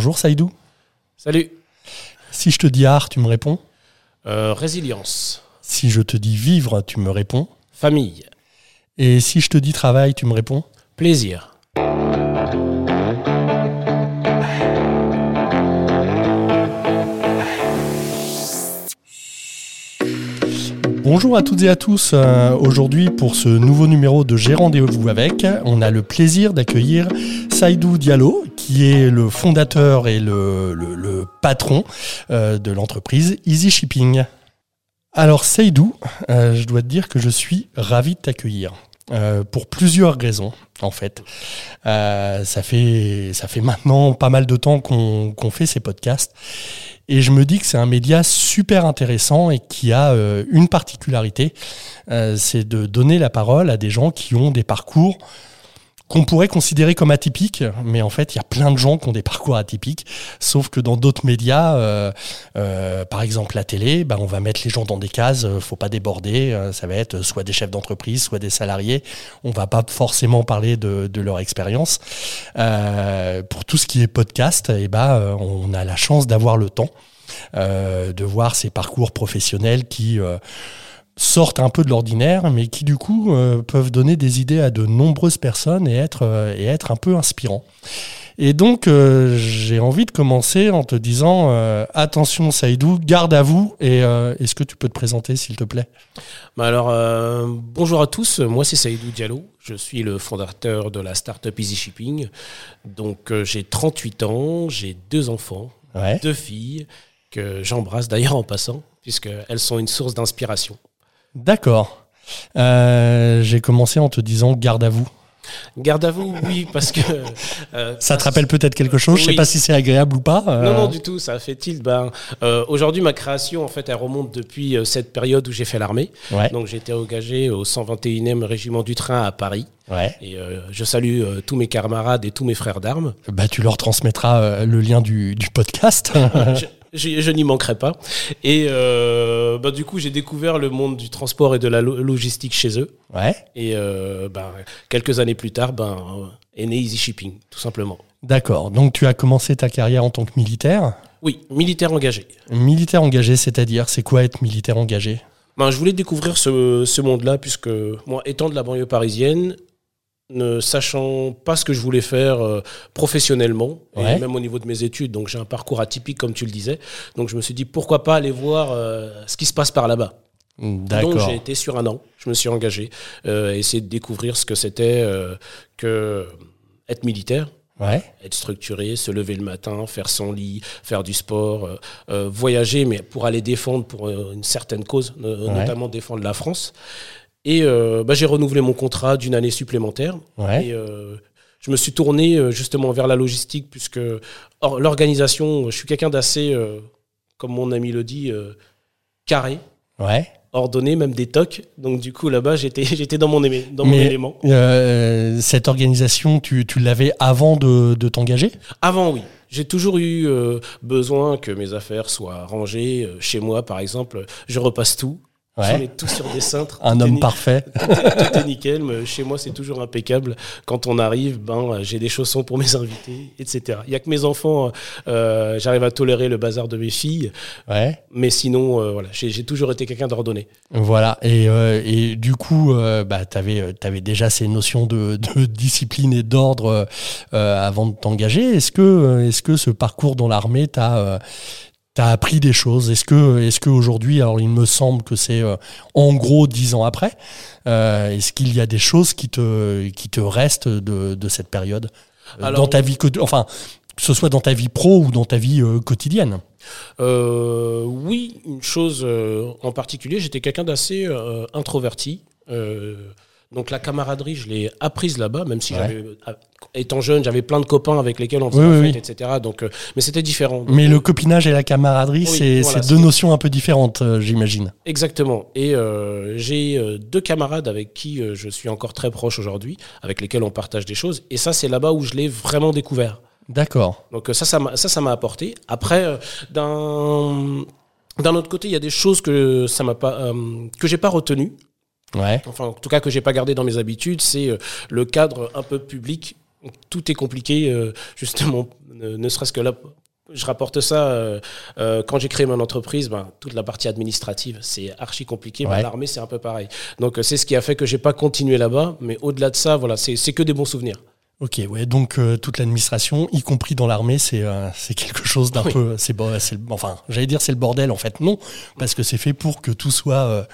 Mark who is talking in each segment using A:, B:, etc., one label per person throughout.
A: Bonjour Saïdou.
B: Salut.
A: Si je te dis art, tu me réponds
B: Euh, résilience.
A: Si je te dis vivre, tu me réponds
B: Famille.
A: Et si je te dis travail, tu me réponds
B: Plaisir.
A: Bonjour à toutes et à tous. Euh, Aujourd'hui, pour ce nouveau numéro de J'ai rendez-vous avec, on a le plaisir d'accueillir Saïdou Diallo, qui est le fondateur et le, patron euh, de l'entreprise Easy Shipping. Alors Saïdou, euh, je dois te dire que je suis ravi de t'accueillir. euh, pour plusieurs raisons, en fait. Ça, fait ça fait maintenant pas mal de temps qu'on fait ces podcasts. Et je me dis que c'est un média super intéressant et qui a une particularité, c'est de donner la parole à des gens qui ont des parcours qu'on pourrait considérer comme atypiques, mais en fait, il y a plein de gens qui ont des parcours atypiques, sauf que dans d'autres médias, euh, euh, par exemple la télé, bah, on va mettre les gens dans des cases, euh, faut pas déborder, ça va être soit des chefs d'entreprise, soit des salariés, on va pas forcément parler de, leur expérience. Pour tout ce qui est podcast, eh ben, euh, on a la chance d'avoir le temps de voir ces parcours professionnels qui sortent un peu de l'ordinaire, mais qui du coup euh, peuvent donner des idées à de nombreuses personnes et être, euh, et être un peu inspirants. Et donc, euh, j'ai envie de commencer en te disant attention, Saïdou, garde à vous. Et est-ce que tu peux te présenter, s'il te plaît?
B: Bah alors, bonjour à tous. Moi, c'est Saïdou Diallo. Je suis le fondateur de la startup Easy Shipping. Donc, j'ai 38 ans, j'ai deux enfants,
A: Ouais.
B: deux filles que j'embrasse d'ailleurs en passant, puisqu'elles sont une source d'inspiration.
A: D'accord. Euh, j'ai commencé en te disant garde à vous.
B: Garde à vous, oui, parce que. euh,
A: Ça te rappelle peut-être quelque chose Je sais
B: Oui.
A: pas si c'est agréable ou pas. euh,
B: Non, non, du tout, ça fait tilt. Ben, euh, Aujourd'hui, ma création, en fait, elle remonte depuis cette période où j'ai fait l'armée.
A: Ouais.
B: Donc, été engagé au 121e régiment du train à Paris.
A: Ouais.
B: Et je salue tous mes camarades et tous mes frères d'armes.
A: Bah, tu leur transmettras le lien du, du podcast.
B: je je- je n'y manquerai pas. Et euh, bah, du coup, j'ai découvert le monde du transport et de la lo- logistique chez eux.
A: ouais.
B: Et euh, ben, quelques années plus tard, ben, euh, est né Easy Shipping, tout simplement.
A: D'accord. Donc tu as commencé ta carrière en tant que militaire?
B: Oui, militaire engagé.
A: Militaire engagé, c'est-à-dire, c'est quoi être militaire engagé?
B: Ben, je voulais découvrir ce, ce monde-là, puisque moi, étant de la banlieue parisienne, ne sachant pas ce que je voulais faire euh, professionnellement,
A: Ouais.
B: et même au niveau de mes études, donc j'ai un parcours atypique, comme tu le disais, donc je me suis dit, pourquoi pas aller voir euh, ce qui se passe par là-bas. Donc j'ai été sur un an, je me suis engagé, euh, essayer de découvrir ce que c'était euh, que être militaire,
A: Ouais.
B: être structuré, se lever le matin, faire son lit, faire du sport, euh, euh, voyager, mais pour aller défendre pour une certaine cause,
A: Ouais.
B: notamment défendre la France. Et euh, bah, j'ai renouvelé mon contrat d'une année supplémentaire.
A: Ouais.
B: Et euh, je me suis tourné euh, justement vers la logistique, puisque or, l'organisation, je suis quelqu'un d'assez, euh, comme mon ami le dit, carré,
A: Ouais.
B: ordonné, même des tocs. Donc du coup, là-bas, j'étais, j'étais dans mon, aimé- dans mon
A: Mais-
B: élément.
A: Cette organisation, tu, tu l'avais avant de, de t'engager?
B: Avant, oui. J'ai toujours eu euh, besoin que mes affaires soient rangées. Chez moi, par exemple, je repasse tout.
A: Ouais.
B: mets tout sur des cintres.
A: Un
B: est
A: homme parfait.
B: Tout est, tout est nickel. mais chez moi, c'est toujours impeccable. Quand on arrive, ben, euh, j'ai des chaussons pour mes invités, etc. Il y a que mes enfants, euh, j'arrive à tolérer le bazar de mes filles.
A: Ouais.
B: Mais sinon, euh, voilà, j'ai toujours été quelqu'un d'ordonné.
A: Voilà. Et, euh, et du coup, euh, bah, tu avais, déjà ces notions de, de discipline et d'ordre euh, euh, avant de t'engager. Est-ce que, euh, est que ce parcours dans l'armée t'a euh, t'a appris des choses Est-ce que est-ce qu'aujourd'hui, alors il me semble que c'est euh, en gros dix ans après, euh, est-ce qu'il y a des choses qui te, qui te restent de, de cette période euh,
B: Alors-
A: dans ta vie, enfin, que ce soit dans ta vie pro ou dans ta vie euh, quotidienne?
B: Euh, oui, une chose en particulier, j'étais quelqu'un d'assez introverti. Euh, donc la camaraderie, je l'ai apprise là-bas, même si
A: Ouais.
B: j'avais, euh, étant jeune, j'avais plein de copains avec lesquels on faisait
A: Oui,
B: la
A: oui,
B: etc. Donc, euh, mais c'était différent. Donc,
A: Mais
B: euh,
A: le copinage et la camaraderie,
B: Oui,
A: c'est
B: voilà,
A: deux notions un peu différentes, euh, j'imagine.
B: Exactement. Et euh, j'ai euh, deux camarades avec qui euh, je suis encore très proche aujourd'hui, avec lesquels on partage des choses. Et ça, c'est là-bas où je l'ai vraiment découvert.
A: D'accord.
B: Donc euh, ça, ça m'a ça, ça m'a apporté. Après, euh, d'un d'un autre côté, il y a des choses que ça m'a pas euh, que j'ai pas retenues.
A: Ouais.
B: Enfin, en tout cas, que j'ai pas gardé dans mes habitudes, c'est euh, le cadre un peu public Tout est compliqué, euh, justement, ne, serait-ce que là. Je rapporte ça euh, euh, quand j'ai créé mon entreprise. Ben, toute la partie administrative, c'est archi compliqué. Ben,
A: Ouais.
B: L'armée, c'est un peu pareil. Donc, c'est ce qui a fait que j'ai pas continué là-bas. Mais au-delà de ça, voilà, c'est que des bons souvenirs.
A: Ok, ouais, donc euh, toute l'administration, y compris dans l'armée, c'est euh, c'est quelque chose d'un
B: Oui.
A: peu, c'est le- enfin, j'allais dire c'est le bordel en fait, non, parce que c'est fait pour que tout soit euh,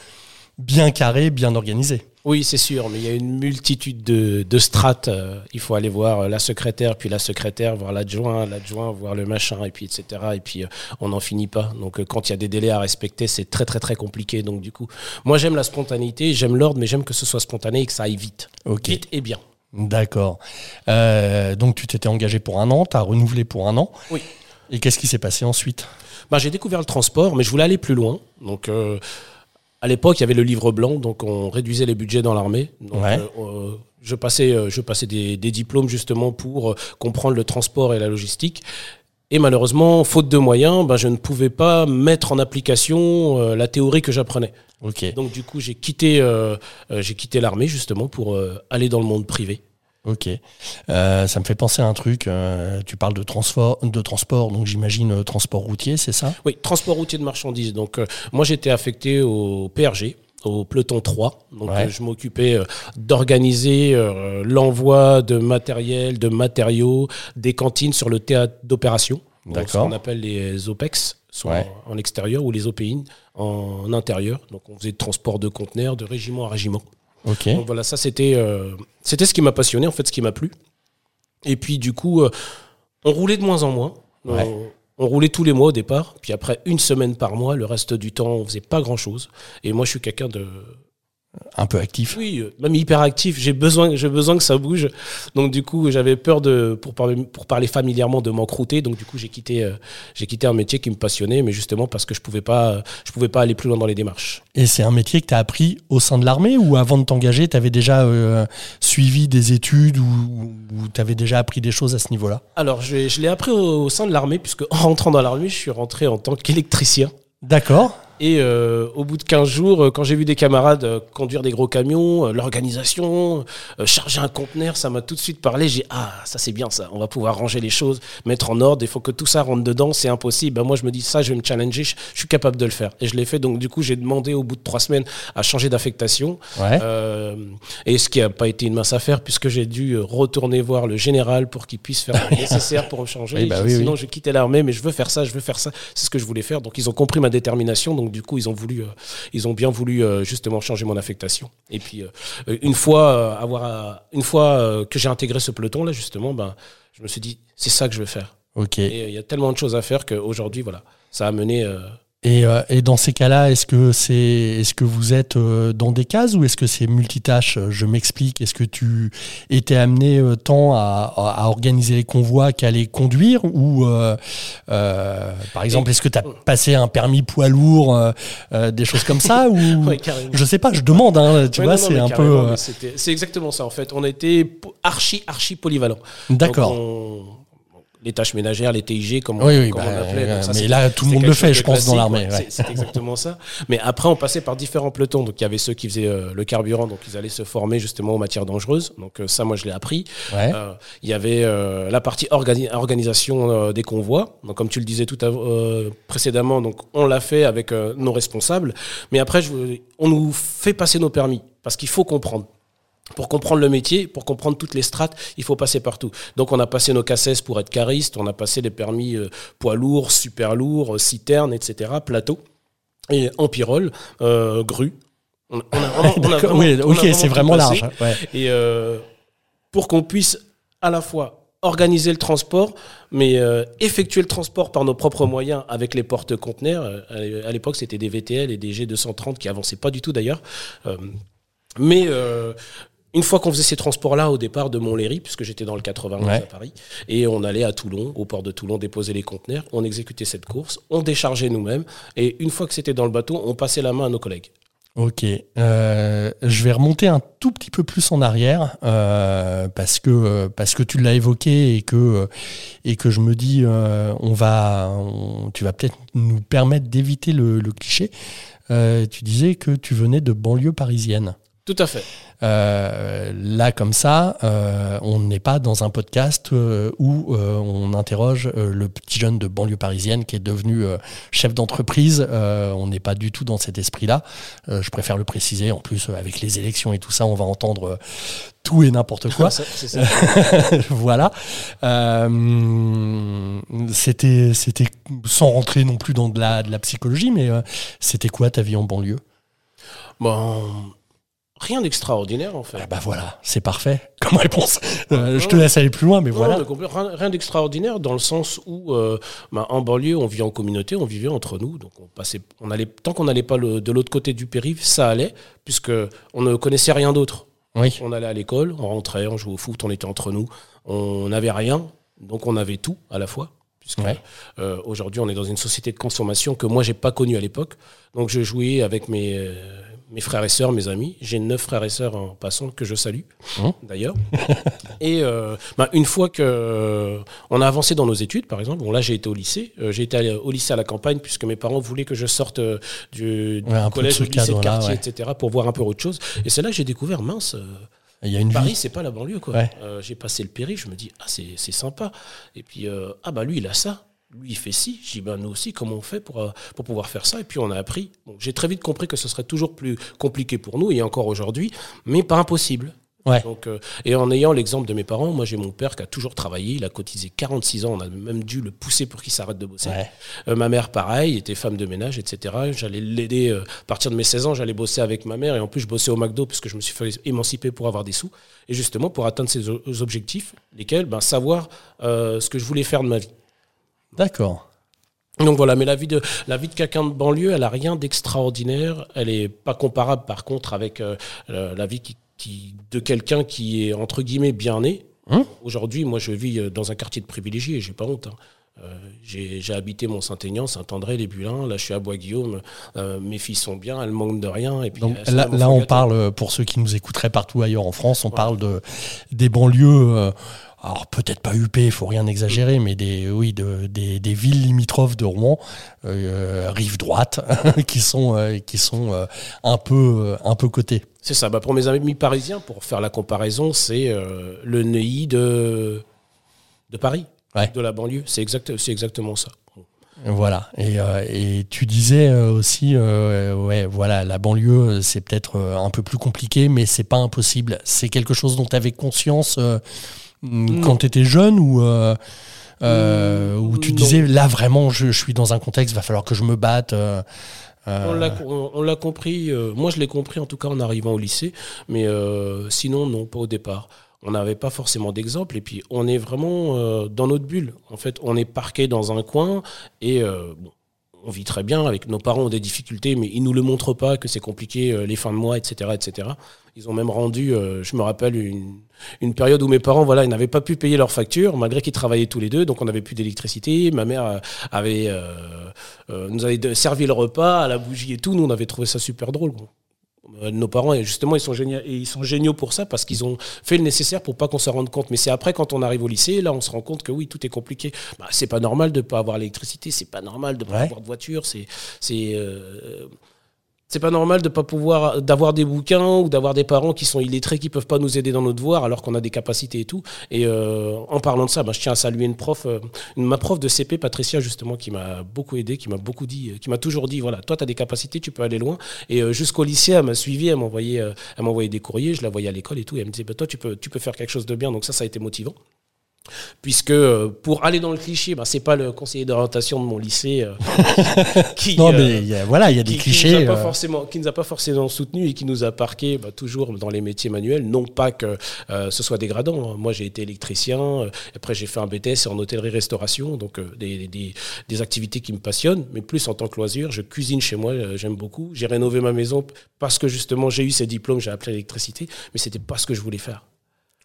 A: bien carré, bien organisé.
B: Oui, c'est sûr, mais il y a une multitude de, de strates. euh, il faut aller voir euh, la secrétaire, puis la secrétaire, voir l'adjoint, l'adjoint, voir le machin, et puis etc. Et puis euh, on n'en finit pas. Donc quand il y a des délais à respecter, c'est très très très compliqué. Donc du coup, moi j'aime la spontanéité, j'aime l'ordre, mais j'aime que ce soit spontané et que ça aille vite. Vite et bien.
A: d'accord. Euh, donc tu t'étais engagé pour un an, t'as renouvelé pour un an.
B: Oui.
A: Et qu'est-ce qui s'est passé ensuite?
B: Bah, j'ai découvert le transport, mais je voulais aller plus loin. Donc, euh, à l'époque, il y avait le livre blanc, donc on réduisait les budgets dans l'armée.
A: Ouais.
B: euh, euh, je passais, euh, je passais des, des diplômes justement pour comprendre le transport et la logistique. Et malheureusement, faute de moyens, bah, je ne pouvais pas mettre en application euh, la théorie que j'apprenais. Donc, du coup, j'ai quitté, euh, j'ai quitté l'armée justement pour euh, aller dans le monde privé.
A: Ok. Euh, ça me fait penser à un truc. euh, tu parles de transport, de transport, donc j'imagine euh, transport routier, c'est ça?
B: Oui, transport routier de marchandises. Donc, moi, j'étais affecté au PRG, au peloton 3. Donc,
A: Ouais.
B: euh, je m'occupais euh, d'organiser euh, l'envoi de matériel, de matériaux, des cantines sur le théâtre d'opération. Donc, Ce
A: D'accord.
B: qu'on appelle les OPEX, soit
A: Ouais.
B: en, en extérieur, ou les OPIN en, intérieur. Donc, on faisait de transport de conteneurs de régiment à régiment. Donc voilà, ça c'était euh, c'était ce qui m'a passionné, en fait, ce qui m'a plu. Et puis du coup, euh, on roulait de moins en moins.
A: Ouais.
B: On, on roulait tous les mois au départ, puis après une semaine par mois, le reste du temps, on faisait pas grand chose. Et moi, je suis quelqu'un de
A: Un peu actif.
B: oui, euh, même hyperactif. J'ai besoin, j'ai besoin que ça bouge. Donc du coup, j'avais peur de, pour parler, pour parler familièrement, de m'encrouter. Donc du coup, j'ai quitté, euh, j'ai quitté un métier qui me passionnait, mais justement parce que je pouvais pas, je pouvais pas aller plus loin dans les démarches.
A: Et c'est un métier que tu as appris au sein de l'armée ou avant de t'engager, tu avais déjà euh, suivi des études ou, ou tu avais déjà appris des choses à ce niveau-là?
B: Alors, je, je l'ai appris au, au sein de l'armée, puisque en rentrant dans l'armée, je suis rentré en tant qu'électricien.
A: D'accord.
B: Et euh, au bout de 15 jours, euh, quand j'ai vu des camarades euh, conduire des gros camions, euh, l'organisation, charger un conteneur, ça m'a tout de suite parlé. J'ai ah ça c'est bien ça, on va pouvoir ranger les choses, mettre en ordre. Il faut que tout ça rentre dedans, c'est impossible. Ben, moi je me dis ça, je vais me challenger, je, suis capable de le faire. Et je l'ai fait. Donc du coup j'ai demandé au bout de trois semaines à changer d'affectation.
A: Ouais.
B: Euh, et ce qui n'a pas été une mince affaire puisque j'ai dû retourner voir le général pour qu'il puisse faire le nécessaire pour me changer.
A: Oui, bah
B: dit,
A: oui,
B: Sinon,
A: oui.
B: je quittais l'armée, mais je veux faire ça, je veux faire ça. C'est ce que je voulais faire. Donc, ils ont compris ma détermination. Donc, du coup, ils ont voulu, euh, ils ont bien voulu euh, justement changer mon affectation. Et puis, euh, une fois avoir, une fois que j'ai intégré ce peloton là, justement, ben, je me suis dit, c'est ça que je veux faire.
A: Ok.
B: Et il y a tellement de choses à faire qu'aujourd'hui, voilà, ça a mené. Euh,
A: Et, et dans ces cas-là, est-ce que c'est, est-ce que vous êtes euh, dans des cases ou est-ce que c'est multitâche? Je m'explique. Est-ce que tu étais amené euh, tant à, organiser les convois qu'à les conduire ou, euh, euh, par exemple, est-ce que tu as passé un permis poids lourd, euh, des choses comme ça ou
B: ouais.
A: Je sais pas. Je demande. Hein, tu
B: Ouais,
A: vois, c'est un peu.
B: C'est exactement ça en fait. On était po- archi, archi polyvalent.
A: D'accord.
B: On- Les tâches ménagères, les TIG, comme,
A: Oui, oui,
B: comme
A: bah,
B: on appelait. Donc ça,
A: mais là, tout le monde le fait, je pense, dans l'armée.
B: ouais. C'est exactement ça. Mais après, on passait par différents pelotons. Donc, il y avait ceux qui faisaient euh, le carburant, donc ils allaient se former justement aux matières dangereuses. Donc, euh, ça, moi, je l'ai appris.
A: Ouais.
B: Euh, il y avait euh, la partie organi- organisation euh, des convois. Donc, comme tu le disais tout à- euh, précédemment, donc on l'a fait avec euh, nos responsables. Mais après, je, on nous fait passer nos permis parce qu'il faut comprendre. Pour comprendre le métier, pour comprendre toutes les strates, il faut passer partout. Donc on a passé nos cassettes pour être cariste, on a passé les permis euh, poids lourds, super lourds, euh, citernes, etc., plateau, et en pyrole, euh, grue. On, on a on a
A: Oui, ok, c'est vraiment large. Ouais.
B: Et euh, pour qu'on puisse à la fois organiser le transport, mais euh, effectuer le transport par nos propres moyens avec les porte-conteneurs. Euh, à l'époque, c'était des VTL et des G230 qui avançaient pas du tout d'ailleurs. Euh, mais euh, une fois qu'on faisait ces transports-là au départ de Montlhéry, puisque j'étais dans le 91
A: Ouais.
B: à Paris, et on allait à Toulon, au port de Toulon, déposer les conteneurs, on exécutait cette course, on déchargeait nous-mêmes, et une fois que c'était dans le bateau, on passait la main à nos collègues.
A: Ok, Euh, je vais remonter un tout petit peu plus en arrière euh, parce que euh, parce que tu l'as évoqué et que et que je me dis euh, on va on- tu vas peut-être nous permettre d'éviter le, le cliché. Tu disais que tu venais de banlieue parisienne.
B: Tout à fait.
A: Euh, là, comme ça, euh, on n'est pas dans un podcast euh, où euh, on interroge euh, le petit jeune de banlieue parisienne qui est devenu euh, chef d'entreprise. Euh, on n'est pas du tout dans cet esprit-là. Euh, je préfère le préciser. En plus, avec les élections et tout ça, on va entendre tout et n'importe quoi.
B: Ça.
A: voilà. Euh, c'était, c'était sans rentrer non plus dans de la, de la psychologie, mais euh, c'était quoi ta vie en banlieue?
B: Bon, rien d'extraordinaire en fait.
A: Ah bah voilà, c'est parfait comme réponse. Euh, je te laisse aller plus loin, mais
B: Non,
A: voilà.
B: rien, d'extraordinaire dans le sens où euh, bah, en banlieue on vit en communauté, on vivait entre nous, donc on passait, on allait tant qu'on n'allait pas le- de l'autre côté du périph, ça allait puisque on ne connaissait rien d'autre.
A: Oui.
B: On allait à l'école, on rentrait, on jouait au foot, on était entre nous, on n'avait rien, donc on avait tout à la fois. Puisque
A: Ouais.
B: euh, aujourd'hui on est dans une société de consommation que moi j'ai pas connue à l'époque, donc je jouais avec mes euh, mes frères et sœurs, mes amis. J'ai neuf frères et sœurs en passant que je salue
A: Mmh.
B: d'ailleurs. et euh, bah, une fois que euh, on a avancé dans nos études, par exemple, bon là j'ai été au lycée, Euh, j'ai été au lycée à la campagne puisque mes parents voulaient que je sorte du, du
A: Ouais,
B: collège au lycée de quartier,
A: ouais.
B: etc. pour voir un peu autre chose. Et c'est là que j'ai découvert mince.
A: Il y a une
B: Paris, c'est pas la banlieue, quoi.
A: Ouais.
B: Euh, j'ai passé le périph', je me dis, ah, c'est c'est sympa. Et puis, euh, ah, bah, lui, il a ça. Lui, il fait ci. Je dis, bah, nous aussi, comment on fait pour, euh, pour pouvoir faire ça? Et puis, on a appris. Bon, j'ai très vite compris que ce serait toujours plus compliqué pour nous, et encore aujourd'hui, mais pas impossible.
A: Ouais.
B: Donc, euh, et en ayant l'exemple de mes parents, moi j'ai mon père qui a toujours travaillé, il a cotisé 46 ans, on a même dû le pousser pour qu'il s'arrête de bosser.
A: Ouais.
B: Euh, ma mère, pareil, était femme de ménage, etc. J'allais l'aider euh, à partir de mes 16 ans, j'allais bosser avec ma mère et en plus je bossais au McDo parce que je me suis fait émanciper pour avoir des sous. Et justement pour atteindre ces objectifs, lesquels, ben, savoir ce que je voulais faire de ma vie.
A: D'accord.
B: Donc voilà, mais la vie de la vie de quelqu'un de banlieue, elle a rien d'extraordinaire. Elle est pas comparable par contre avec euh, la vie qui, qui- de quelqu'un qui est entre guillemets bien né.
A: Hum.
B: Aujourd'hui, moi, je vis euh, dans un quartier de privilégiés, et j'ai pas honte. hein. Euh, j'ai habité Mont-Saint-Aignan, Saint-André, les Bulins. Là, je suis à Bois-Guillaume. Euh, mes filles sont bien, elles manquent de rien. Et puis,
A: Donc
B: elles sont
A: là, on parle, pour ceux qui nous écouteraient partout ailleurs en France, on parle de, des banlieues, euh, alors peut-être pas UP, il faut rien exagérer, mais des, oui, de, des, des villes limitrophes de Rouen, euh, rive droite, qui sont, euh, qui sont euh, un peu, euh, un peu cotées.
B: C'est ça. Bah, pour mes amis parisiens, pour faire la comparaison, c'est euh, le Neuilly de, de Paris,
A: Ouais.
B: de la banlieue. C'est exact, exactement ça.
A: Voilà. Et, euh, et tu disais euh, aussi, euh, ouais, voilà, la banlieue, euh, c'est peut-être euh, un peu plus compliqué, mais c'est pas impossible. C'est quelque chose dont tu avais conscience euh, mm, quand tu étais jeune ou euh, euh, où tu
B: Non.
A: disais, là vraiment, je, je suis dans un contexte, va falloir que je me batte. euh,
B: On l'a, compris. euh, moi, je l'ai compris en tout cas en arrivant au lycée, mais sinon, non, pas au départ. On n'avait pas forcément d'exemple, et puis on est vraiment dans notre bulle. En fait, on est parqué dans un coin, et bon, on vit très bien. Avec nos parents ont des difficultés, mais ils nous le montrent pas que c'est compliqué euh, les fins de mois, etc., etc. Ils ont même rendu, euh, je me rappelle une, période où mes parents, voilà, ils n'avaient pas pu payer leurs factures malgré qu'ils travaillaient tous les deux, donc on n'avait plus d'électricité. Ma mère euh, avait nous avait servi le repas à la bougie et tout. Nous, on avait trouvé ça super drôle. Euh, Nos parents, et justement, ils sont, géniaux, et ils sont géniaux pour ça parce qu'ils ont fait le nécessaire pour pas qu'on s'en rende compte. Mais c'est après, quand on arrive au lycée, là, on se rend compte que oui, tout est compliqué. Bah, c'est pas normal de pas avoir l'électricité, c'est pas normal de pas
A: Ouais.
B: avoir de voiture, c'est c'est euh, c'est pas normal de pas pouvoir d'avoir des bouquins ou d'avoir des parents qui sont illettrés qui peuvent pas nous aider dans nos devoirs alors qu'on a des capacités et tout. Et euh, en parlant de ça, bah, je tiens à saluer une prof, euh, ma prof de CP, Patricia justement, qui m'a beaucoup aidé, qui m'a beaucoup dit, euh, qui m'a toujours dit, voilà, toi tu as des capacités, tu peux aller loin. Et euh, jusqu'au lycée, elle m'a suivi, elle m'envoyait, euh, elle m'envoyait des courriers, je la voyais à l'école et tout. Et elle me disait, bah, toi tu peux, tu peux faire quelque chose de bien. Donc ça, ça a été motivant. Puisque euh, pour aller dans le cliché, bah, c'est pas le conseiller d'orientation de mon lycée euh, qui,
A: non, mais il y a- voilà, il y a des
B: qui, qui nous
A: clichés.
B: a pas forcément, qui nous a pas forcément soutenu et qui nous a parqué bah, toujours dans les métiers manuels. Non pas que euh, ce soit dégradant. hein. Moi, j'ai été électricien. euh, après, j'ai fait un BTS en hôtellerie-restauration, donc des, des, des activités qui me passionnent, mais plus en tant que loisir. Je cuisine chez moi, j'aime beaucoup. J'ai rénové ma maison parce que justement j'ai eu ces diplômes, j'ai appelé l'électricité, mais c'était pas ce que je voulais faire.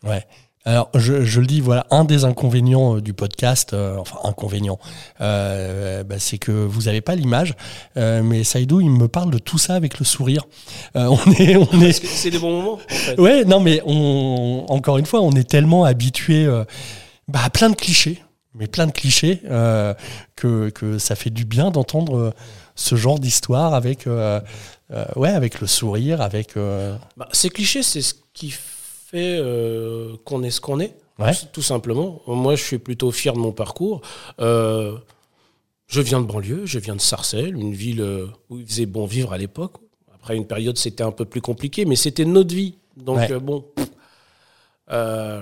A: Ouais. Alors, je, je le dis, voilà, un des inconvénients euh, du podcast, euh, enfin, inconvénient, euh, bah, c'est que vous n'avez pas l'image, euh, mais Saïdou, il me parle de tout ça avec le sourire. On est, on est,
B: c'est des bons moments. En fait.
A: ouais, non, mais on, encore une fois, on est tellement habitué bah, à plein de clichés. mais plein de clichés que, que ça fait du bien d'entendre ce genre d'histoire avec, ouais, avec le sourire, avec.
B: Bah, ces clichés, c'est ce qui fait euh, qu'on est ce qu'on est,
A: Ouais.
B: tout, tout simplement. Moi, je suis plutôt fier de mon parcours. Euh, je viens de banlieue, je viens de Sarcelles, une ville euh, où il faisait bon vivre à l'époque. Après une période, c'était un peu plus compliqué, mais c'était notre vie. Donc,
A: Ouais.
B: bon, euh,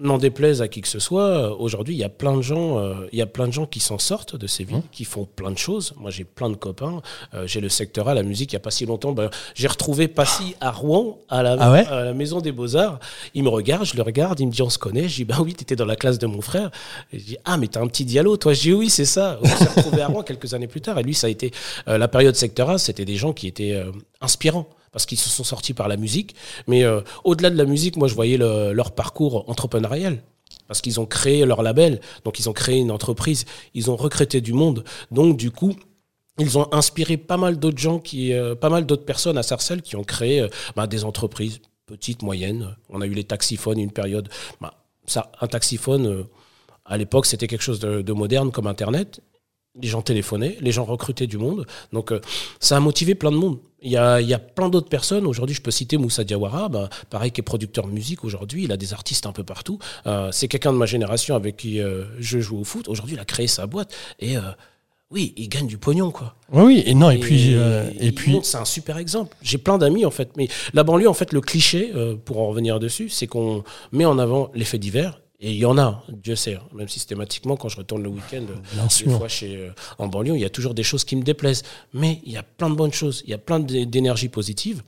B: n'en déplaise à qui que ce soit, aujourd'hui, il y a plein de gens, euh, il y a plein de gens qui s'en sortent de ces villes, qui font plein de choses. Moi, j'ai plein de copains. Euh, j'ai le secteur A, la musique, il n'y a pas si longtemps. ben, j'ai retrouvé Passy à Rouen, à la,
A: Ah ouais?
B: à la Maison des Beaux-Arts. Il me regarde, je le regarde, il me dit on se connaît. Je dis bah oui, tu étais dans la classe de mon frère. Et je dis ah, mais t'as un petit dialogue, toi. Je dis oui, c'est ça. On s'est retrouvé à Rouen quelques années plus tard. Et lui, ça a été euh, la période secteur A, c'était des gens qui étaient euh, inspirants parce qu'ils se sont sortis par la musique. Mais euh, au-delà de la musique, moi, je voyais le- leur parcours entrepreneurial. Parce qu'ils ont créé leur label, donc ils ont créé une entreprise, ils ont recruté du monde. Donc, du coup, ils ont inspiré pas mal d'autres gens, qui, euh, pas mal d'autres personnes à Sarcelles qui ont créé euh, bah, des entreprises petites, moyennes. On a eu les taxiphones une période. Bah, ça, un taxiphone, à l'époque, c'était quelque chose de moderne comme Internet. Les gens téléphonaient, les gens recrutaient du monde. Donc, euh, ça a motivé plein de monde. Il y a, il y a plein d'autres personnes. Aujourd'hui, je peux citer Moussa Diawara, bah, pareil, qui est producteur de musique aujourd'hui. Il a des artistes un peu partout. Euh, c'est quelqu'un de ma génération avec qui euh, je joue au foot. Aujourd'hui, il a créé sa boîte. Et oui, il gagne du pognon, quoi.
A: Oui, oui, et non, et, puis, euh, et puis,
B: c'est un super exemple. J'ai plein d'amis en fait, mais la banlieue en fait, le cliché euh, pour en revenir dessus, c'est qu'on met en avant les faits divers. Et il y en a, Dieu sait, hein. même systématiquement, quand je retourne le week-end, euh, des fois chez, euh, en banlieue, il y a toujours des choses qui me déplaisent. Mais il y a plein de bonnes choses, il y a plein d'é- d'énergie positive.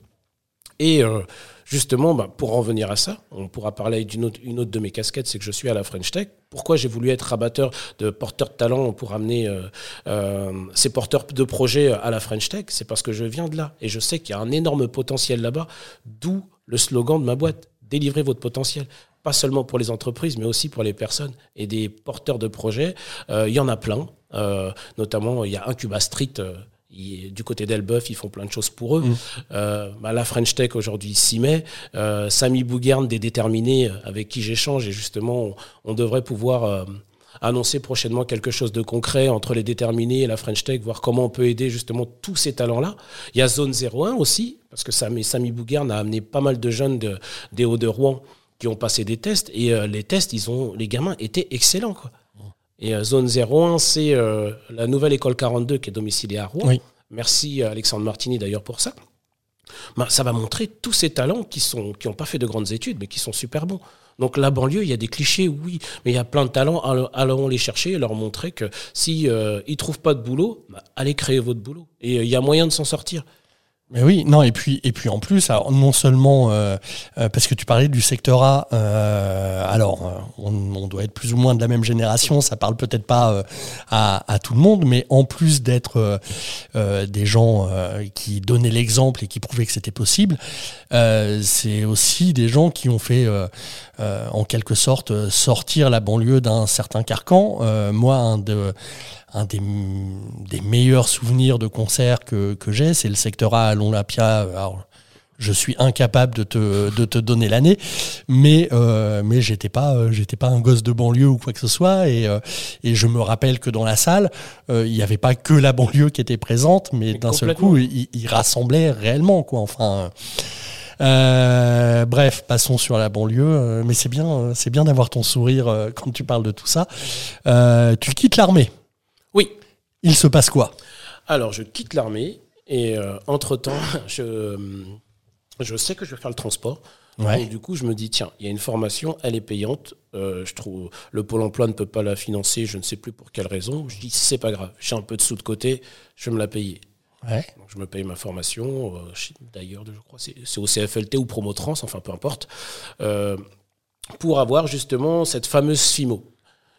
B: Et euh, justement, bah, pour en venir à ça, on pourra parler d'une autre, une autre de mes casquettes, c'est que je suis à la French Tech. Pourquoi j'ai voulu être rabatteur de porteurs de talent pour amener euh, euh, ces porteurs de projets à la French Tech? C'est parce que je viens de là et je sais qu'il y a un énorme potentiel là-bas, d'où le slogan de ma boîte délivrez votre potentiel. Pas seulement pour les entreprises, mais aussi pour les personnes et des porteurs de projets. Euh, Il y en a plein. Euh, notamment, il y a Incuba Street. euh, il- du côté d'Elbeuf, ils font plein de choses pour eux. Euh, bah, la French Tech aujourd'hui s'y met. Samy Bougerne des Déterminés, avec qui j'échange, et justement, on, on devrait pouvoir annoncer prochainement quelque chose de concret entre les Déterminés et la French Tech, voir comment on peut aider justement tous ces talents-là. Il y a Zone 01 aussi, parce que Samy, Samy Bougerne a amené pas mal de jeunes de- des Hauts-de-Rouen qui ont passé des tests, et euh, les tests, ils ont, les gamins étaient excellents. Quoi. Et euh, Zone 01, c'est euh, la nouvelle école 42 qui est domiciliée à Rouen.
A: Oui.
B: Merci à Alexandre Martini d'ailleurs pour ça. Ben, ça va montrer tous ces talents qui sont qui n'ont pas fait de grandes études, mais qui sont super bons. Donc la banlieue, il y a des clichés, oui, mais il y a plein de talents. Allons, les chercher et leur montrer que si euh, ils trouvent pas de boulot, ben, allez créer votre boulot. Et euh, il y a moyen de s'en sortir.
A: Mais oui, non, et puis, et puis en plus, non seulement euh, euh, parce que tu parlais du secteur A, euh, alors on, doit être plus ou moins de la même génération, ça parle peut-être pas à, tout le monde, mais en plus d'être des gens qui donnaient l'exemple et qui prouvaient que c'était possible, c'est aussi des gens qui ont fait euh, en quelque sorte euh, sortir la banlieue d'un certain carcan. Euh, moi, un de un des, des meilleurs souvenirs de concert que, que j'ai, c'est le secteur A à. Alors, je suis incapable de te, de te donner l'année, mais, euh, mais j'étais pas, j'étais pas un gosse de banlieue ou quoi que ce soit. Et, et je me rappelle que dans la salle, il n'y avait pas que la banlieue qui était présente, mais,
B: Mais
A: d'un seul coup, il, il rassemblait réellement. Quoi. Enfin, euh, bref, passons sur la banlieue. euh, mais c'est bien, euh, c'est bien d'avoir ton sourire quand tu parles de tout ça. Euh, tu quittes l'armée.
B: Oui.
A: Il se passe quoi?
B: Alors je quitte l'armée et euh, entre temps, je je sais que je vais faire le transport.
A: Ouais.
B: Donc, du coup, je me dis, tiens, il y a une formation, elle est payante. Euh, je trouve le Pôle emploi ne peut pas la financer, je ne sais plus pour quelle raison. Je dis, c'est pas grave, j'ai un peu de sous de côté, je vais me la payer.
A: Ouais.
B: Donc, je me paye ma formation. euh, D'ailleurs, je crois c'est au CFLT ou Promotrans, enfin peu importe, euh, pour avoir justement cette fameuse FIMO.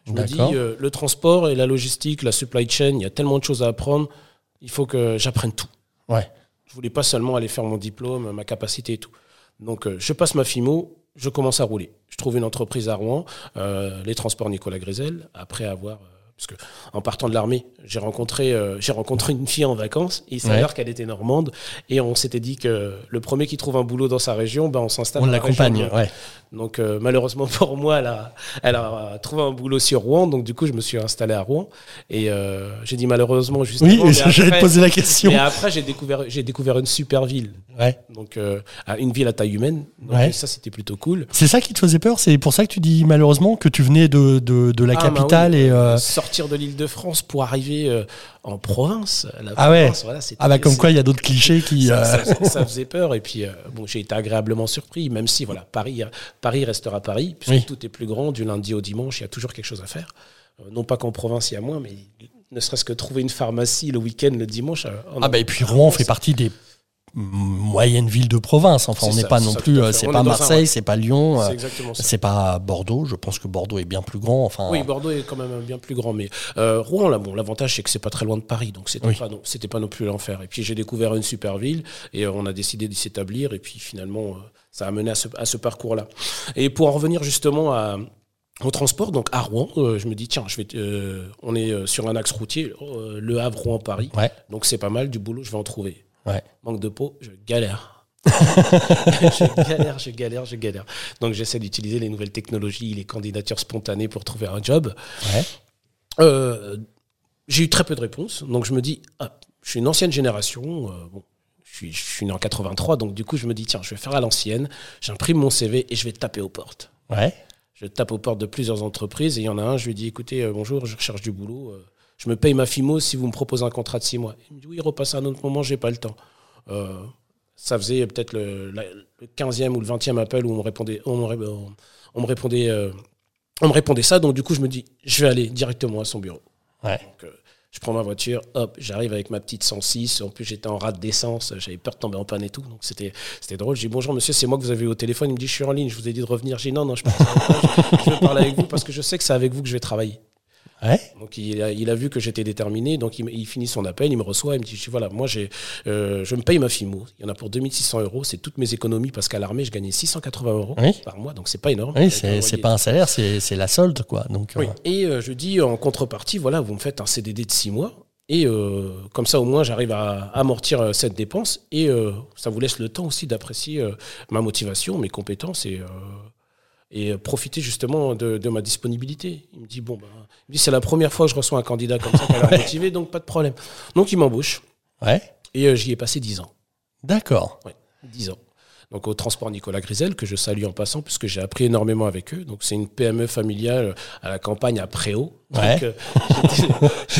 B: Je me dis, euh, le transport et la logistique, la supply chain, il y a tellement de choses à apprendre, il faut que j'apprenne tout.
A: Ouais.
B: Je voulais pas seulement aller faire mon diplôme, ma capacité et tout. Donc, je passe ma FIMO, je commence à rouler. Je trouve une entreprise à Rouen, les transports Nicolas Grisel, après avoir. Parce que en partant de l'armée, j'ai rencontré, euh, j'ai rencontré une fille en vacances. Et il s'avère qu'elle était normande. Et on s'était dit que le premier qui trouve un boulot dans sa région, ben, on s'installe.
A: On l'accompagne, ouais.
B: Donc euh, malheureusement pour moi, elle a, elle a trouvé un boulot sur Rouen. Donc du coup, je me suis installé à Rouen. Et euh, j'ai dit malheureusement juste.
A: Oui, j'allais te poser la question.
B: Et après, j'ai découvert, j'ai découvert une super ville.
A: Ouais.
B: Donc une ville à taille humaine. Donc, ça, c'était plutôt cool.
A: C'est ça qui te faisait peur. C'est pour ça que tu dis malheureusement que tu venais de, de, de la ah, bah capitale et
B: sortir de l'île de France pour arriver euh, en province.
A: ah ouais. ah bah comme quoi il y a d'autres clichés qui.
B: Ça, euh, faisait peur et puis euh, bon j'ai été agréablement surpris même si voilà Paris Paris restera Paris puisque tout est plus grand du lundi au dimanche il y a toujours quelque chose à faire. non pas qu'en province il y a moins mais ne serait-ce que trouver une pharmacie le week-end le dimanche.
A: ah bah et puis Rouen fait partie des moyenne ville de province. Enfin, on n'est pas non plus, euh, c'est pas Marseille, c'est pas Lyon, euh, c'est pas Bordeaux. Je pense que Bordeaux est bien plus grand. Enfin,
B: oui, Bordeaux est quand même bien plus grand, mais euh, Rouen, là, bon, l'avantage c'est que c'est pas très loin de Paris, donc c'était pas, non, c'était pas non plus l'enfer. Et puis j'ai découvert une super ville et on a décidé d'y s'établir. Et puis finalement, ça a mené à ce, à ce parcours-là. Et pour en revenir justement à au transport, donc à Rouen, je me dis tiens, je vais, on est sur un axe routier, Le Havre, Rouen, Paris, donc c'est pas mal du boulot, je vais en trouver. Manque de peau, je galère. je galère, je galère, je galère. Donc j'essaie d'utiliser les nouvelles technologies, les candidatures spontanées pour trouver un job. Euh, j'ai eu très peu de réponses, donc je me dis, ah, je suis une ancienne génération. Euh, bon, je suis, je suis, né en 83, donc du coup je me dis, tiens, je vais faire à l'ancienne, j'imprime mon CV et je vais taper aux portes.
A: Ouais.
B: Je tape aux portes de plusieurs entreprises et il y en a un, je lui dis, écoutez, euh, bonjour, je recherche du boulot je me paye ma FIMO si vous me proposez un contrat de six mois. Il me dit oui, repasse à un autre moment, j'ai pas le temps. Euh, ça faisait peut-être le, 15e ou le 20e appel où on me répondait, on me, répondait, euh, on me répondait ça. Donc du coup, je me dis, je vais aller directement à son bureau.
A: Ouais.
B: Donc, euh, je prends ma voiture, hop, j'arrive avec ma petite 106. En plus, j'étais en rate d'essence, j'avais peur de tomber en panne et tout. Donc, c'était, c'était drôle. Je dis bonjour, monsieur, c'est moi que vous avez eu au téléphone. Il me dit, je suis en ligne, je vous ai dit de revenir. Je dis non, non, je, je vais parler avec vous parce que je sais que c'est avec vous que je vais travailler. Donc il a, vu que j'étais déterminé, donc il, finit son appel, il me reçoit, il me dit voilà, moi j'ai, euh, je me paye ma FIMO, il y en a pour 2600 euros, c'est toutes mes économies parce qu'à l'armée je gagnais 680 euros par mois, donc c'est pas énorme.
A: Oui, c'est pas un salaire, c'est la solde quoi. Donc,
B: oui. Euh. Et euh, je dis en contrepartie, voilà, vous me faites un CDD de 6 mois. Et comme ça, au moins, j'arrive à amortir cette dépense. Et ça vous laisse le temps aussi d'apprécier ma motivation, mes compétences et, et profiter justement de, de, ma disponibilité. Il me dit, bon, ben, c'est la première fois que je reçois un candidat comme ça qui a l'air motivé, donc pas de problème. Donc il m'embauche.
A: Ouais.
B: Et euh, j'y ai passé 10 ans.
A: D'accord.
B: Ouais, 10 ans. Donc au transport Nicolas Grisel, que je salue en passant, puisque j'ai appris énormément avec eux. Donc c'est une PME familiale à la campagne à Préau.
A: Ouais. Euh,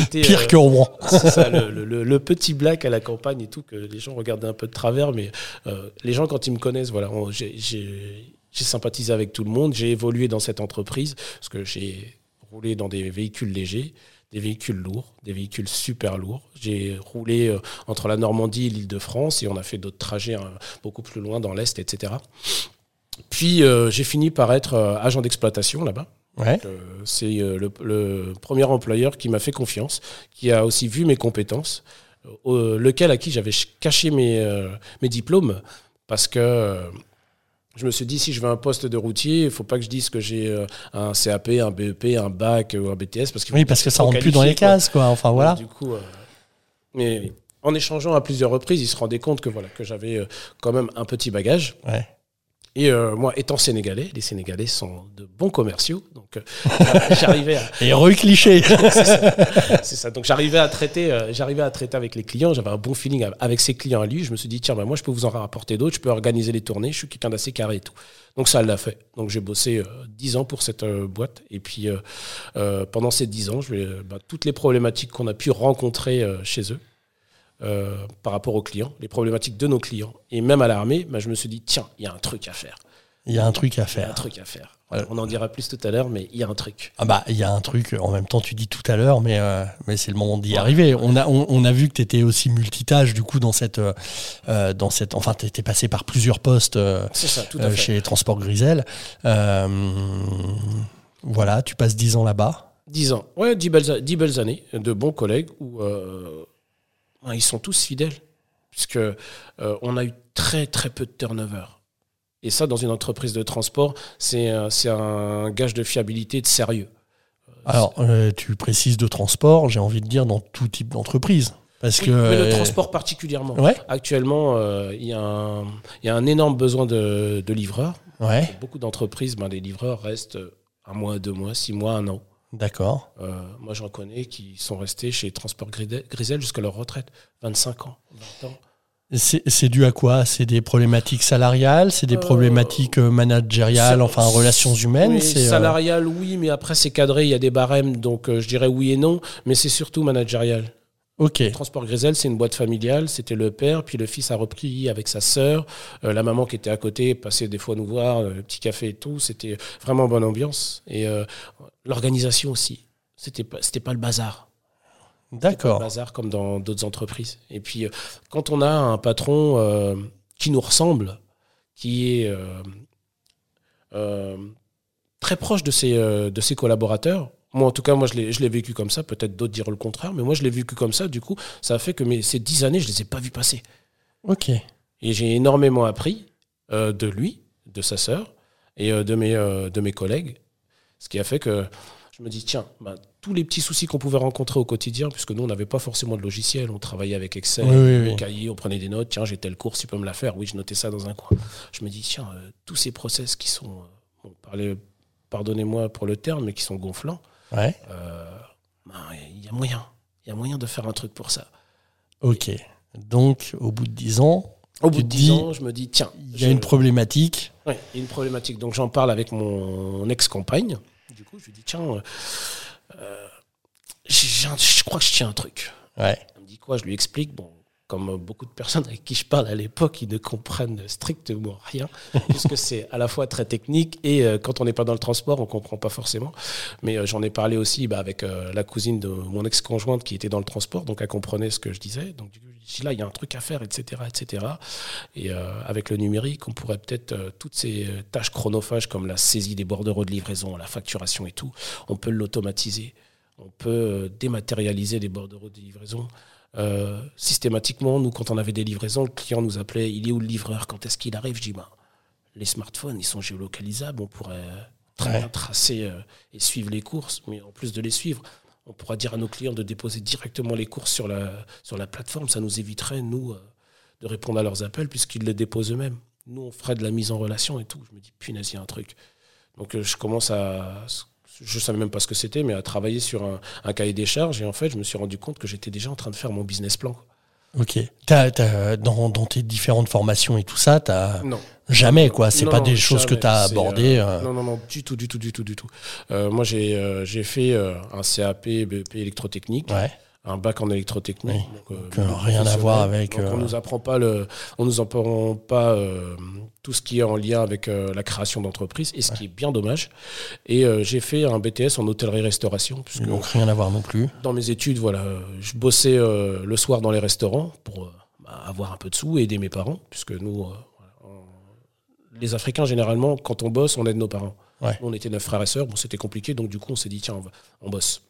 A: Pire euh, que Rouen.
B: c'est ça, le, petit black à la campagne et tout, que les gens regardaient un peu de travers. Mais les gens, quand ils me connaissent, voilà, j'ai sympathisé avec tout le monde. J'ai évolué dans cette entreprise, parce que j'ai roulé dans des véhicules légers, des véhicules lourds, des véhicules super lourds. J'ai roulé euh, entre la Normandie et l'île de France et on a fait d'autres trajets hein, beaucoup plus loin dans l'Est, etc. Puis euh, j'ai fini par être euh, agent d'exploitation là-bas. c'est le, premier employeur qui m'a fait confiance, qui a aussi vu mes compétences, lequel à qui j'avais caché mes, mes diplômes parce que je me suis dit, si je veux un poste de routier, il ne faut pas que je dise que j'ai euh, un CAP, un BEP, un bac ou un BTS. Parce
A: oui, parce que ça ne rentre plus dans les cases, quoi. Enfin, voilà.
B: du coup, euh, mais en échangeant à plusieurs reprises, il se rendait compte que, voilà, que j'avais euh, quand même un petit bagage.
A: Ouais.
B: Et euh, moi, étant sénégalais, les Sénégalais sont de bons commerciaux, donc euh, j'arrivais à...
A: Et heureux cliché
B: C'est ça. Donc j'arrivais à traiter, euh, j'arrivais à traiter avec les clients, j'avais un bon feeling avec ces clients à lui. Je me suis dit, tiens, bah, moi, je peux vous en rapporter d'autres, je peux organiser les tournées, je suis quelqu'un d'assez carré et tout. Donc ça l'a fait. Donc j'ai bossé dix ans pour cette boîte. Et puis pendant ces dix ans, je bah, toutes les problématiques qu'on a pu rencontrer chez eux, euh, par rapport aux clients, les problématiques de nos clients. Et même à l'armée, bah, je me suis dit, tiens, il y a un truc à faire.
A: Il y a un truc à faire.
B: un truc à faire. on en dira plus tout à l'heure, mais il y a un truc.
A: Ah bah, il y a un truc. En même temps, tu dis tout à l'heure, mais, euh, mais c'est le moment d'y arriver. On a, on, a vu que tu étais aussi multitâche, du coup, dans cette. Euh, dans cette enfin, tu étais passé par plusieurs postes
B: ça, tout à fait.
A: chez Transport Grisel. voilà, tu passes 10 ans là-bas.
B: 10 ans, ouais, 10 belles, 10 belles années de bons collègues où ils sont tous fidèles, puisque euh, on a eu très très peu de turnover. Et ça, dans une entreprise de transport, c'est un gage de fiabilité, de sérieux. Euh,
A: Alors, euh, tu précises de transport, j'ai envie de dire dans tout type d'entreprise. Parce
B: Oui,
A: que.
B: mais le
A: euh,
B: transport particulièrement.
A: Ouais,
B: Actuellement, euh, il y, a un- il y a un énorme besoin de, de livreurs.
A: ouais,
B: Beaucoup d'entreprises, ben, les livreurs restent un mois, deux mois, six mois, un an.
A: D'accord.
B: Euh, moi, j'en connais qui sont restés chez Transport Grisel jusqu'à leur retraite. 25 ans, 20 ans.
A: C'est dû à quoi? C'est des problématiques salariales? C'est des
B: Euh,
A: problématiques euh, managériales, enfin relations humaines?
B: Oui,
A: c'est, euh,
B: salarial, oui, mais après, c'est cadré, il y a des barèmes, donc euh, je dirais oui et non, mais c'est surtout managérial.
A: Ok,
B: Transport Grisel, c'est une boîte familiale. C'était le père, puis le fils a repris avec sa sœur. Euh, la maman qui était à côté passait des fois nous voir, euh, le petit café et tout. C'était vraiment bonne ambiance. Et euh, l'organisation aussi. C'était pas, c'était pas le bazar. Pas le
A: d'accord.
B: bazar comme dans d'autres entreprises. Et puis, quand on a un patron qui nous ressemble, qui est très proche de ses, de ses collaborateurs, moi, en tout cas, moi, je l'ai vécu comme ça. Peut-être d'autres diront le contraire, mais moi, je l'ai vécu comme ça. Du coup, ça a fait que mes, ces dix années, je les ai pas vus passer.
A: Ok,
B: Et j'ai énormément appris euh, de lui, de sa sœur et euh, de, mes, euh, de mes collègues. Ce qui a fait que je me dis, tiens, bah, tous les petits soucis qu'on pouvait rencontrer au quotidien, puisque nous, on n'avait pas forcément de logiciel, on travaillait avec Excel,
A: Oui, oui, oui.
B: cahier, on prenait des notes, tiens, j'ai telle course, tu peux me la faire. Oui, je notais ça dans un coin. Je me dis, tiens, tous ces process qui sont, bon, pardonnez-moi pour le terme, mais qui sont gonflants,
A: ouais,
B: euh, ben, il y a moyen. Il y a moyen de faire un truc pour ça.
A: ok. Donc, au bout de 10 ans,
B: Au bout de
A: te
B: 10
A: dis,
B: ans, je me dis, tiens,
A: il y a
B: je-
A: une problématique.
B: Ouais, il y a une problématique. Donc j'en parle avec mon ex-compagne. Du coup, je lui dis tiens, euh, euh, un- je crois que je tiens un truc.
A: Ouais,
B: Elle me dit quoi? Je lui explique. Bon, comme beaucoup de personnes avec qui je parle à l'époque, ils ne comprennent strictement rien, puisque c'est à la fois très technique et euh, quand on n'est pas dans le transport, on comprend pas forcément. Mais euh, j'en ai parlé aussi bah, avec euh, la cousine de mon ex-conjointe qui était dans le transport, donc elle comprenait ce que je disais. Donc je dis là, il y a un truc à faire, etc., etc. Et avec le numérique, on pourrait peut-être toutes ces tâches chronophages comme la saisie des bordereaux de livraison, la facturation et tout, on peut l'automatiser. On peut dématérialiser les bordereaux de livraison. Euh, systématiquement, nous, quand on avait des livraisons, le client nous appelait il est où le livreur? Quand est-ce qu'il arrive? Je dis ben, les smartphones, ils sont géolocalisables, on pourrait très
A: Ouais.
B: bien tracer euh, et suivre les courses, mais en plus de les suivre, on pourra dire à nos clients de déposer directement les courses sur la, sur la plateforme. Ça nous éviterait, nous, euh, de répondre à leurs appels puisqu'ils les déposent eux-mêmes. Nous, on ferait de la mise en relation et tout. Je me dis, punaise, il y a un truc. Donc, je commence à. Je savais même pas ce que c'était, mais à travailler sur un, un cahier des charges. Et en fait, je me suis rendu compte que j'étais déjà en train de faire mon business plan.
A: ok. Dans, dans tes différentes formations et tout ça, t'as
B: Non.
A: jamais, quoi. C'est pas
B: non,
A: des choses que tu as abordées.
B: euh,
A: euh,
B: Non, non, non, du tout, du tout, du tout, du tout. Euh, moi, j'ai fait un CAP, BEP électrotechnique,
A: Ouais,
B: un bac en électrotechnique.
A: Oui.
B: donc, euh,
A: Donc, rien à voir avec,
B: Donc,
A: euh,
B: on nous apprend pas le, on nous apprend pas euh, tout ce qui est en lien avec la création d'entreprise, et ce qui est bien dommage. Et j'ai fait un BTS en hôtellerie-restauration,
A: donc rien à voir non plus.
B: dans mes études, voilà, je bossais le soir dans les restaurants pour bah, avoir un peu de sous et aider mes parents, puisque nous, on- les Africains, généralement, quand on bosse, on aide nos parents.
A: Ouais.
B: On était neuf frères et sœurs, bon, c'était compliqué, donc du coup, on s'est dit, tiens, on, va- on bosse.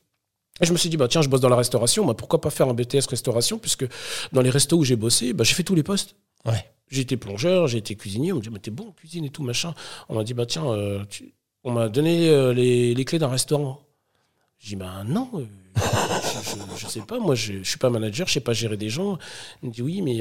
B: Et je me suis dit, bah, tiens, je bosse dans la restauration, bah, pourquoi pas faire un BTS restauration, puisque dans les restos où j'ai bossé, bah, j'ai fait tous les postes.
A: Ouais.
B: J'ai été plongeur, j'ai été cuisinier, on me dit, mais t'es bon en cuisine et tout, machin. On m'a dit, bah tiens, euh, tu- on m'a donné euh, les, les clés d'un restaurant. J'ai dit, ben non, euh, je, je- je sais pas, moi je, je suis pas manager, je sais pas gérer des gens. Il me dit, oui, mais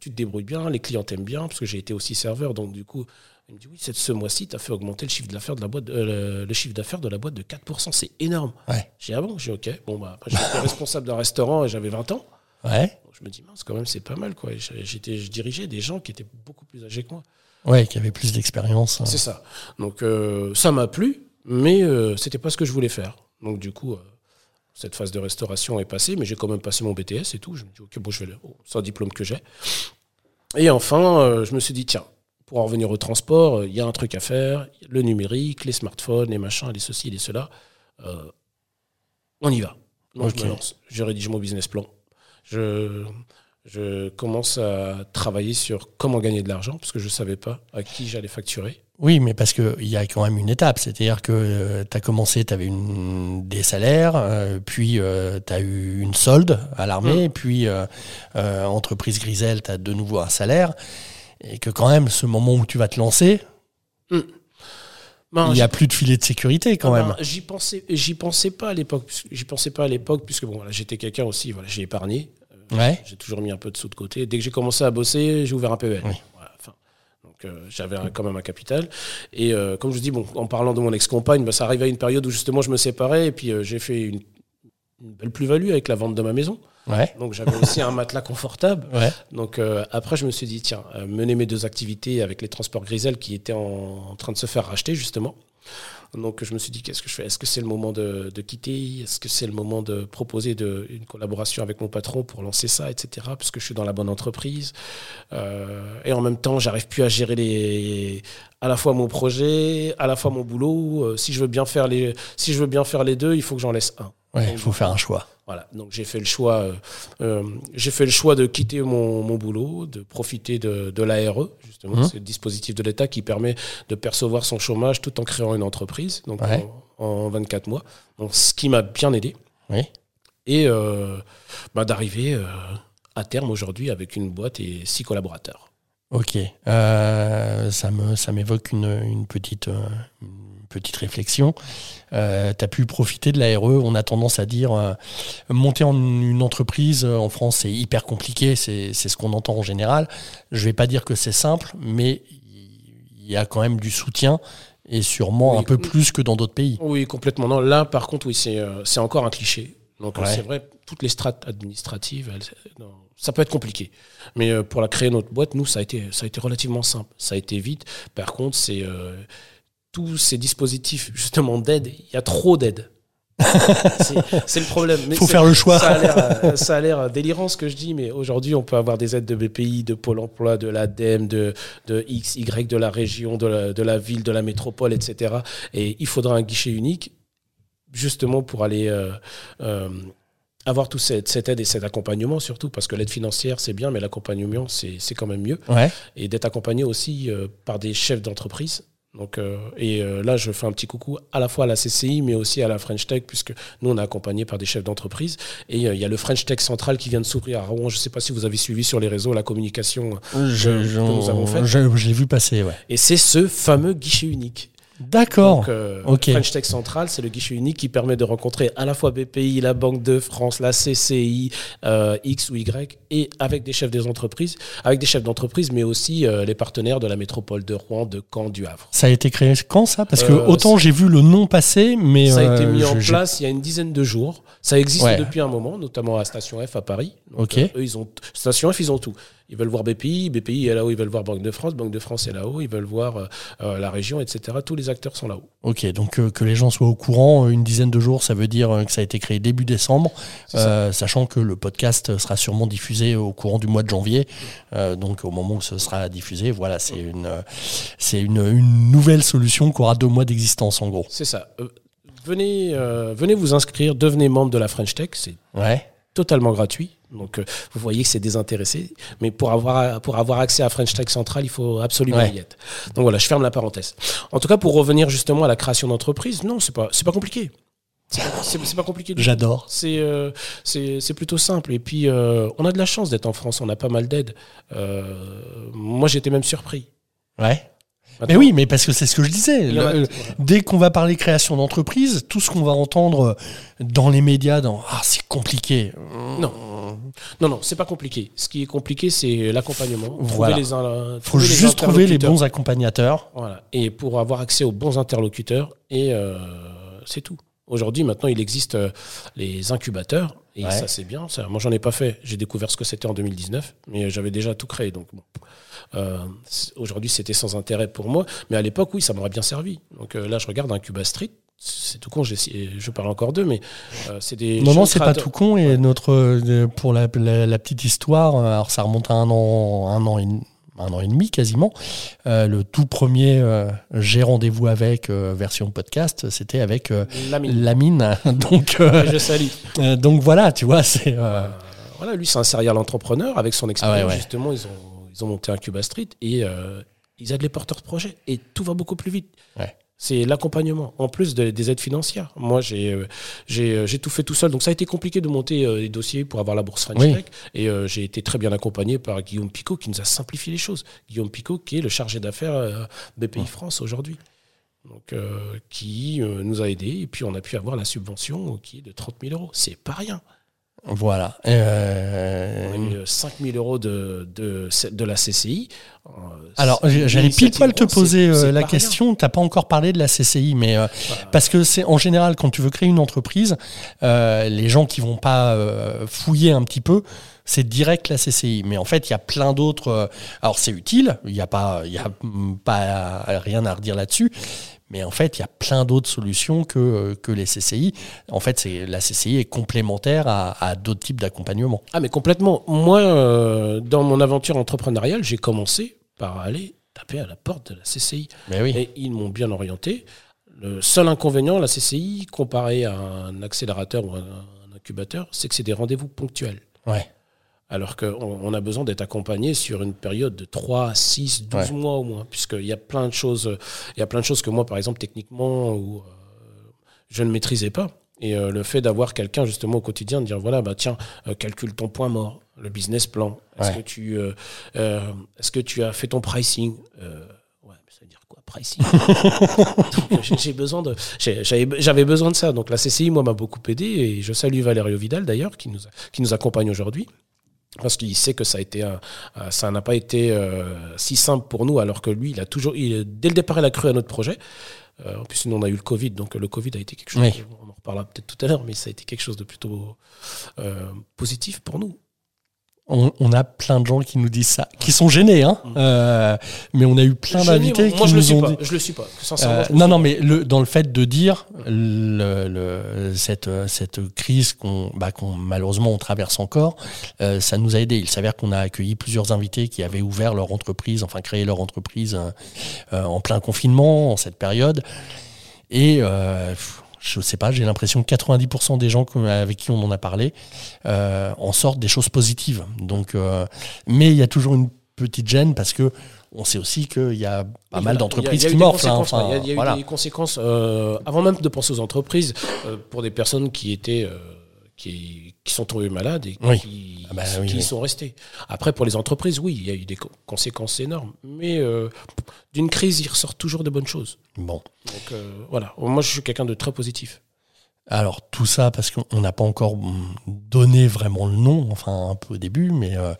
B: tu te débrouilles bien, les clients t'aiment bien, parce que j'ai été aussi serveur, donc du coup, il me dit, oui, cette- ce mois-ci, tu as fait augmenter le chiffre d'affaires de la boîte, euh, le, chiffre d'affaires de la boîte de 4%, c'est énorme.
A: Ouais.
B: J'ai dit, ah bon, j'ai ok, bon, bah, après, j'étais responsable d'un restaurant et j'avais 20 ans.
A: Ouais,
B: Donc, je me dis, mince, quand même, c'est pas mal, quoi. J'étais, je dirigeais des gens qui étaient beaucoup plus âgés que moi.
A: ouais, qui avait plus d'expérience.
B: C'est ça. Donc euh, ça m'a plu, mais euh, c'était pas ce que je voulais faire. Donc du coup, euh, cette phase de restauration est passée, mais j'ai quand même passé mon BTS et tout. Je me dis, ok, bon, je vais le. oh, c'est un diplôme que j'ai. Et enfin, je me suis dit, tiens, pour en revenir au transport, euh, il y a un truc à faire, le numérique, les smartphones, les machins, les ceci, les cela. Euh, on y va. Donc je me lance. Je rédige mon business plan. Je, je commence à travailler sur comment gagner de l'argent, parce que je ne savais pas à qui j'allais facturer.
A: Oui, mais parce qu'il y a quand même une étape. C'est-à-dire que tu as commencé, tu avais des salaires, euh, puis tu as eu une solde à l'armée, puis euh, euh, entreprise Grisel, tu as de nouveau un salaire. Et que quand même, ce moment où tu vas te lancer,
B: Ben,
A: Il n'y a plus de filet de sécurité quand
B: Ben,
A: même.
B: J'y pensais, j'y pensais pas à l'époque. puisque- J'y pensais pas à l'époque puisque bon, voilà, j'étais quelqu'un aussi. Voilà, j'ai épargné.
A: Ouais.
B: J'ai toujours mis un peu de sous de côté. Dès que j'ai commencé à bosser, j'ai ouvert un PEL.
A: Oui.
B: Voilà, donc euh, j'avais quand même un capital. Et euh, comme je vous dis, bon, en parlant de mon ex-compagne, bah, ça arrivait à une période où justement je me séparais et puis euh, j'ai fait une, une belle plus-value avec la vente de ma maison.
A: Ouais.
B: Donc j'avais aussi un matelas confortable.
A: Ouais.
B: Donc euh, après, je me suis dit, tiens, euh, mener mes deux activités avec les transports Grisel qui étaient en, en train de se faire racheter, justement. Donc je me suis dit, qu'est-ce que je fais? Est-ce que c'est le moment de, de quitter? Est-ce que c'est le moment de proposer de, une collaboration avec mon patron pour lancer ça, etc. Parce que je suis dans la bonne entreprise? Euh, et en même temps, j'arrive plus à gérer les, à la fois mon projet, à la fois mon boulot. Euh, si, je veux bien faire les, si je veux bien faire les deux, il faut que j'en laisse un.
A: Ouais, il faut faire un choix.
B: Voilà, donc j'ai fait le choix, euh, euh, j'ai fait le choix de quitter mon, mon boulot, de profiter de, de l'ARE, justement,
A: Mhm.
B: c'est le dispositif de l'État qui permet de percevoir son chômage tout en créant une entreprise, donc
A: Ouais.
B: en, en 24 mois. Donc, ce qui m'a bien aidé.
A: Oui.
B: Et euh, bah, d'arriver euh, à terme aujourd'hui avec une boîte et six collaborateurs.
A: Ok. Ça me ça m'évoque une, une petite petite réflexion. Euh, tu as pu profiter de l'ARE. On a tendance à dire euh, monter en une entreprise euh, en France c'est hyper compliqué. C'est ce qu'on entend en général. Je vais pas dire que c'est simple, mais il y a quand même du soutien et sûrement
B: Oui.
A: un peu plus que dans d'autres pays.
B: Oui, complètement. Non, là, par contre, oui, c'est euh, encore un cliché. Donc,
A: Ouais.
B: c'est vrai, toutes les strates administratives, elles- non, ça peut être compliqué. Mais pour la créer notre boîte, nous, ça a été, ça a été relativement simple. Ça a été vite. Par contre, c'est euh, tous ces dispositifs justement d'aide. Il y a trop d'aide. C'est- le problème. Mais
A: Faut faire le choix.
B: Ça a l'air, euh, l'air délirant ce que je dis, mais aujourd'hui, on peut avoir des aides de BPI, de Pôle emploi, de l'ADEME, de, de X, Y, de la région, de la, de la ville, de la métropole, etc. Et il faudra un guichet unique, justement pour aller euh, euh, avoir toute cette, cette aide et cet accompagnement, surtout, parce que l'aide financière, c'est bien, mais l'accompagnement, c'est c'est quand même mieux.
A: Ouais.
B: Et d'être accompagné aussi euh, par des chefs d'entreprise. Donc, euh, et euh, là, je fais un petit coucou à la fois à la CCI, mais aussi à la French Tech, puisque nous, on est accompagné par des chefs d'entreprise. Et euh, il y a le French Tech Central qui vient de s'ouvrir à Rouen. Je ne sais pas si vous avez suivi sur les réseaux la communication.
A: Je, je,
B: que nous avons fait.
A: je- je l'ai vu passer. Ouais.
B: Et c'est ce fameux guichet unique.
A: D'accord.
B: Donc, euh. French Tech Central, c'est le guichet unique qui permet de rencontrer à la fois BPI, la Banque de France, la CCI, euh, X ou Y, et avec des chefs des entreprises, avec des chefs d'entreprise, mais aussi euh, les partenaires de la métropole de Rouen, de Caen, du Havre.
A: Ça a été créé quand ça? Parce que
B: Euh,
A: autant j'ai vu le nom passer, mais
B: Ça a été mis en
A: je-
B: place il y a une dizaine de jours. Ça existe
A: Ouais.
B: depuis un moment, notamment à Station F à Paris. Donc,
A: Ok.
B: eux, ils ont Station F, ils ont tout. Ils veulent voir BPI, BPI est là-haut, ils veulent voir Banque de France, Banque de France est là-haut, ils veulent voir euh, euh, la région, etc. Tous les acteurs sont là-haut.
A: Ok, donc euh, que les gens soient au courant, une dizaine de jours, ça veut dire que ça a été créé début décembre, euh, sachant que le podcast sera sûrement diffusé au courant du mois de janvier. Donc au moment où ce sera diffusé, voilà, c'est une, c'est une, une nouvelle solution qui aura deux mois d'existence en gros.
B: C'est ça. Venez, euh, venez vous inscrire, devenez membre de la French Tech, c'est
A: Ouais.
B: Totalement gratuit. Donc, euh, vous voyez que c'est désintéressé. Mais pour avoir, pour avoir accès à French Tech Central, il faut absolument
A: Ouais.
B: y être. Donc voilà, je ferme la parenthèse. En tout cas, pour revenir justement à la création d'entreprise, non, c'est pas, c'est pas compliqué. C'est pas, pas compliqué.
A: J'adore.
B: C'est euh, c'est plutôt simple. Et puis, euh, on a de la chance d'être en France. On a pas mal d'aides. Euh, moi, j'étais même surpris.
A: Ouais. Mais oui, mais parce que c'est ce que je disais.
B: il
A: Le-. Dès qu'on va parler création d'entreprise, tout ce qu'on va entendre dans les médias, dans ah c'est compliqué.
B: Non. Non, non, c'est pas compliqué. Ce qui est compliqué, c'est l'accompagnement.
A: Voilà.
B: Trouver les, in-
A: Faut
B: les
A: juste trouver les bons accompagnateurs.
B: Voilà. Et pour avoir accès aux bons interlocuteurs, et euh, c'est tout. Aujourd'hui, maintenant, il existe euh, les incubateurs, et
A: Ouais.
B: ça, c'est bien. Ça, moi, j'en ai pas fait. J'ai découvert ce que c'était en 2019, mais j'avais déjà tout créé. Donc, bon. Euh, Aujourd'hui, c'était sans intérêt pour moi, mais à l'époque, oui, ça m'aurait bien servi. Donc euh, là, je regarde Incuba Street. C'est tout con, je parle encore d'eux, mais euh, c'est des.
A: Non, non, c'est pas tout con. Et notre, euh, pour la, la- la petite histoire, euh, alors ça remonte à un an, un an un an et demi quasiment. Euh, le tout premier euh, J'ai rendez-vous avec euh, version podcast, c'était avec
B: Lamine.
A: Lamine. donc,
B: je salue.
A: donc voilà, tu vois, c'est.
B: Voilà, lui, c'est un serial entrepreneur. Avec son expérience,
A: Ah ouais, ouais.
B: justement, ils ont, ils ont monté un Cuba Street et ils aident les porteurs de projets. Et tout va beaucoup plus vite.
A: Ouais.
B: C'est l'accompagnement, en plus de- des aides financières. Moi, j'ai euh, j'ai euh, j'ai tout fait tout seul. Donc, ça a été compliqué de monter euh, les dossiers pour avoir la bourse French
A: Oui.
B: Tech. Et euh, j'ai été très bien accompagné par Guillaume Picot, qui nous a simplifié les choses. Guillaume Picot, qui est le chargé d'affaires euh, BPI France aujourd'hui. donc, qui nous a aidés. Et puis, on a pu avoir la subvention qui est de 30 000 euros. C'est pas rien.
A: Voilà.
B: Euh, on a eu 5 000 euros de, de, de la CCI.
A: Euh, Alors, j'allais pile poil te poser euh, la question. Tu n'as pas encore parlé de la CCI, mais voilà. parce que c'est en général, quand tu veux créer une entreprise, les gens qui vont pas fouiller un petit peu, c'est direct la CCI. Mais en fait, il y a plein d'autres. alors, c'est utile. Il n'y a pas, y a pas rien à redire là-dessus. Mais en fait, il y a plein d'autres solutions que, euh, que les CCI. En fait, c'est, la CCI est complémentaire à, à d'autres types d'accompagnement.
B: Ah, mais complètement. Moi, euh, dans mon aventure entrepreneuriale, j'ai commencé par aller taper à la porte de la CCI.
A: Mais oui.
B: Et ils m'ont bien orienté. Le seul inconvénient, la CCI, comparé à un accélérateur ou un, un incubateur, c'est que c'est des rendez-vous ponctuels.
A: Ouais
B: alors qu'on on a besoin d'être accompagné sur une période de 3, 6, 12 ouais. mois au moins, puisqu'il y a plein de choses, il y a plein de choses que moi, par exemple, techniquement, où, euh, je ne maîtrisais pas. Et euh, le fait d'avoir quelqu'un justement au quotidien, de dire voilà, bah tiens, euh, calcule ton point mort, le business plan. Est-ce ouais. que tu, euh, est-ce que tu as fait ton pricing? Ouais, mais ça veut dire quoi, pricing? J'ai besoin de, j'avais besoin de ça. Donc la CCI, moi, m'a beaucoup aidé et je salue Valério Vidal d'ailleurs, qui nous, qui nous accompagne aujourd'hui parce qu'il sait que ça a été un, ça n'a pas été euh, si simple pour nous alors que lui il a toujours il, dès le départ il a cru à notre projet euh, en plus nous on a eu le Covid donc le Covid a été quelque chose
A: oui.
B: on en reparlera peut-être tout à l'heure mais ça a été quelque chose de plutôt euh, positif pour nous
A: on, on, a plein de gens qui nous disent ça, qui sont gênés, hein. Mmh. Euh, mais on a eu plein d'invités qui
B: moi, je
A: nous ont
B: pas.
A: dit.
B: Je le suis pas.
A: Euh, non, non, mais le, dans le fait de dire le, le, cette, cette crise qu'on bah, qu'on malheureusement on traverse encore, euh, ça nous a aidé. Il s'avère qu'on a accueilli plusieurs invités qui avaient ouvert leur entreprise, enfin créé leur entreprise en plein confinement, en cette période. Et je sais pas, j'ai l'impression que 90% des gens avec qui on en a parlé euh, en sortent des choses positives. Donc, euh, mais il y a toujours une petite gêne parce que on sait aussi qu'il y a pas
B: Oui,
A: mal d'entreprises
B: il y a
A: qui
B: eu des
A: morflent. hein, enfin.
B: Il y a, il y a eu des conséquences euh, avant même de penser aux entreprises pour des personnes qui étaient qui, qui sont tombées malades et
A: Oui.
B: qui,
A: Ah bah
B: qui
A: oui,
B: y
A: oui.
B: sont restées. Après, pour les entreprises, oui, il y a eu des co- conséquences énormes. Mais euh, d'une crise, il ressort toujours de bonnes choses.
A: Bon.
B: Donc euh, voilà, moi je suis quelqu'un de très positif.
A: Alors tout ça parce qu'on n'a pas encore donné vraiment le nom, enfin un peu au début, mais euh,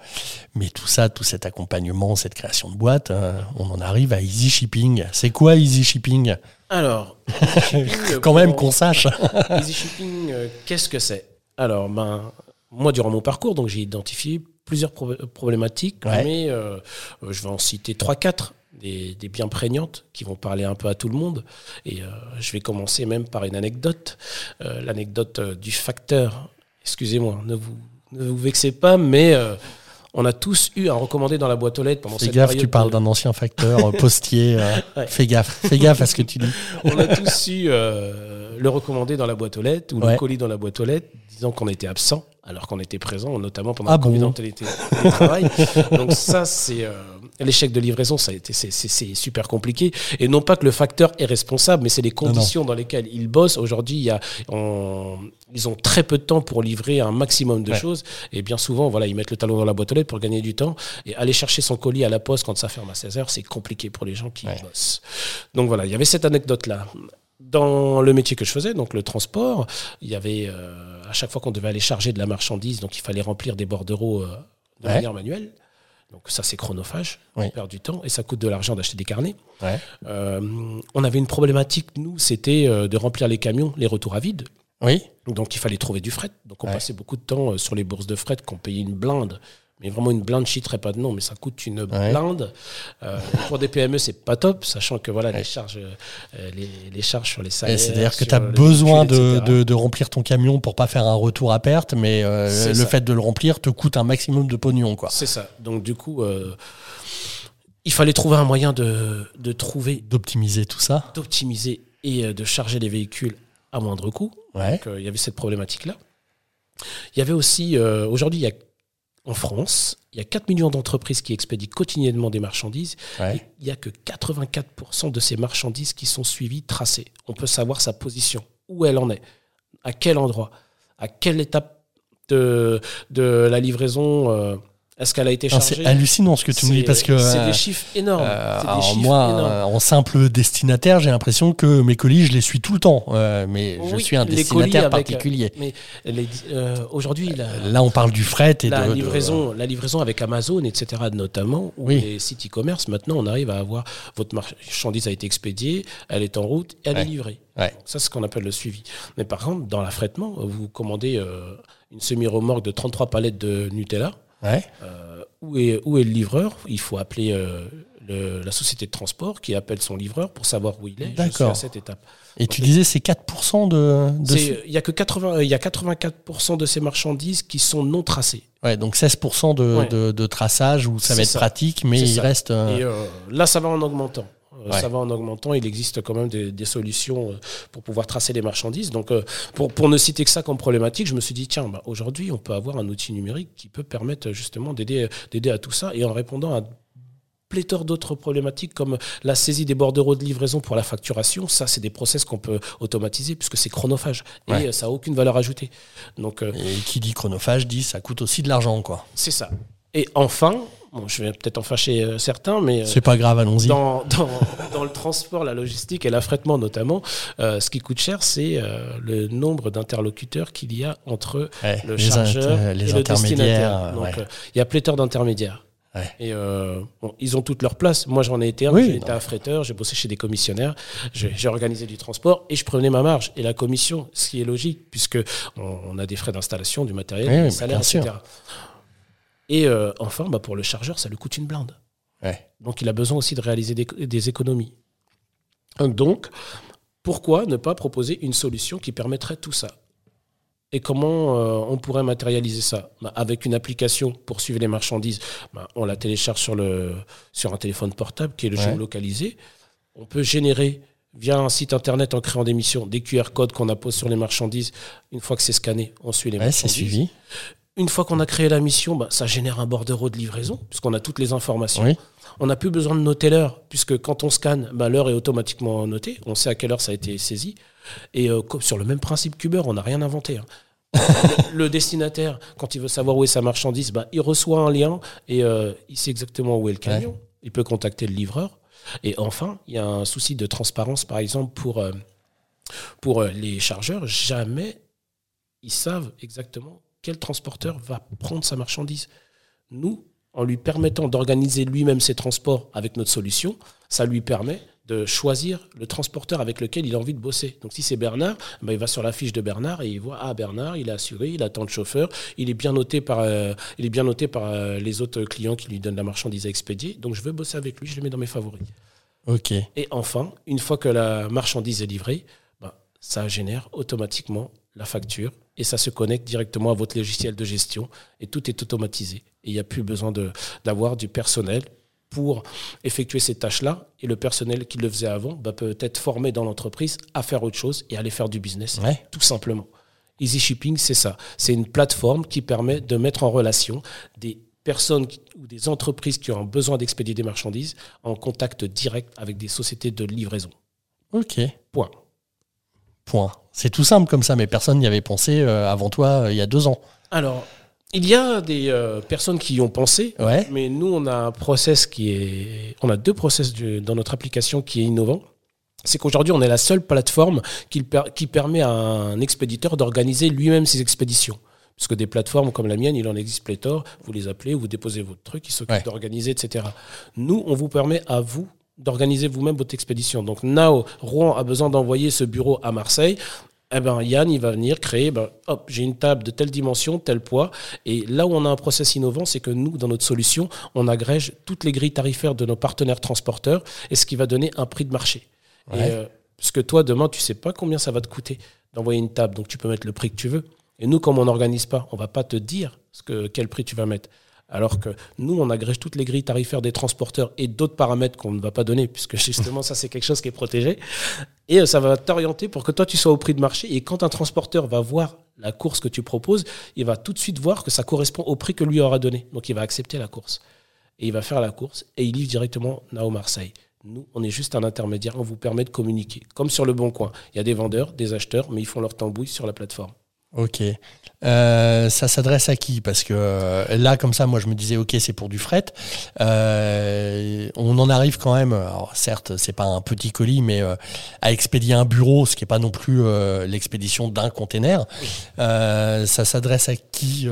A: mais tout ça, tout cet accompagnement, cette création de boîte, euh, on en arrive à Easy Shipping. C'est quoi Easy Shipping?
B: Alors, Easy Shipping,
A: Quand même qu'on sache.
B: Easy Shipping, euh, qu'est-ce que c'est? Alors, ben, moi, durant mon parcours, donc j'ai identifié plusieurs pro- problématiques,
A: Ouais.
B: mais euh, euh, je vais en citer 3-4, des, des bien prégnantes qui vont parler un peu à tout le monde. Et euh, je vais commencer même par une anecdote, euh, l'anecdote du facteur. Excusez-moi, ne vous, ne vous vexez pas, mais on a tous eu à recommander dans la boîte aux lettres pendant
A: Fais
B: cette
A: gaffe,
B: période
A: tu parles d'un ancien facteur postier. euh,
B: Ouais.
A: Fais gaffe, fais gaffe à ce que tu dis.
B: on a tous eu euh, le recommander dans la boîte aux lettres ou
A: Ouais.
B: le colis dans la boîte aux lettres, disant qu'on était absent alors qu'on était présent, notamment pendant
A: Ah
B: le Covid
A: bon
B: en télé- télétravail. Donc ça, c'est euh, l'échec de livraison, ça a été c'est- super compliqué. Et non pas que le facteur est responsable, mais c'est les conditions dans lesquelles ils bossent. Aujourd'hui, il y a, on- ils ont très peu de temps pour livrer un maximum de
A: Ouais.
B: choses. Et bien souvent, voilà, ils mettent le talon dans la boîte aux lettres pour gagner du temps. Et aller chercher son colis à la poste quand ça ferme à 16h, c'est compliqué pour les gens qui
A: Ouais.
B: bossent. Donc voilà, il y avait cette anecdote-là. Dans le métier que je faisais, donc le transport, il y avait euh, à chaque fois qu'on devait aller charger de la marchandise, donc il fallait remplir des bordereaux euh, de
A: Ouais.
B: manière manuelle. Donc ça, c'est chronophage,
A: Oui.
B: on perd du temps et ça coûte de l'argent d'acheter des carnets.
A: Ouais.
B: Euh, on avait une problématique, nous, c'était euh, de remplir les camions, les retours à vide.
A: Oui.
B: Donc il fallait trouver du fret. Donc on
A: Ouais.
B: passait beaucoup de temps euh, sur les bourses de fret qu'on payait une blinde. Mais vraiment une blinde, je citerai pas de nom, mais ça coûte une
A: Ouais.
B: blinde. Euh, pour des PME, c'est pas top, sachant que voilà les charges, euh, les, les charges sur les salaires.
A: C'est-à-dire que tu as besoin de, de, de remplir ton camion pour pas faire un retour à perte, mais euh, le
B: ça.
A: fait de le remplir te coûte un maximum de pognon. quoi.
B: C'est ça. Donc du coup, il fallait trouver un moyen de, de trouver,
A: D'optimiser tout ça.
B: d'optimiser et de charger les véhicules à moindre coût.
A: Ouais.
B: Donc, il y avait cette problématique-là. Il y avait aussi, euh, aujourd'hui, il y a, en France, il y a 4 millions d'entreprises qui expédient quotidiennement des marchandises.
A: Ouais.
B: Et il n'y a que 84% de ces marchandises qui sont suivies, tracées. On peut savoir sa position, où elle en est, à quel endroit, à quelle étape de, de la livraison euh, Est-ce qu'elle a été chargée
A: C'est hallucinant ce que tu me dis parce que
B: c'est
A: euh,
B: des chiffres énormes.
A: euh,
B: des
A: alors
B: chiffres
A: moi,
B: énormes.
A: euh, en simple destinataire, j'ai l'impression que mes colis, je les suis tout le temps. Euh, mais je suis un destinataire
B: avec,
A: particulier.
B: Mais les- euh, aujourd'hui, la,
A: Là, on parle du fret et
B: la
A: de, de-
B: livraison, la livraison avec Amazon, etc. notamment, ou
A: Oui.
B: les sites e-commerce, maintenant, on arrive à avoir votre marchandise a été expédiée, elle est en route, elle
A: Ouais.
B: est livrée.
A: Ouais.
B: Ça, c'est ce qu'on appelle le suivi. Mais par contre, dans l'affrètement, vous commandez euh, une semi-remorque de 33 palettes de Nutella.
A: Ouais.
B: Euh, où, est, où est le livreur? Il faut appeler euh, le- la société de transport qui appelle son livreur pour savoir où il est.
A: D'accord.
B: à cette étape.
A: Et tu disais c'est 4% de,
B: Il y a que 80, il y a 84% de ces marchandises qui sont non tracées.
A: ouais, donc 16% de,
B: Ouais.
A: de, de traçage où ça va être
B: ça.
A: pratique, mais il
B: ça.
A: reste. euh,
B: Et euh, là, ça va en augmentant. Euh,
A: Ouais.
B: Ça va en augmentant. Il existe quand même des, des solutions euh, pour pouvoir tracer les marchandises. Donc, euh, pour, pour ne citer que ça comme problématique, je me suis dit, tiens, bah, aujourd'hui, on peut avoir un outil numérique qui peut permettre justement d'aider à tout ça et en répondant à pléthore d'autres problématiques comme la saisie des bordereaux de livraison pour la facturation. Ça, c'est des process qu'on peut automatiser puisque c'est chronophage et
A: Ouais.
B: ça n'a aucune valeur ajoutée. Donc,
A: Et qui dit chronophage dit ça coûte aussi de l'argent, quoi.
B: c'est ça. Et enfin, bon, je vais peut-être en fâcher euh, certains, mais euh,
A: C'est pas grave, allons-y.
B: dans, dans, dans le transport, la logistique et l'affrètement notamment, euh, ce qui coûte cher, c'est euh, le nombre d'interlocuteurs qu'il y a entre
A: Ouais,
B: le chargeur
A: les
B: et le destinataire.
A: ouais.
B: euh, il y a pléthore d'intermédiaires.
A: Ouais.
B: Et euh, bon, ils ont toutes leur place. Moi, j'en ai été un.
A: Oui,
B: j'ai j'ai bossé chez des commissionnaires, j'ai organisé du transport et je prenais ma marge et la commission, ce qui est logique puisque on, on a des frais d'installation, du matériel,
A: Oui,
B: des salaires,
A: sûr.
B: Et euh, enfin, bah, pour le chargeur, ça lui coûte une blinde.
A: Ouais.
B: Donc il a besoin aussi de réaliser des, des économies. Donc, pourquoi ne pas proposer une solution qui permettrait tout ça? Et comment euh, on pourrait matérialiser ça? Bah, Avec une application pour suivre les marchandises, bah, on la télécharge sur, le, sur un téléphone portable qui est le
A: Ouais.
B: géolocalisé. On peut générer via un site internet en créant des missions des QR codes qu'on appose sur les marchandises. Une fois que c'est scanné, on suit les
A: Ouais,
B: marchandises.
A: suivi.
B: Une fois qu'on a créé la mission, bah, ça génère un bordereau de livraison, puisqu'on a toutes les informations.
A: Oui.
B: On n'a plus besoin de noter l'heure, puisque quand on scanne, bah, l'heure est automatiquement notée. On sait à quelle heure ça a été saisi. Et euh, sur le même principe qu'Uber, on n'a rien inventé. hein. le, le destinataire, quand il veut savoir où est sa marchandise, bah, il reçoit un lien et euh, il sait exactement où est le camion. Il peut contacter le livreur. Et enfin, il y a un souci de transparence, par exemple, pour, euh, pour les chargeurs. Jamais ils savent exactement quel transporteur va prendre sa marchandise. Nous, en lui permettant d'organiser lui-même ses transports avec notre solution, ça lui permet de choisir le transporteur avec lequel il a envie de bosser. Donc si c'est Bernard, ben, il va sur la fiche de Bernard et il voit ah Bernard, il est assuré, il attend le chauffeur, il est bien noté par euh, il est bien noté par euh, les autres clients qui lui donnent la marchandise à expédier. Donc je veux bosser avec lui, je le mets dans mes favoris.
A: Ok.
B: Et enfin, une fois que la marchandise est livrée, ben, ça génère automatiquement la facture et ça se connecte directement à votre logiciel de gestion et tout est automatisé. Et il n'y a plus besoin d'avoir du personnel pour effectuer ces tâches-là. Et le personnel qui le faisait avant bah, peut être formé dans l'entreprise à faire autre chose et aller faire du business,
A: Ouais.
B: tout simplement. Easy Shipping, c'est ça. C'est une plateforme qui permet de mettre en relation des personnes ou des entreprises qui ont besoin d'expédier des marchandises en contact direct avec des sociétés de livraison.
A: Ok.
B: Point.
A: Point. C'est tout simple comme ça, mais personne n'y avait pensé euh, avant toi euh, il y a deux ans.
B: Alors, il y a des euh, personnes qui y ont pensé,
A: Ouais.
B: mais nous, on a un process qui est. On a deux process du- dans notre application qui est innovant. C'est qu'aujourd'hui, on est la seule plateforme qui, per- qui permet à un expéditeur d'organiser lui-même ses expéditions. Parce que des plateformes comme la mienne, il en existe pléthore. Vous les appelez, vous déposez votre truc, ils s'occupent
A: Ouais.
B: d'organiser, etc. Nous, on vous permet à vous d'organiser vous-même votre expédition. Donc, Now, Rouen a besoin d'envoyer ce bureau à Marseille. Eh ben, Yann, il va venir créer, ben, hop, j'ai une table de telle dimension, tel poids. Et là où on a un process innovant, c'est que nous, dans notre solution, on agrège toutes les grilles tarifaires de nos partenaires transporteurs et ce qui va donner un prix de marché.
A: Ouais.
B: Et, euh, parce que toi, demain, tu sais pas combien ça va te coûter d'envoyer une table, donc tu peux mettre le prix que tu veux. Et nous, comme on n'organise pas, on va pas te dire ce que, quel prix tu vas mettre. Alors que nous, on agrège toutes les grilles tarifaires des transporteurs et d'autres paramètres qu'on ne va pas donner, puisque justement, ça, c'est quelque chose qui est protégé. Et euh, ça va t'orienter pour que toi, tu sois au prix de marché. Et quand un transporteur va voir la course que tu proposes, il va tout de suite voir que ça correspond au prix que lui aura donné. Donc, il va accepter la course. Et il va faire la course et il livre directement Nao Marseille. Nous, on est juste un intermédiaire, on vous permet de communiquer. Comme sur le Bon Coin. Il y a des vendeurs, des acheteurs, mais ils font leur tambouille sur la plateforme.
A: Ok. Euh, ça s'adresse à qui? Parce que euh, là, comme ça, moi, je me disais, ok, c'est pour du fret. Euh, on en arrive quand même. Alors, certes, c'est pas un petit colis, mais euh, à expédier un bureau, ce qui est pas non plus l'expédition d'un container. Ça s'adresse à qui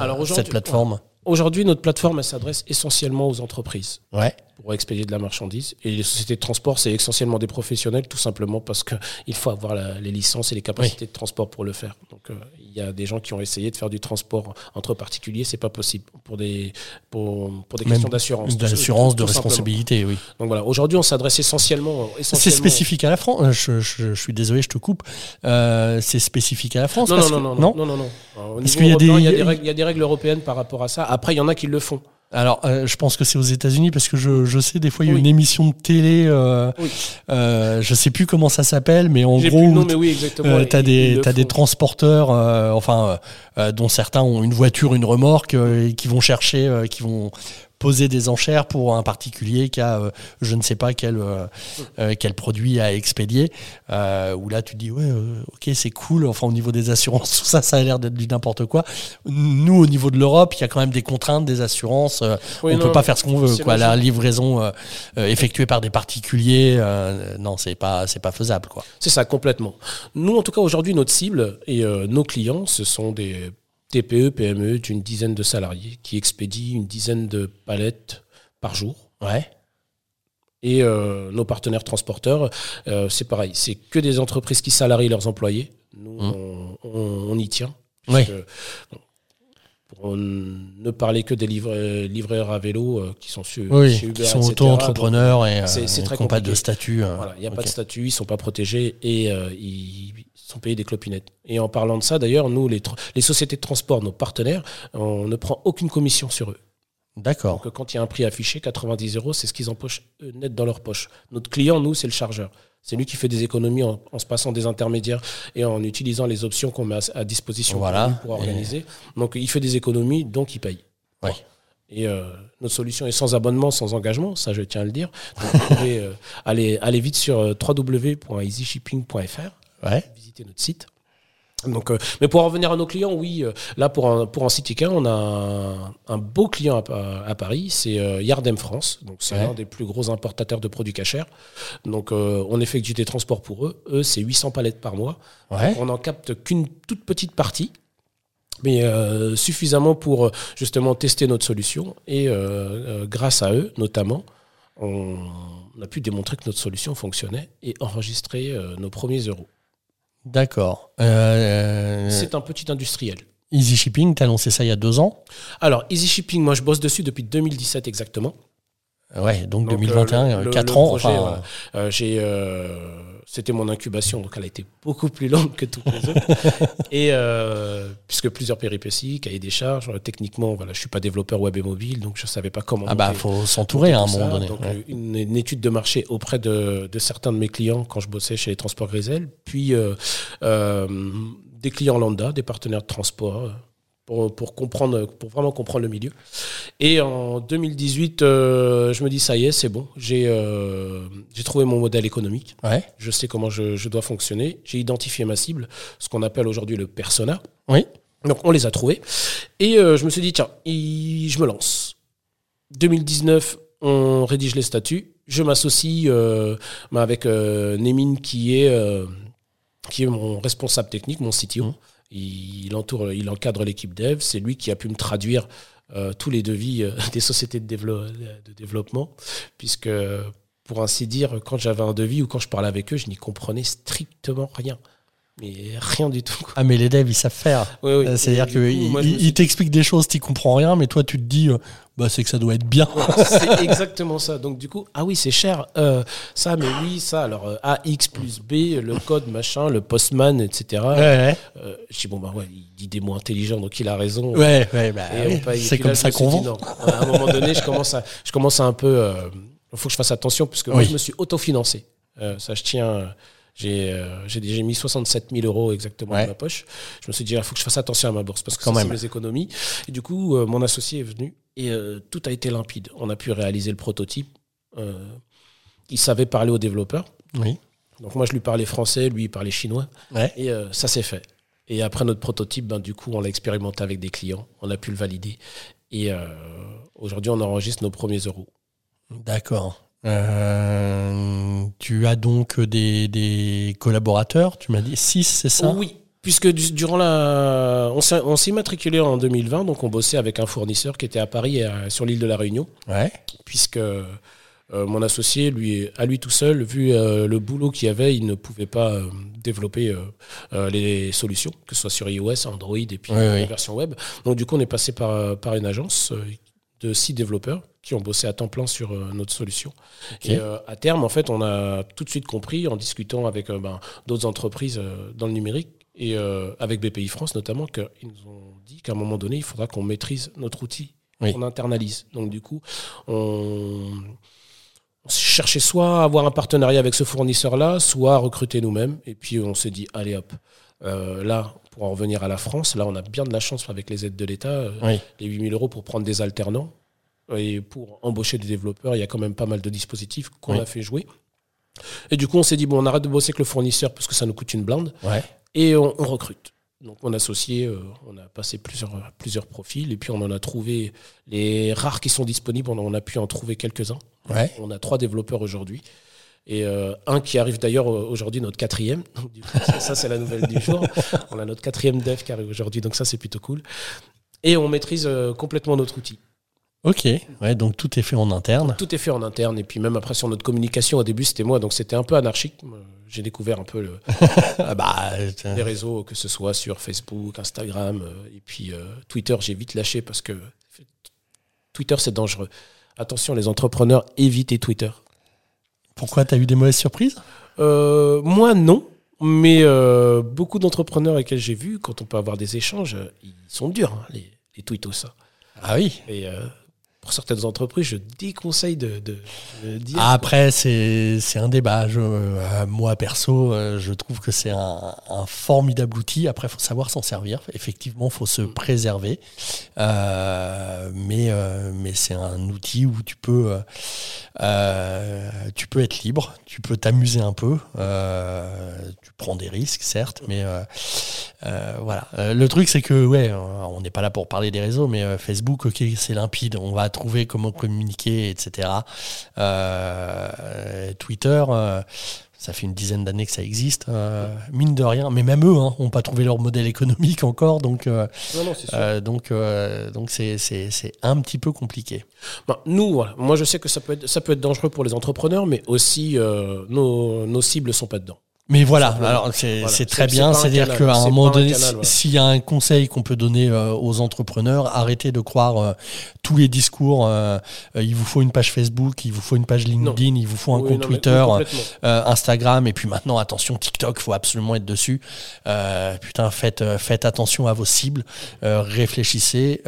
B: Alors,
A: cette plateforme?
B: Aujourd'hui, notre plateforme, elle s'adresse essentiellement aux entreprises
A: Ouais.
B: Pour expédier de la marchandise. Et les sociétés de transport, c'est essentiellement des professionnels, tout simplement parce qu'il faut avoir la- les licences et les capacités de transport pour le faire. Donc, euh, il y a des gens qui ont essayé de faire du transport entre particuliers, c'est pas possible pour des, pour, pour des
A: Même
B: questions d'assurance.
A: D'assurance, de
B: Tout- tout simplement.
A: responsabilité, oui.
B: Donc voilà, aujourd'hui, on s'adresse essentiellement,
A: C'est spécifique à la France. Euh, Je, je- je suis désolé, je te coupe. Euh, c'est spécifique à la France
B: Non,
A: parce
B: non,
A: que-
B: non, non, non, non, non. Alors, Au
A: Est-ce
B: niveau
A: qu'il y a des-
B: européen, il y a des règles, il y a des règles européennes par rapport à ça. Après, il y en a qui le font.
A: Alors, euh, je pense que c'est aux États-Unis parce que je, je sais des fois il y a
B: Oui.
A: une émission de télé. Euh,
B: Oui.
A: euh, je sais plus comment ça s'appelle, mais en gros,
B: nom,
A: où
B: mais oui, exactement.
A: Euh, t'as des t'as des transporteurs, euh, enfin, dont certains ont une voiture, une remorque, et qui vont chercher, qui vont poser des enchères pour un particulier qui a, euh, je ne sais pas quel euh, euh, quel produit à expédier. Euh, où là, tu te dis ouais, ok, c'est cool. Enfin, au niveau des assurances, tout ça, ça a l'air d'être du n'importe quoi. Nous, au niveau de l'Europe, il y a quand même des contraintes, des assurances.
B: Oui,
A: on
B: non,
A: peut pas faire ce qu'on veut. Quoi. La livraison effectuée par des particuliers, non, c'est pas c'est pas faisable. Quoi.
B: C'est ça, complètement. Nous, en tout cas, aujourd'hui, notre cible et nos clients, ce sont des TPE, PME d'une dizaine de salariés qui expédient une dizaine de palettes par jour.
A: Ouais.
B: Et euh, nos partenaires transporteurs, euh, c'est pareil, c'est que des entreprises qui salarient leurs employés. Nous,
A: Mmh.
B: on, on- on y tient.
A: Oui.
B: Bon, pour ne parler que des livre- livreurs à vélo euh, qui sont sur,
A: Oui,
B: chez Uber,
A: qui sont
B: etc.
A: auto-entrepreneurs et euh, qui n'ont pas de statut. euh,
B: Voilà, il n'y a pas de statut, ils sont pas protégés et ils sont payés des clopinettes. Et en parlant de ça, d'ailleurs, nous, les, sociétés de transport, nos partenaires, on ne prend aucune commission sur eux.
A: D'accord.
B: Donc, quand il y a un prix affiché, 90 euros, c'est ce qu'ils empochent eux, net dans leur poche. Notre client, nous, c'est le chargeur. C'est lui qui fait des économies en, en se passant des intermédiaires et en utilisant les options qu'on met à, à disposition
A: Voilà.
B: pour, organiser. Donc, il fait des économies, donc il paye.
A: Ouais.
B: Et euh, notre solution est sans abonnement, sans engagement, ça je tiens à le dire. Donc, vous pouvez euh, aller, aller vite sur euh, www.easyshipping.fr,
A: Ouais.
B: visiter notre site. Donc, euh, mais pour en revenir à nos clients, oui, euh, là pour un, pour un Citica, on a un, un beau client à, à Paris, c'est euh, Yardem France. Donc c'est
A: Ouais.
B: l'un des plus gros importateurs de produits cachers. Donc on effectue des transports pour eux. Eux, c'est 800 palettes par mois.
A: Ouais.
B: On n'en capte qu'une toute petite partie, mais suffisamment pour justement tester notre solution. Et grâce à eux, notamment, on, a pu démontrer que notre solution fonctionnait et enregistrer nos premiers euros.
A: D'accord. Euh,
B: C'est un petit industriel.
A: Easy Shipping, t'as annoncé ça il y a deux ans.
B: Alors, Easy Shipping, moi je bosse dessus depuis 2017 exactement.
A: Ouais, donc,
B: Donc,
A: 2021,
B: euh, le-
A: 4
B: le
A: ans. enfin,
B: euh, Euh, j'ai, euh, c'était mon incubation, donc elle a été beaucoup plus longue que toutes les autres. et euh, puisque plusieurs péripéties, cahier des charges, euh, techniquement, voilà, je suis pas développeur web et mobile, donc je savais pas comment.
A: ah bah, faut s'entourer à un moment donné.
B: Donc,
A: ouais.
B: une, une étude de marché auprès de, de certains de mes clients quand je bossais chez les transports Grisel, puis euh, euh, des clients lambda, des partenaires de transport. Pour, pour comprendre, pour vraiment comprendre le milieu. Et en 2018, euh, je me dis ça y est, c'est bon. J'ai euh, j'ai trouvé mon modèle économique.
A: Ouais.
B: Je sais comment je, je dois fonctionner. J'ai identifié ma cible, ce qu'on appelle aujourd'hui le persona.
A: Oui.
B: Donc on les a trouvés. Et euh, je me suis dit, tiens, je me lance. 2019, on rédige les statuts. Je m'associe avec Némine qui est, qui est mon responsable technique, mon CTO.
A: Mhm.
B: Il, entoure, il encadre l'équipe dev. C'est lui qui a pu me traduire euh, tous les devis euh, des sociétés de, dévelop- de développement. Puisque, pour ainsi dire, quand j'avais un devis ou quand je parlais avec eux, je n'y comprenais strictement rien. Mais rien du tout. quoi.
A: Ah, mais les devs, ils savent faire.
B: Oui, oui.
A: Euh, C'est-à-dire qu'ils t'expliquent des choses, tu comprends rien, mais toi, tu te dis, euh, bah, c'est que ça doit être bien.
B: c'est exactement ça. Donc du coup, ah oui, c'est cher. Euh, ça, mais oui, ça. Alors euh, AX plus B, le code, machin, le postman, etc.
A: Ouais,
B: je dis bon bah ouais, il dit des mots intelligents, donc il a raison.
A: ouais, ouais, bah, c'est comme
B: là,
A: ça qu'on vend.
B: non. À un moment donné, je commence à, je commence à un peu. Il faut que je fasse attention parce que moi, je me suis autofinancé. Ça, je tiens. Euh, J'ai euh, mis 67 000 euros exactement
A: Ouais.
B: dans ma poche. Je me suis dit, il faut que je fasse attention à ma bourse parce que c'est mes économies. Et du coup, euh, mon associé est venu et euh, tout a été limpide. On a pu réaliser le prototype. Il savait parler aux développeurs.
A: Oui.
B: Donc moi, je lui parlais français, lui, il parlait chinois.
A: Ouais.
B: Et ça s'est fait. Et après notre prototype, ben, du coup, on l'a expérimenté avec des clients, on a pu le valider. Et aujourd'hui, on enregistre nos premiers euros.
A: D'accord. Euh, tu as donc des, des collaborateurs, tu m'as dit 6, c'est ça?
B: Oui, puisque du- durant la. On s'est immatriculé en 2020, donc on bossait avec un fournisseur qui était à Paris, et à- sur l'île de la Réunion,
A: Ouais.
B: puisque euh, mon associé, lui, à lui tout seul, vu euh, le boulot qu'il avait, il ne pouvait pas euh, développer euh, euh, les solutions, que ce soit sur iOS, Android et puis
A: Oui,
B: euh,
A: oui.
B: la version web. Donc du coup, on est passé par, par une agence euh, de six développeurs qui ont bossé à temps plein sur euh, notre solution. Et euh, à terme, en fait, on a tout de suite compris, en discutant avec euh, ben, d'autres entreprises dans le numérique, et avec BPI France notamment, qu'ils nous ont dit qu'à un moment donné, il faudra qu'on maîtrise notre outil,
A: Oui.
B: qu'on internalise. Donc du coup, on, on cherchait soit à avoir un partenariat avec ce fournisseur-là, soit à recruter nous-mêmes. Et puis on s'est dit, allez hop, euh, là, pour en revenir à la France, là, on a bien de la chance avec les aides de l'État, euh,
A: Oui.
B: les 8000 euros pour prendre des alternants. Et pour embaucher des développeurs, il y a quand même pas mal de dispositifs qu'on
A: Oui.
B: a fait jouer. Et du coup, on s'est dit, bon, on arrête de bosser avec le fournisseur parce que ça nous coûte une blinde
A: Ouais.
B: et on, on recrute. Donc on a associé, euh, on a passé plusieurs, plusieurs profils et puis on en a trouvé les rares qui sont disponibles, on, a pu en trouver quelques-uns.
A: Ouais.
B: On a trois développeurs aujourd'hui. Et euh, un qui arrive d'ailleurs euh, aujourd'hui, notre quatrième. Ça, ça, c'est la nouvelle du jour. On a notre quatrième dev qui arrive aujourd'hui, donc ça, c'est plutôt cool. Et on maîtrise euh, complètement notre outil.
A: Ok. Ouais, donc tout est fait en interne.
B: Tout est fait en interne. Et puis même après, sur notre communication, au début, c'était moi, donc c'était un peu anarchique. J'ai découvert un peu le,
A: Ah bah,
B: les réseaux, que ce soit sur Facebook, Instagram, et puis euh, Twitter, j'ai vite lâché parce que Twitter, c'est dangereux. Attention, les entrepreneurs, évitez Twitter.
A: Pourquoi t'as eu des mauvaises surprises?
B: Euh, moi, non. Mais euh, beaucoup d'entrepreneurs avec lesquels j'ai vu, quand on peut avoir des échanges, euh, ils sont durs, hein, les, les tweetos. ça.
A: Ah oui.
B: Et pour certaines entreprises, je déconseille de, de, de dire.
A: Après, c'est un débat. Je, euh, moi, perso, euh, je trouve que c'est un, un formidable outil. Après, il faut savoir s'en servir. Effectivement, il faut se préserver. Euh, mais mais c'est un outil où tu peux, tu peux être libre, tu peux t'amuser un peu. Tu prends des risques, certes, mais voilà. Le truc, c'est que, ouais, on n'est pas là pour parler des réseaux, mais Facebook, ok, c'est limpide. On va trouver comment communiquer, etc. Euh, Twitter, euh, ça fait une dizaine d'années que ça existe, euh, mine de rien. Mais même eux n'ont pas trouvé leur modèle économique encore, donc
B: Non, non, c'est
A: donc donc c'est c'est c'est un petit peu compliqué.
B: Ben, nous, voilà. moi, je sais que ça peut, être, ça peut être dangereux pour les entrepreneurs, mais aussi nos, nos cibles sont pas dedans.
A: Mais voilà, alors c'est
B: Voilà.
A: très bien, c'est-à-dire qu'à un moment donné, si-
B: voilà.
A: s'il y a un conseil qu'on peut donner euh, aux entrepreneurs, arrêtez de croire euh, tous les discours. euh, il vous faut une page Facebook, il vous faut une page LinkedIn, il vous faut un
B: Oui,
A: compte
B: non,
A: Twitter, Instagram, et puis maintenant, attention, TikTok, faut absolument être dessus. Putain, faites, faites attention à vos cibles, réfléchissez.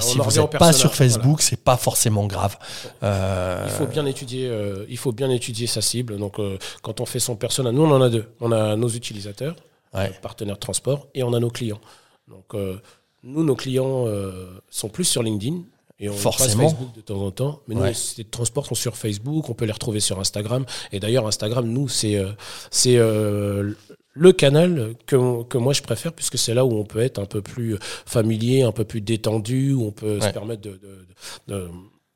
A: si vous n'êtes pas
B: personnage,
A: sur Facebook, c'est pas forcément grave.
B: Il faut bien étudier, il faut bien étudier sa cible. Donc, quand on fait son nous on en a deux. On a nos utilisateurs,
A: Ouais.
B: partenaires de transport, et on a nos clients. Donc, euh, nous, nos clients euh, sont plus sur LinkedIn. Et on
A: Forcément.
B: passe Facebook de temps en temps. Mais nous,
A: Ouais.
B: les sociétés de transport sont sur Facebook. On peut les retrouver sur Instagram. Et d'ailleurs, Instagram, nous, c'est euh, c'est le canal que, que moi je préfère, puisque c'est là où on peut être un peu plus familier, un peu plus détendu, où on peut se permettre de, de- de-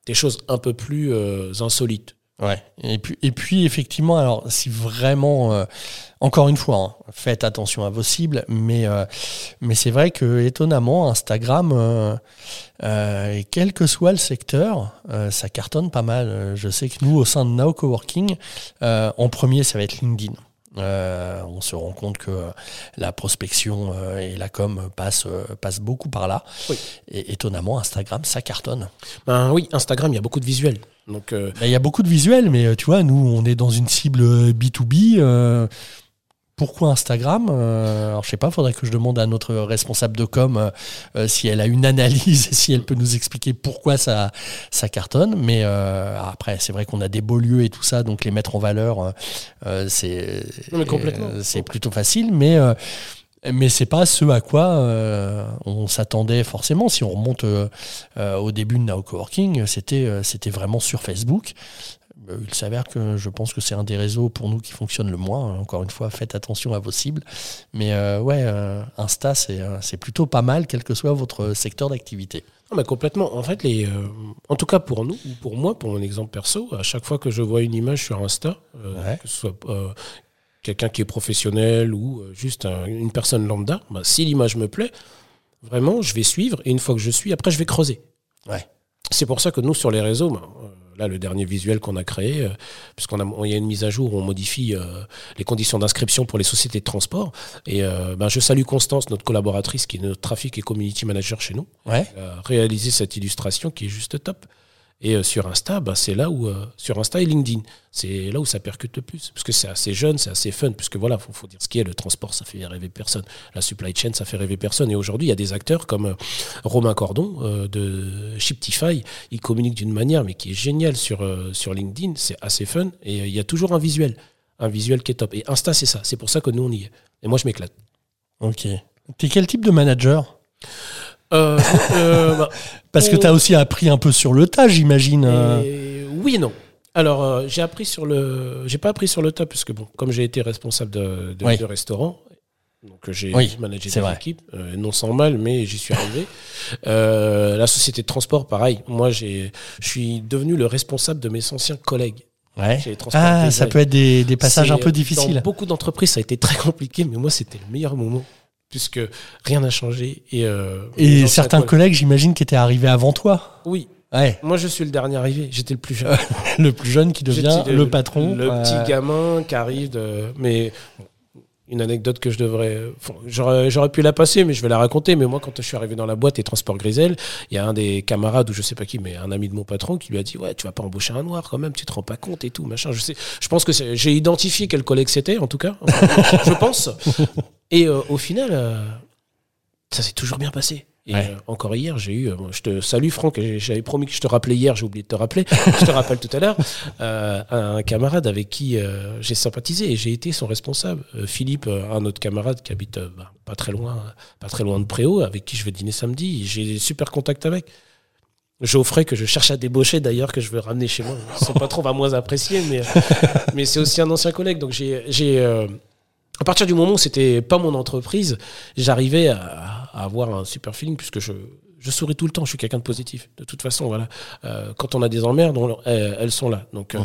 B: des choses un peu plus euh, insolites.
A: Ouais. Et puis, et puis effectivement, alors si vraiment, euh, encore une fois, hein, faites attention à vos cibles, mais euh, mais c'est vrai que étonnamment, Instagram, euh, quel que soit le secteur, ça cartonne pas mal. Je sais que nous, au sein de Now Coworking, en premier, ça va être LinkedIn. Euh, on se rend compte que la prospection euh, et la com passent euh, passent beaucoup par là.
B: Oui.
A: Et étonnamment, Instagram, ça cartonne.
B: Ben oui, Instagram, il y a beaucoup de visuels. Donc, euh,
A: Ben, Il y a beaucoup de visuels, mais euh, tu vois, nous, on est dans une cible euh, B2B. euh, pourquoi Instagram Euh, Alors, je sais pas, faudrait que je demande à notre responsable de com si elle a une analyse et si elle peut nous expliquer pourquoi ça, ça cartonne. Mais après, c'est vrai qu'on a des beaux lieux et tout ça, donc les mettre en valeur, c'est c'est plutôt facile. Mais mais c'est pas ce à quoi euh, on s'attendait forcément. Si on remonte euh, euh, au début de Now Coworking, c'était c'était vraiment sur Facebook. Il s'avère que je pense que c'est un des réseaux pour nous qui fonctionne le moins. Encore une fois, faites attention à vos cibles. Mais ouais, Insta, c'est plutôt pas mal, quel que soit votre secteur d'activité.
B: Complètement. En fait, les, euh, en tout cas pour nous, ou pour moi, pour mon exemple perso, à chaque fois que je vois une image sur Insta, euh,
A: Ouais.
B: que ce soit euh, quelqu'un qui est professionnel ou euh, juste un- une personne lambda, bah, si l'image me plaît, vraiment, je vais suivre. Et une fois que je suis, après, je vais creuser.
A: Ouais.
B: C'est pour ça que nous, sur les réseaux, bah, euh, là, le dernier visuel qu'on a créé, euh, puisqu'on a, on- y a une mise à jour où on modifie euh, les conditions d'inscription pour les sociétés de transport. Et euh, bah, je salue Constance, notre collaboratrice, qui est notre trafic et community manager chez nous
A: Ouais.
B: a réalisé cette illustration qui est juste top. Et euh, sur Insta, bah, c'est là où, euh, sur Insta et LinkedIn, c'est là où ça percute le plus. Parce que c'est assez jeune, c'est assez fun, puisque voilà, faut, faut dire ce qui est, le transport, ça fait rêver personne. La supply chain, ça fait rêver personne. Et aujourd'hui, il y a des acteurs comme euh, Romain Cordon de Shiptify, il communique d'une manière, mais qui est géniale sur, sur LinkedIn, c'est assez fun. Et il y a toujours un visuel, un visuel qui est top. Et Insta, c'est ça, c'est pour ça que nous, on y est. Et moi, je m'éclate.
A: Ok. T'es quel type de manager?
B: Euh, euh, bah,
A: Parce que tu as aussi appris un peu sur le tas, j'imagine. euh.
B: Et oui et non. Alors, euh, j'ai appris sur le. J'ai pas appris sur le tas, puisque, bon, comme j'ai été responsable de, de,
A: Oui.
B: de restaurant, donc j'ai
A: Oui,
B: managé des
A: vrai.
B: équipes, euh, non sans mal, mais j'y suis arrivé. Euh, la société de transport, pareil. Moi, je suis devenu le responsable de mes anciens collègues.
A: Ouais. Ah, ça peut être des, des passages un peu difficiles.
B: Dans beaucoup d'entreprises, ça a été très compliqué, mais moi, c'était le meilleur moment, puisque rien n'a changé. Et, euh,
A: Et certains
B: collègues-
A: j'imagine, qui étaient arrivés avant toi.
B: Oui,
A: Ouais.
B: moi, je suis le dernier arrivé. J'étais le plus jeune.
A: Le plus jeune qui devient
B: J'étais
A: le patron.
B: Le
A: euh,
B: petit gamin qui arrive de. Mais une anecdote que je devrais. enfin, J'aurais pu la passer, mais je vais la raconter. Mais moi, quand je suis arrivé dans la boîte et Transport Grisel, il y a un des camarades, ou je sais pas qui, mais un ami de mon patron, qui lui a dit Ouais, tu vas pas embaucher un noir quand même, tu te rends pas compte et tout, machin. Je, sais, je pense que j'ai identifié quel collègue c'était, en tout cas. Enfin, je pense. Et euh, au final, euh, ça s'est toujours bien passé. Et
A: Ouais.
B: euh, encore hier, j'ai eu. je te salue, Franck. J'avais promis que je te rappelais hier, j'ai oublié de te rappeler. je te rappelle tout à l'heure. un camarade avec qui j'ai sympathisé et j'ai été son responsable. Philippe, un autre camarade qui habite bah, pas très loin, pas très loin de Préau, avec qui je vais dîner samedi. J'ai des super contacts avec. Geoffrey, que je cherche à débaucher d'ailleurs, que je veux ramener chez moi. Son patron va moins apprécier, mais, mais c'est aussi un ancien collègue. Donc j'ai. j'ai, à partir du moment où c'était pas mon entreprise, j'arrivais à, à avoir un super feeling puisque je, je souris tout le temps. Je suis quelqu'un de positif. De toute façon, voilà. Euh, quand on a des emmerdes, on- elles, elles sont là. Donc, euh,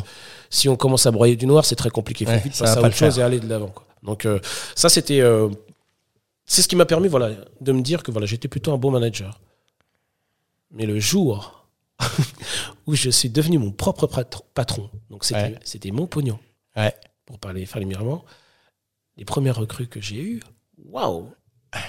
B: si on commence à broyer du noir, c'est très compliqué. Il faut
A: Ouais,
B: vite passer à autre chose et aller de l'avant. Donc, euh, ça, c'était. c'est ce qui m'a permis voilà, de me dire que voilà, j'étais plutôt un bon manager. Mais le jour où je suis devenu mon propre patr- patron, donc c'était
A: Ouais.
B: mon pognon,
A: Ouais.
B: pour parler faire les mirements, les premières recrues que j'ai eues, waouh!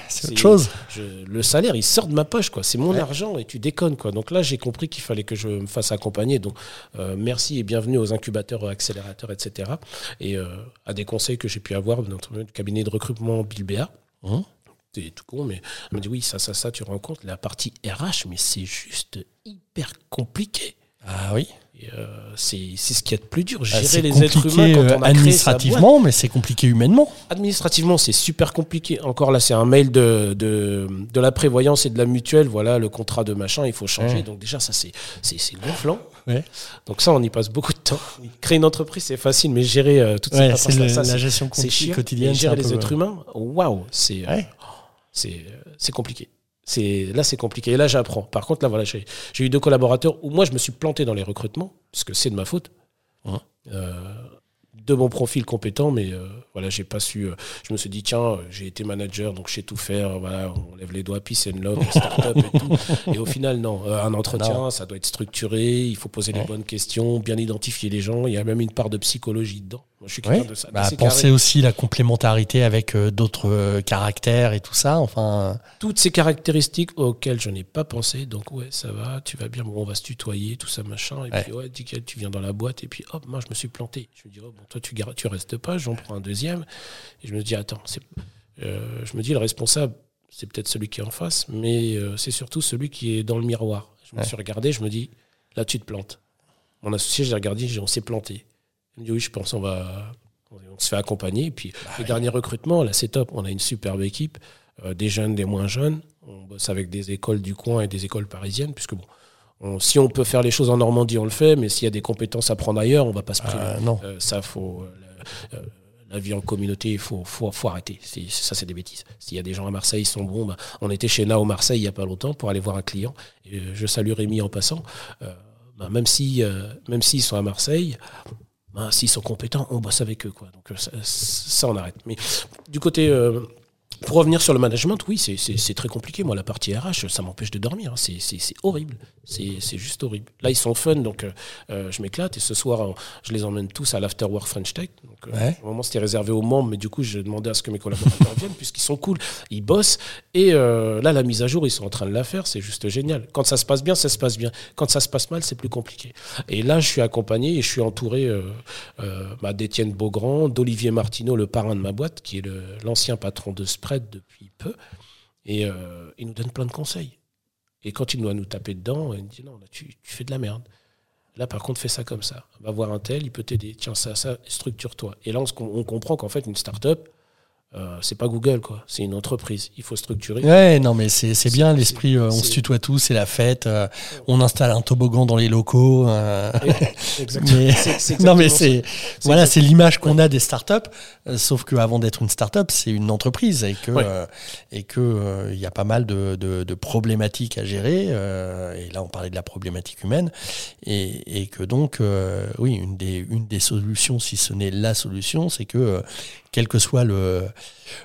A: C'est autre chose.
B: je- le salaire, il sort de ma poche, quoi. C'est mon
A: Ouais.
B: argent et tu déconnes, quoi. Donc là, j'ai compris qu'il fallait que je me fasse accompagner. Donc, euh, merci et bienvenue aux incubateurs, aux accélérateurs, etc. Et euh, à des conseils que j'ai pu avoir dans le cabinet de recrutement Bilbea. C'est tout con, mais elle m'a dit oui, ça, ça, ça, tu rends compte, la partie RH, mais c'est juste hyper compliqué.
A: Ah oui.
B: Euh, c'est c'est ce qu'il y a de plus dur,
A: Ah,
B: gérer les êtres humains quand
A: euh,
B: on a créé boîte.
A: administrativement, mais c'est compliqué humainement.
B: Administrativement, c'est super compliqué. Encore là, c'est un mail de, de, de la prévoyance et de la mutuelle. Voilà, le contrat de machin, il faut changer.
A: Ouais.
B: Donc déjà, ça, c'est c'est c'est gonflant.
A: Ouais.
B: Donc ça, on y passe beaucoup de temps. Créer une entreprise, c'est facile, mais gérer euh, toutes
A: Ouais,
B: ça,
A: la
B: c'est-
A: gestion
B: chiant.
A: quotidienne.
B: Gérer les êtres humains, waouh, c'est euh, euh, c'est compliqué. C'est là, c'est compliqué. Et là, j'apprends. Par contre, là, voilà, j'ai eu deux collaborateurs où moi, je me suis planté dans les recrutements, parce que c'est de ma faute.
A: Ouais.
B: Euh, de mon profil compétent, mais euh, voilà, j'ai pas su. euh, je me suis dit, tiens, j'ai été manager, donc je sais tout faire. Voilà, on lève les doigts, peace and love, start-up et tout. Et au final, non. Euh, un entretien,
A: Non.
B: ça doit être structuré. Il faut poser les bonnes questions, bien identifier les gens. Il y a même une part de psychologie dedans. Moi, je suis
A: Ouais.
B: de ça.
A: Bah,
B: carré.
A: aussi la complémentarité avec d'autres caractères et tout ça. Enfin,
B: toutes ces caractéristiques auxquelles je n'ai pas pensé. Donc, ouais, ça va, tu vas bien, bon, on va se tutoyer, tout ça, machin. Et
A: Ouais.
B: puis, ouais, nickel, tu viens dans la boîte. Et puis, hop, moi, je me suis planté. Je me dis, oh, bon, toi, tu, restes pas, j'en prends un deuxième. Et je me dis, attends, c'est, euh, je me dis, le responsable, c'est peut-être celui qui est en face, mais euh, c'est surtout celui qui est dans le miroir. Je me
A: Ouais.
B: suis regardé, je me dis, là, tu te plantes. Mon associé, j'ai regardé, j'ai dit, on s'est planté. Il me dit, oui, je pense, on va. On se fait accompagner. Et puis,
A: Bah
B: les derniers recrutements, là, c'est top. On a une superbe équipe, euh, des jeunes, des moins jeunes. On bosse avec des écoles du coin et des écoles parisiennes, puisque bon, on- si on peut faire les choses en Normandie, on le fait, mais s'il y a des compétences à prendre ailleurs, on va pas se priver.
A: Euh, non.
B: Euh, ça, faut. euh, la, euh, la vie en communauté, il faut, faut, faut arrêter. Ça, c'est des bêtises. S'il y a des gens à Marseille, ils sont bons. bah, on était chez Nao Marseille il y a pas longtemps pour aller voir un client. Et je salue Rémi en passant. Bah, même si, euh, même s'ils sont à Marseille, bah, s'ils sont compétents, on bosse avec eux, quoi. Donc ça, ça, on arrête. Mais du côté euh, pour revenir sur le management, oui, c'est- très compliqué. Moi, la partie RH, ça m'empêche de dormir. hein. C'est horrible. C'est juste horrible. Là, ils sont fun, donc euh, euh, je m'éclate. Et ce soir, euh, je les emmène tous à l'Afterwork French Tech. Donc, euh. Au moment, c'était réservé aux membres, mais du coup, j'ai demandé à ce que mes collaborateurs viennent, puisqu'ils sont cool. Ils bossent. Et euh, là, la mise à jour, ils sont en train de la faire. C'est juste génial. Quand ça se passe bien, ça se passe bien. Quand ça se passe mal, c'est plus compliqué. Et là, je suis accompagné et je suis entouré bah, d'Étienne Beaugrand, d'Olivier Martineau, le parrain de ma boîte, qui est l'ancien patron de Depuis peu. Et euh, il nous donne plein de conseils. Et quand il doit nous taper dedans, il nous dit non, là, tu, tu fais de la merde. Là, par contre, fais ça comme ça. Va voir un tel, il peut t'aider. Tiens, ça, ça, structure-toi. Et là, on, on comprend qu'en fait, une start-up, euh, c'est pas Google, quoi. C'est une entreprise. Il faut structurer.
A: Ouais, non, mais c'est c'est bien l'esprit. euh, on se tutoie tous, c'est la fête. euh, on installe un toboggan dans les locaux.
B: Exactement.
A: mais non, mais c'est voilà, c'est l'image qu'on a des startups. sauf qu'avant d'être une startup, c'est une entreprise et que
B: Ouais.
A: et que il y a pas mal de, de- de problématiques à gérer. et là, on parlait de la problématique humaine et, et que donc, oui, une des une des solutions, si ce n'est la solution, c'est que quel que soit le,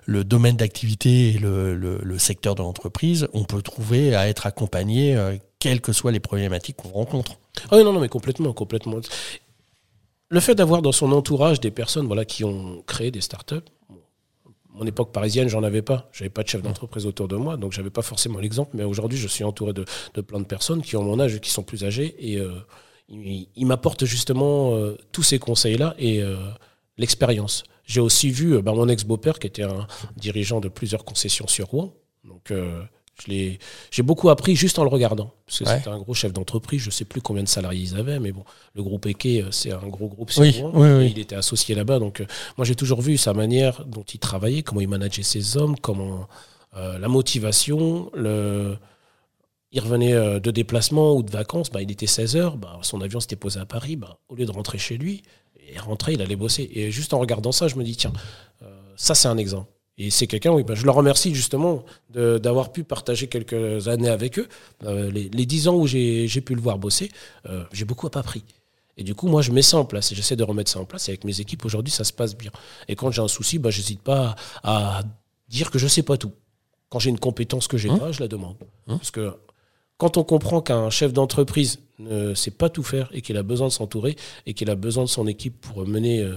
A: le domaine d'activité et le, le- le secteur de l'entreprise, on peut trouver à être accompagné, euh, quelles que soient les problématiques qu'on rencontre.
B: Ah oui, non, non, mais complètement, complètement. Le fait d'avoir dans son entourage des personnes voilà, qui ont créé des startups, mon époque parisienne, j'en avais pas. J'avais pas de chef d'entreprise autour de moi, donc j'avais pas forcément l'exemple. Mais aujourd'hui, je suis entouré de, de plein de personnes qui ont mon âge et qui sont plus âgées. Et euh, ils, ils m'apportent justement euh, tous ces conseils-là et euh, l'expérience. J'ai aussi vu euh, bah, mon ex-beau-père, qui était un dirigeant de plusieurs concessions sur Rouen. Donc, euh, j'ai beaucoup appris juste en le regardant. Parce que
A: Ouais.
B: c'était un gros chef d'entreprise. Je sais plus combien de salariés ils avaient, mais bon, le groupe Eke, euh, c'est un gros groupe sur
A: Oui,
B: Rouen.
A: oui, oui.
B: Il était associé là-bas. Donc, euh, moi, j'ai toujours vu sa manière dont il travaillait, comment il manageait ses hommes, comment euh, la motivation, le. Il revenait de déplacement ou de vacances, bah, il était 16 heures, bah, son avion s'était posé à Paris, bah, au lieu de rentrer chez lui, et rentrer, il allait bosser. Et juste en regardant ça, je me dis, tiens, euh, ça c'est un exemple. Et c'est quelqu'un, oui, bah, je le remercie justement d'avoir pu partager quelques années avec eux. Euh, les, 10 ans où j'ai j'ai pu le voir bosser, euh, j'ai beaucoup appris. Et du coup, moi, je mets ça en place et j'essaie de remettre ça en place. Et avec mes équipes, aujourd'hui, ça se passe bien. Et quand j'ai un souci, bah, j'hésite pas à, à dire que je sais pas tout. Quand j'ai une compétence que j'ai
A: Hein
B: pas, je la demande.
A: Hein
B: Parce que quand on comprend qu'un chef d'entreprise ne sait pas tout faire et qu'il a besoin de s'entourer et qu'il a besoin de son équipe pour mener, euh,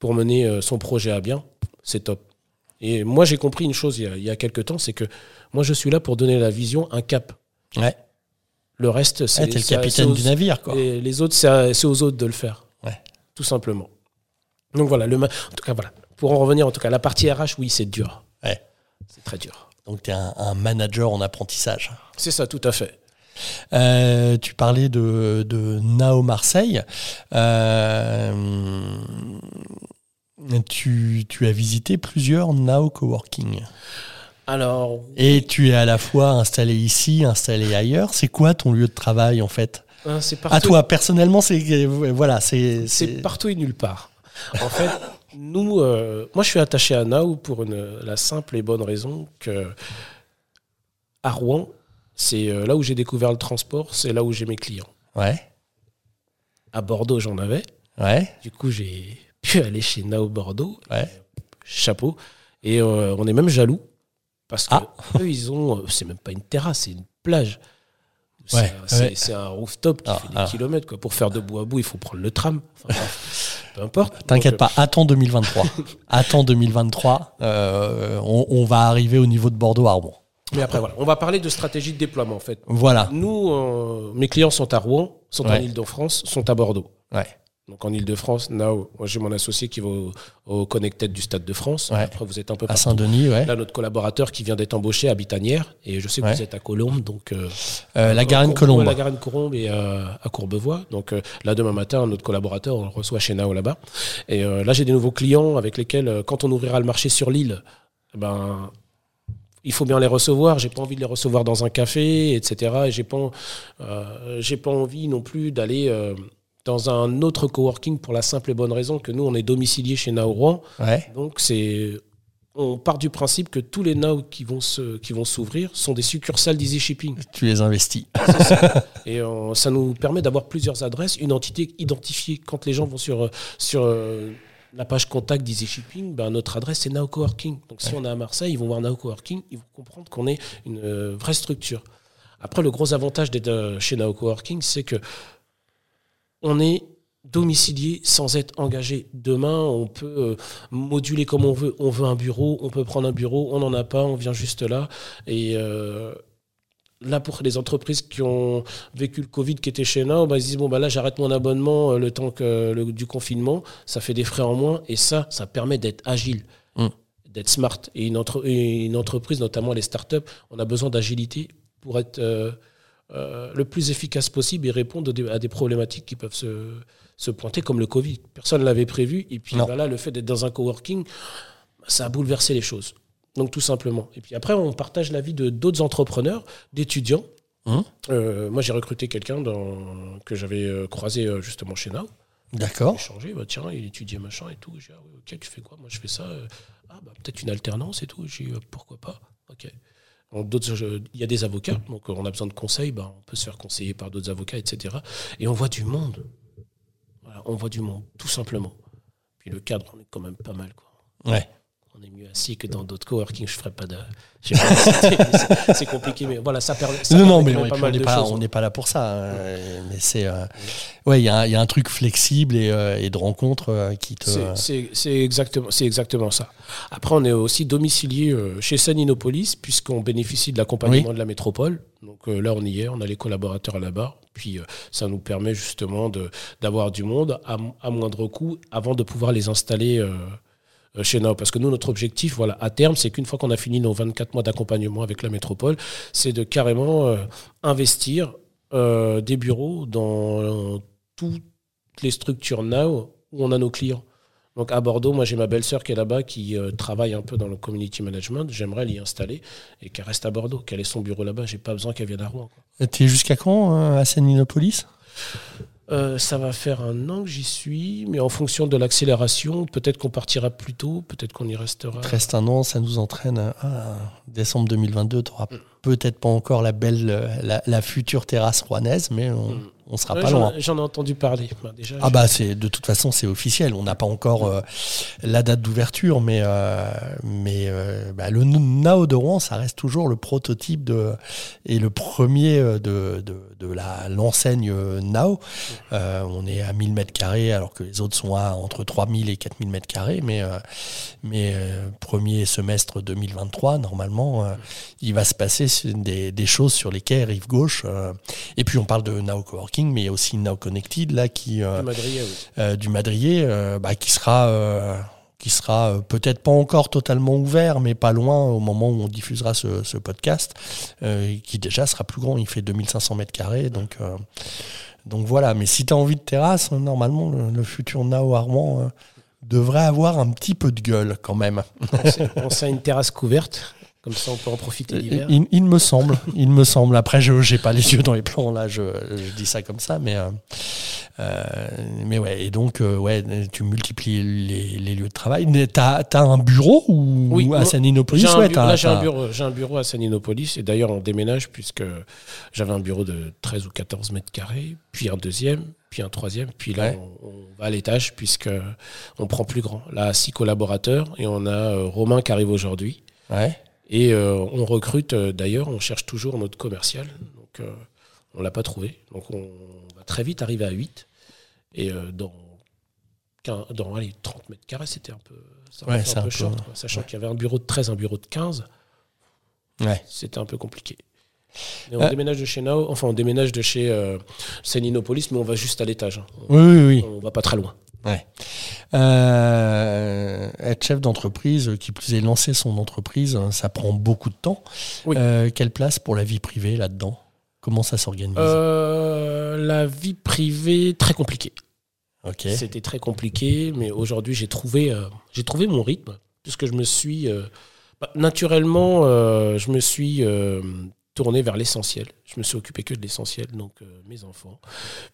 B: pour mener euh, son projet à bien, c'est top. Et moi, j'ai compris une chose il y a, il y a quelques temps, c'est que moi, je suis là pour donner la vision, un cap.
A: Ouais,
B: Le reste, c'est
A: Ouais, le capitaine
B: aux-
A: du navire, quoi.
B: et les autres, c'est aux autres de le faire.
A: Ouais.
B: Tout simplement. Donc voilà, le, en tout cas, voilà. Pour en revenir, en tout cas, la partie RH, oui, c'est dur.
A: Ouais.
B: C'est très dur.
A: Donc, tu es un, un manager en apprentissage.
B: C'est ça, tout à fait.
A: Euh, tu parlais de, de Nao Marseille. Euh, tu, tu as visité plusieurs Nao Coworking.
B: Alors,
A: Et tu es à la fois installé ici, installé ailleurs. C'est quoi ton lieu de travail en fait?
B: Hein, c'est.
A: À toi, personnellement, c'est voilà, c'est-
B: partout et nulle part. En fait, nous, euh, moi, je suis attaché à Nao pour une, la simple et bonne raison que à Rouen, c'est euh, là où j'ai découvert le transport, c'est là où j'ai mes clients.
A: ouais,
B: À Bordeaux, j'en avais.
A: ouais,
B: Du coup, j'ai pu aller chez Nao Bordeaux.
A: ouais.
B: Chapeau. Et euh, on est même jaloux parce que
A: Ah.
B: eux, ils ont. C'est même pas une terrasse, c'est une plage. C'est
A: Ouais,
B: un- c'est
A: ouais.
B: un rooftop qui
A: Ah,
B: fait des
A: ah.
B: kilomètres. Quoi. Pour faire de bout à bout, il faut prendre le tram. Enfin, bref, peu importe.
A: T'inquiète pas, attends 2023. attends 2023. euh, on, on va arriver au niveau de Bordeaux à Rouen.
B: euh, Mais après, voilà. On va parler de stratégie de déploiement, en fait.
A: Voilà.
B: Nous, euh, mes clients sont à Rouen, sont en. Ile-de-France, sont à Bordeaux.
A: Ouais.
B: Donc en Ile-de-France, now, moi j'ai mon associé qui va au, au Connected du Stade de France.
A: Ouais.
B: Après, vous êtes un peu
A: À
B: partout.
A: Saint-Denis, ouais.
B: Là, notre collaborateur qui vient d'être embauché à Bitanière. Et je sais que
A: Ouais.
B: vous êtes à Colombes, donc. euh,
A: Euh, la
B: à
A: Garenne
B: Courbevoie,
A: Colombe.
B: La Garenne Colombe et euh, à Courbevoie. Donc euh, là, demain matin, notre collaborateur, on le reçoit chez Nao là-bas. Et euh, là, j'ai des nouveaux clients avec lesquels, quand on ouvrira le marché sur l'île, ben, il faut bien les recevoir. J'ai pas envie de les recevoir dans un café, etc. Et j'ai pas, euh, j'ai pas envie non plus d'aller euh, dans un autre coworking pour la simple et bonne raison que nous, on est domicilié chez Naourouan.
A: Ouais.
B: Donc c'est, on part du principe que tous les Now qui vont se, qui vont s'ouvrir sont des succursales d'Easy Shipping.
A: Tu les investis.
B: Ça. Et euh, ça nous permet d'avoir plusieurs adresses, une entité identifiée. Quand les gens vont sur, sur euh, la page contact d'Easy Shipping, ben, notre adresse c'est Now Coworking. Donc si on est à Marseille, ils vont voir Now Coworking, ils vont comprendre qu'on est une euh, vraie structure. Après, le gros avantage d'être chez Now Coworking, c'est que on est domicilié sans être engagé. Demain, on peut euh, moduler comme on veut. On veut un bureau, on peut prendre un bureau, on n'en a pas, on vient juste là. Et euh, là, pour les entreprises qui ont vécu le Covid, qui étaient chez nous, bah, ils se disent, bon, bah, là, j'arrête mon abonnement euh, le temps que, le- du confinement. Ça fait des frais en moins. Et ça, ça permet d'être agile.
A: Mm.
B: d'être smart. Et une, entre- et une entreprise, notamment les startups, on a besoin d'agilité pour être euh, euh, le plus efficace possible et répondre à des problématiques qui peuvent se, se pointer, comme le Covid. Personne ne l'avait prévu. Et puis voilà, le fait d'être dans un coworking, ça a bouleversé les choses. Donc tout simplement. Et puis après, on partage la vie de d'autres entrepreneurs, d'étudiants.
A: Hum.
B: Euh, moi, j'ai recruté quelqu'un que j'avais euh, croisé justement chez Now
A: D'accord.
B: échanger, bah tiens, il étudiait machin et tout. J'ai dit, ah ok, tu fais quoi? Moi, je fais ça. ah, bah peut-être une alternance et tout. J'ai dit, pourquoi pas? Ok. Il y a des avocats, donc euh, on a besoin de conseils, bah, on peut se faire conseiller par d'autres avocats, etc. Et on voit du monde. On voit du monde, tout simplement. Puis le cadre, on est quand même pas mal. Quoi.
A: Ouais.
B: On est mieux assis que dans d'autres coworking. Je ferai pas de. c'est- compliqué, mais voilà, ça permet. ça
A: Non, non, mais on
B: même
A: n'est
B: pas
A: là pour ça. euh, mais c'est, euh, ouais, il y, a un- il y a un truc flexible et, euh, et de rencontre euh, qui te.
B: C'est- exactement, exactement ça. Après, on est aussi domicilié chez Saninopolis, puisqu'on bénéficie de l'accompagnement
A: Oui.
B: de la métropole. Donc là, on y est, on a les collaborateurs barre. Puis ça nous permet justement d'avoir du monde à, à moindre coût avant de pouvoir les installer chez nous. Parce que nous, notre objectif, voilà, à terme, c'est qu'une fois qu'on a fini nos 24 mois d'accompagnement avec la métropole, c'est de carrément euh, investir euh, des bureaux dans euh, toutes les structures now où on a nos clients. Donc à Bordeaux, moi j'ai ma belle-sœur qui est là-bas, qui euh, travaille un peu dans le community management. J'aimerais l'y installer et qu'elle reste à Bordeaux, qu'elle ait son bureau là-bas. J'ai pas besoin qu'elle vienne à Rouen.
A: T'es jusqu'à quand euh, à Séninopolis
B: Euh, ça va faire un an que j'y suis, mais en fonction de l'accélération, peut-être qu'on partira plus tôt, peut-être qu'on y restera.
A: Il reste un an, ça nous entraîne à décembre 2022. Tu n'auras peut-être pas encore la belle, la, la future terrasse rouennaise, mais on,
B: Mm.
A: on sera
B: Ouais,
A: pas
B: j'en-
A: loin.
B: J'en ai entendu parler. Bah, déjà,
A: Ah bah c'est de toute façon c'est officiel. On n'a pas encore euh, la date d'ouverture, mais euh, mais bah, le Nao de Rouen, ça reste toujours le prototype de et le premier de, de, de la l'enseigne euh, Nao. Euh, on est à 1000 mètres carrés alors que les autres sont à entre 3000 et 4000 mètres carrés, mais euh, mais euh, premier semestre 2023 normalement il va se passer des, des choses sur les quais rive gauche. et puis on parle de Nao Coworking, mais il y a aussi Nao Connected là qui
B: du Madrier, oui.
A: du Madrier, bah, qui sera, qui sera euh, peut-être pas encore totalement ouvert, mais pas loin au moment où on diffusera ce, podcast, euh, qui déjà sera plus grand. Il fait 2500 mètres carrés, donc, euh, donc voilà. Mais si tu as envie de terrasse, normalement, le, futur Nao Armand devrait avoir un petit peu de gueule quand même.
B: On sait une terrasse couverte, comme ça on peut en profiter l'hiver.
A: Il, il me semble, il me semble. Après, je n'ai pas les yeux dans les plans, là, je, je dis ça comme ça, mais, euh, euh, mais ouais, et donc, euh, ouais, tu multiplies les, les lieux de travail. Tu as, un bureau ou
B: Oui,
A: à Saninopolis
B: un,
A: ouais,
B: là, j'ai un un bureau à Saninopolis et d'ailleurs on déménage puisque j'avais un bureau de 13 ou 14 mètres carrés, puis un deuxième, puis un troisième, puis là
A: Ouais.
B: on, on va à l'étage puisque on prend plus grand. Là six collaborateurs et on a euh, Romain qui arrive aujourd'hui
A: Ouais.
B: Et euh, on recrute euh, d'ailleurs, on cherche toujours notre commercial donc euh, on l'a pas trouvé donc on va très vite arriver à 8 et dans 15 dans allez, 30 mètres carrés c'était un peu ça
A: Ouais,
B: un
A: un
B: peu short quoi. sachant qu'il y avait un bureau de 13 un bureau de 15
A: Ouais.
B: c'était un peu compliqué. Et on déménage de chez Nao, enfin on déménage de chez euh, Séninopolis, mais on va juste à l'étage. hein.
A: Oui, oui, oui.
B: on va pas très loin.
A: Ouais. Euh, être chef d'entreprise, qui plus est lancer son entreprise, ça prend beaucoup de temps.
B: Oui.
A: Euh, quelle place pour la vie privée là-dedans? Comment ça s'organise?
B: Euh, la vie privée, très compliquée.
A: Ok.
B: C'était très compliqué, mais aujourd'hui j'ai trouvé, euh, j'ai trouvé mon rythme, puisque je me suis euh, Bah, naturellement, euh, je me suis euh, tourné vers l'essentiel. Je me suis occupé que de l'essentiel, donc euh, mes enfants.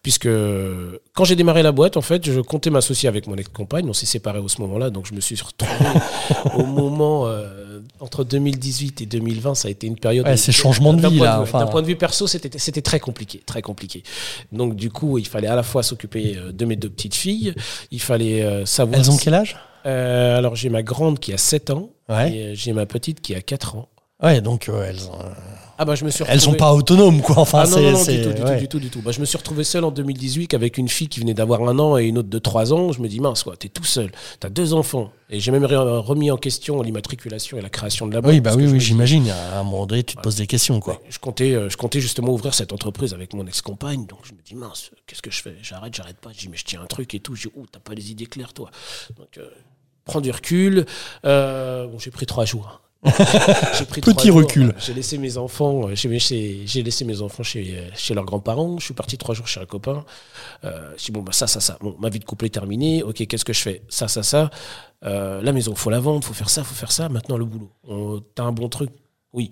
B: Puisque euh, quand j'ai démarré la boîte, en fait, je comptais m'associer avec mon ex-compagne. On s'est séparés au ce moment-là, donc je me suis retrouvé au moment euh, entre 2018 et 2020. Ça a été une période.
A: Ouais, c'est changement de vie, là, enfin.
B: D'un point de vue perso, c'était c'était très compliqué, très compliqué. Donc du coup, il fallait à la fois s'occuper euh, de mes deux petites filles. Il fallait savoir.
A: Elles ont quel âge?
B: Alors j'ai ma grande qui a 7 ans
A: Ouais.
B: et j'ai ma petite qui a 4 ans.
A: Ouais, donc elles, ont-
B: Ah bah je me suis
A: elles sont
B: retrouvé-
A: pas autonomes, quoi. Enfin,
B: ah non, non, du tout, du,
A: ouais.
B: tout, du tout, du tout. Bah, je me suis retrouvé seul en 2018 avec une fille qui venait d'avoir un an et une autre de 3 ans. Je me dis, mince, quoi, t'es tout seul. T'as deux enfants. Et j'ai même re- remis en question l'immatriculation et la création de la boîte.
A: Oui, bah oui,
B: je
A: oui, j'imagine. À un moment donné, tu te poses des questions, quoi.
B: Je comptais, euh, je comptais justement ouvrir cette entreprise avec mon ex-compagne. Donc je me dis, mince, qu'est-ce que je fais? J'arrête, j'arrête pas. Je dis, mais je tiens un truc et tout. Je dis, oh, t'as pas les idées claires, toi. Donc, euh, prends du recul. Euh, bon, j'ai pris trois jours. Pris
A: Petit recul.
B: J'ai laissé mes enfants. euh, J'ai laissé mes enfants chez, euh, chez leurs grands-parents. Je suis parti trois jours chez un copain. Euh, je dis bon bah ça ça ça. Bon, ma vie de couple est terminée. Ok, qu'est-ce que je fais? Ça ça ça. Euh, la maison, faut la vendre, faut faire ça, faut faire ça. Maintenant le boulot. T'as un bon truc? Oui.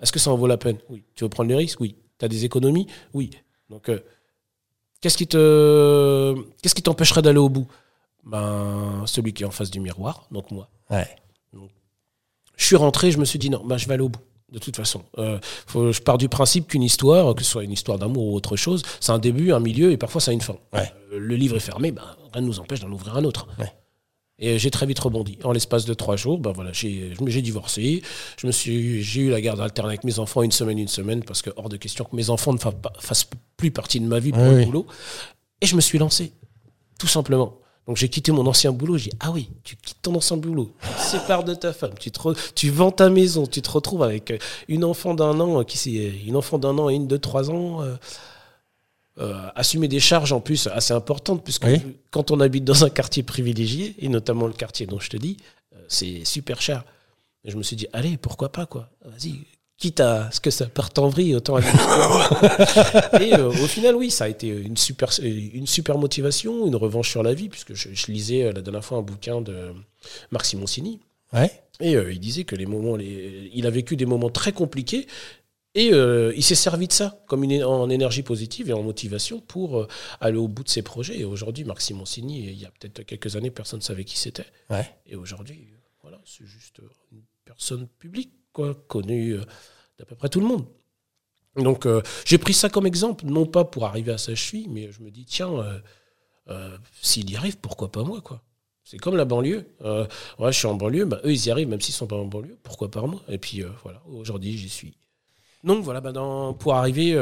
B: Est-ce que ça en vaut la peine? Oui. Tu veux prendre les risques? Oui. T'as des économies? Oui. Donc euh, qu'est-ce qui te qu'est-ce qui t'empêcherait d'aller au bout? Ben celui qui est en face du miroir, donc moi.
A: Ouais.
B: Je suis rentré, je me suis dit non, bah, je vais aller au bout. De toute façon, Euh, faut- je pars du principe qu'une histoire, que ce soit une histoire d'amour ou autre chose, c'est un début, un milieu et parfois ça a une fin.
A: Ouais.
B: Euh, le livre est fermé, bah, rien ne nous empêche d'en ouvrir un autre.
A: Ouais.
B: Et j'ai très vite rebondi. En l'espace de trois jours, bah voilà, j'ai divorcé. Je me suis, j'ai eu la garde alternée avec mes enfants une semaine, une semaine, parce que hors de question que mes enfants ne pas- fassent plus partie de ma vie pour
A: Oui,
B: le
A: oui.
B: boulot. Et je me suis lancé, tout simplement. Donc j'ai quitté mon ancien boulot. J'ai dit ah oui, tu quittes ton ancien boulot, tu te sépares de ta femme, tu te re- tu vends ta maison, tu te retrouves avec euh, une enfant d'un an euh, qui c'est une enfant d'un an et une de trois ans. euh, euh, assumer des charges en plus assez importantes puisque
A: Oui.
B: quand on habite dans un quartier privilégié et notamment le quartier dont je te dis euh, c'est super cher et je me suis dit allez pourquoi pas quoi vas-y quitte à ce que ça parte en vrille autant aller et euh, au final oui ça a été une super une super motivation une revanche sur la vie puisque je, je lisais euh, la dernière fois un bouquin de Marc Simoncini
A: Ouais.
B: et euh, il disait que les moments, les... il a vécu des moments très compliqués et euh, il s'est servi de ça comme une, en énergie positive et en motivation pour euh, aller au bout de ses projets. Et aujourd'hui, Marc Simoncini, il y a peut-être quelques années, personne ne savait qui c'était.
A: Ouais.
B: Et aujourd'hui, voilà, c'est juste une personne publique, quoi, connue euh, d'à peu près tout le monde. Donc euh, j'ai pris ça comme exemple, non pas pour arriver à sa cheville, mais je me dis, tiens, euh, euh, s'il y arrive, pourquoi pas moi, quoi? C'est comme la banlieue. Ouais, je suis en banlieue, bah, eux, ils y arrivent, même s'ils sont pas en banlieue. Pourquoi pas moi? Et puis, voilà, aujourd'hui, j'y suis. Donc, voilà, bah, pour arriver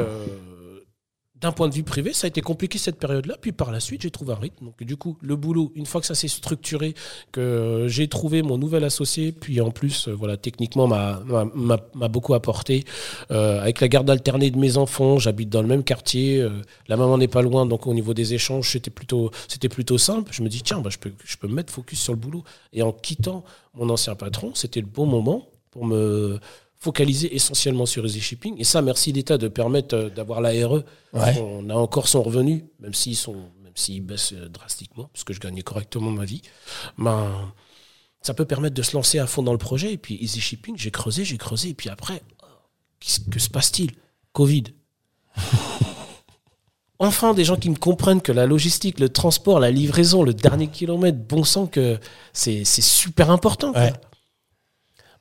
B: d'un point de vue privé, ça a été compliqué cette période-là. Puis, par la suite, j'ai trouvé un rythme. Donc, du coup, le boulot, une fois que ça s'est structuré, que j'ai trouvé mon nouvel associé, puis en plus, euh, voilà, techniquement, m'a- beaucoup apporté. Euh, avec la garde alternée de mes enfants, j'habite dans le même quartier. euh, la maman n'est pas loin, donc au niveau des échanges, c'était plutôt, c'était plutôt simple. Je me dis, tiens, bah, je, peux, je peux me mettre focus sur le boulot. Et en quittant mon ancien patron, c'était le bon moment pour me focaliser essentiellement sur Easy Shipping. Et ça, merci l'État de permettre euh, d'avoir l'ARE.
A: Ouais.
B: On a encore son revenu, même s'ils sont, même s'ils baissent euh, drastiquement, parce que je gagnais correctement ma vie. Ben, ça peut permettre de se lancer à fond dans le projet. Et puis Easy Shipping, j'ai creusé, j'ai creusé. Et puis après, oh, que se passe-t-il? Covid. Enfin, des gens qui me comprennent que la logistique, le transport, la livraison, le dernier kilomètre, bon sang que c'est super important.
A: Ouais.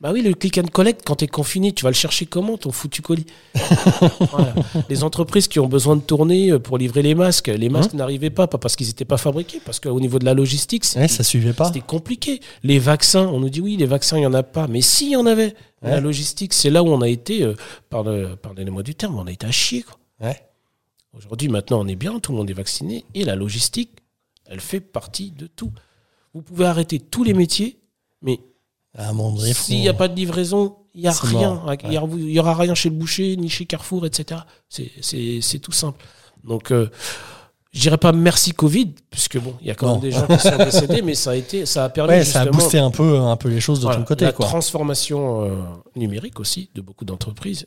B: Bah oui, le click and collect, quand tu es confiné, tu vas le chercher comment, ton foutu colis Voilà. Les entreprises qui ont besoin de tourner euh, pour livrer les masques, les masques n'arrivaient pas, pas parce qu'ils n'étaient pas fabriqués, parce qu'au niveau de la logistique,
A: Ouais,
B: c'était
A: ça suivait pas.
B: c'était compliqué. Les vaccins, on nous dit oui, les vaccins, il n'y en a pas. Mais si, il y en avait.
A: Ouais.
B: La logistique, c'est là où on a été, euh, pardon- pardonnez-moi du terme, on a été à chier. quoi.
A: Ouais.
B: Aujourd'hui, maintenant, on est bien, tout le monde est vacciné. Et la logistique, elle fait partie de tout. Vous pouvez arrêter tous les métiers, mais
A: À un moment donné, faut-
B: s'il n'y a pas de livraison, il n'y a rien. Il y aura- rien chez le boucher, ni chez Carrefour, etc. C'est- tout simple. Donc, euh, je dirais pas merci Covid, puisque bon, il y a quand
A: Non.
B: même des gens qui sont décédés, mais ça a été, ça a permis
A: Ouais, ça a boosté un peu, un peu les choses de
B: voilà,
A: ton côté,
B: la
A: quoi.
B: transformation euh, numérique aussi de beaucoup d'entreprises.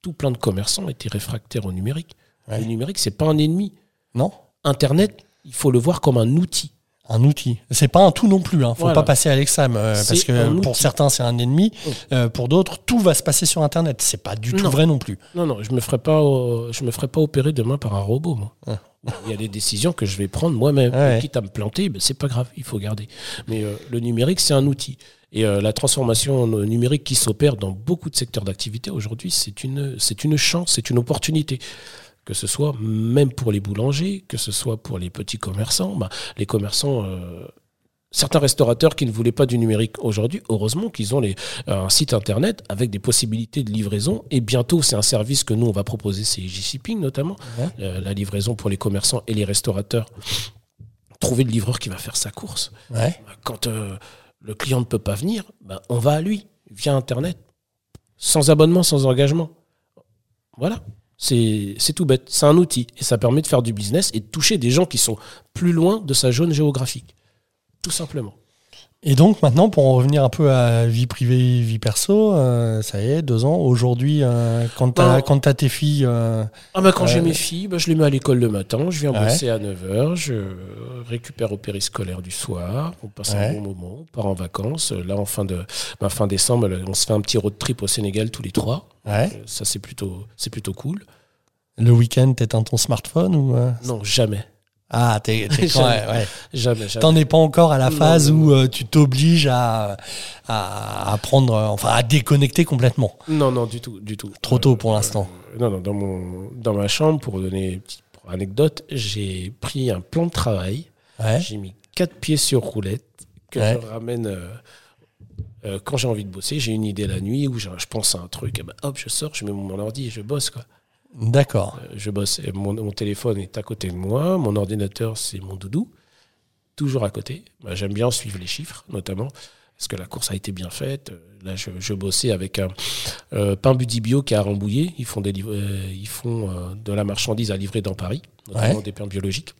B: Tout plein de commerçants étaient réfractaires au numérique.
A: Ouais.
B: Le numérique, c'est pas un ennemi.
A: Non
B: Internet, il faut le voir comme un outil.
A: Un outil. C'est pas un tout non plus. Hein. Faut
B: Voilà.
A: pas passer à l'extrême euh, parce que pour certains c'est un ennemi, euh, pour d'autres tout va se passer sur Internet. C'est pas du tout
B: Non.
A: vrai non plus.
B: Non, non, je me ferai pas, euh, je me ferai pas opérer demain par un robot, moi.
A: Ah.
B: Il y a des décisions que je vais prendre moi-même.
A: Ah ouais.
B: Quitte à me planter, ben, c'est pas grave, il faut garder. Mais le numérique, c'est un outil. Et la transformation numérique qui s'opère dans beaucoup de secteurs d'activité aujourd'hui, c'est une, c'est une chance, c'est une opportunité. Que ce soit même pour les boulangers, que ce soit pour les petits commerçants. Ben, les commerçants, euh, certains restaurateurs qui ne voulaient pas du numérique aujourd'hui, heureusement qu'ils ont les, un site internet avec des possibilités de livraison. Et bientôt, c'est un service que nous, on va proposer, c'est J-Shipping notamment,
A: Ouais.
B: Euh, la livraison pour les commerçants et les restaurateurs. Trouver le livreur qui va faire sa course.
A: Ouais.
B: Quand euh, le client ne peut pas venir, ben, on va à lui via Internet, sans abonnement, sans engagement. Voilà. C'est tout bête. C'est un outil et ça permet de faire du business et de toucher des gens qui sont plus loin de sa zone géographique. Tout simplement.
A: Et donc maintenant, pour en revenir un peu à vie privée, vie perso, euh, ça y est, deux ans. Aujourd'hui, euh, quand t'as
B: Non.
A: quand t'as tes filles, euh,
B: Ah bah quand j'ai mes filles, bah je les mets à l'école le matin, je viens
A: Ouais.
B: bosser à 9h, je récupère au périscolaire du soir, on passe
A: Ouais.
B: un bon moment, on part en vacances. Là, en fin, de, bah, fin décembre, on se fait un petit road trip au Sénégal tous les trois.
A: ouais,
B: Ça, c'est plutôt, plutôt cool.
A: le week-end, t'éteins ton smartphone ou
B: Non, jamais.
A: Ah, t'es,
B: Jamais.
A: ouais.
B: Jamais, jamais.
A: T'en es pas encore à la
B: Non,
A: phase
B: non,
A: où euh, tu t'obliges à, à, à prendre, euh, enfin, à déconnecter complètement.
B: Non, non, du tout, du tout.
A: Trop tôt pour l'instant.
B: Euh, non, non, dans, mon, dans ma chambre, pour donner une petite anecdote, j'ai pris un plan de travail,
A: Ouais.
B: j'ai mis quatre pieds sur roulette, que
A: Ouais.
B: je ramène euh, euh, quand j'ai envie de bosser. J'ai une idée la nuit où je, je pense à un truc, et ben, hop, je sors, je mets mon ordi et je bosse. Quoi.
A: D'accord.
B: Euh, Je bosse. Mon, mon téléphone est à côté de moi, mon ordinateur, c'est mon doudou, toujours à côté. Bah, J'aime bien suivre les chiffres, notamment, parce que la course a été bien faite. Là, je, je bossais avec un euh, Pain Buddy Bio qui est à Rambouillet. Ils font, des, euh, ils font euh, de la marchandise à livrer dans Paris, notamment
A: Ouais.
B: des pains biologiques.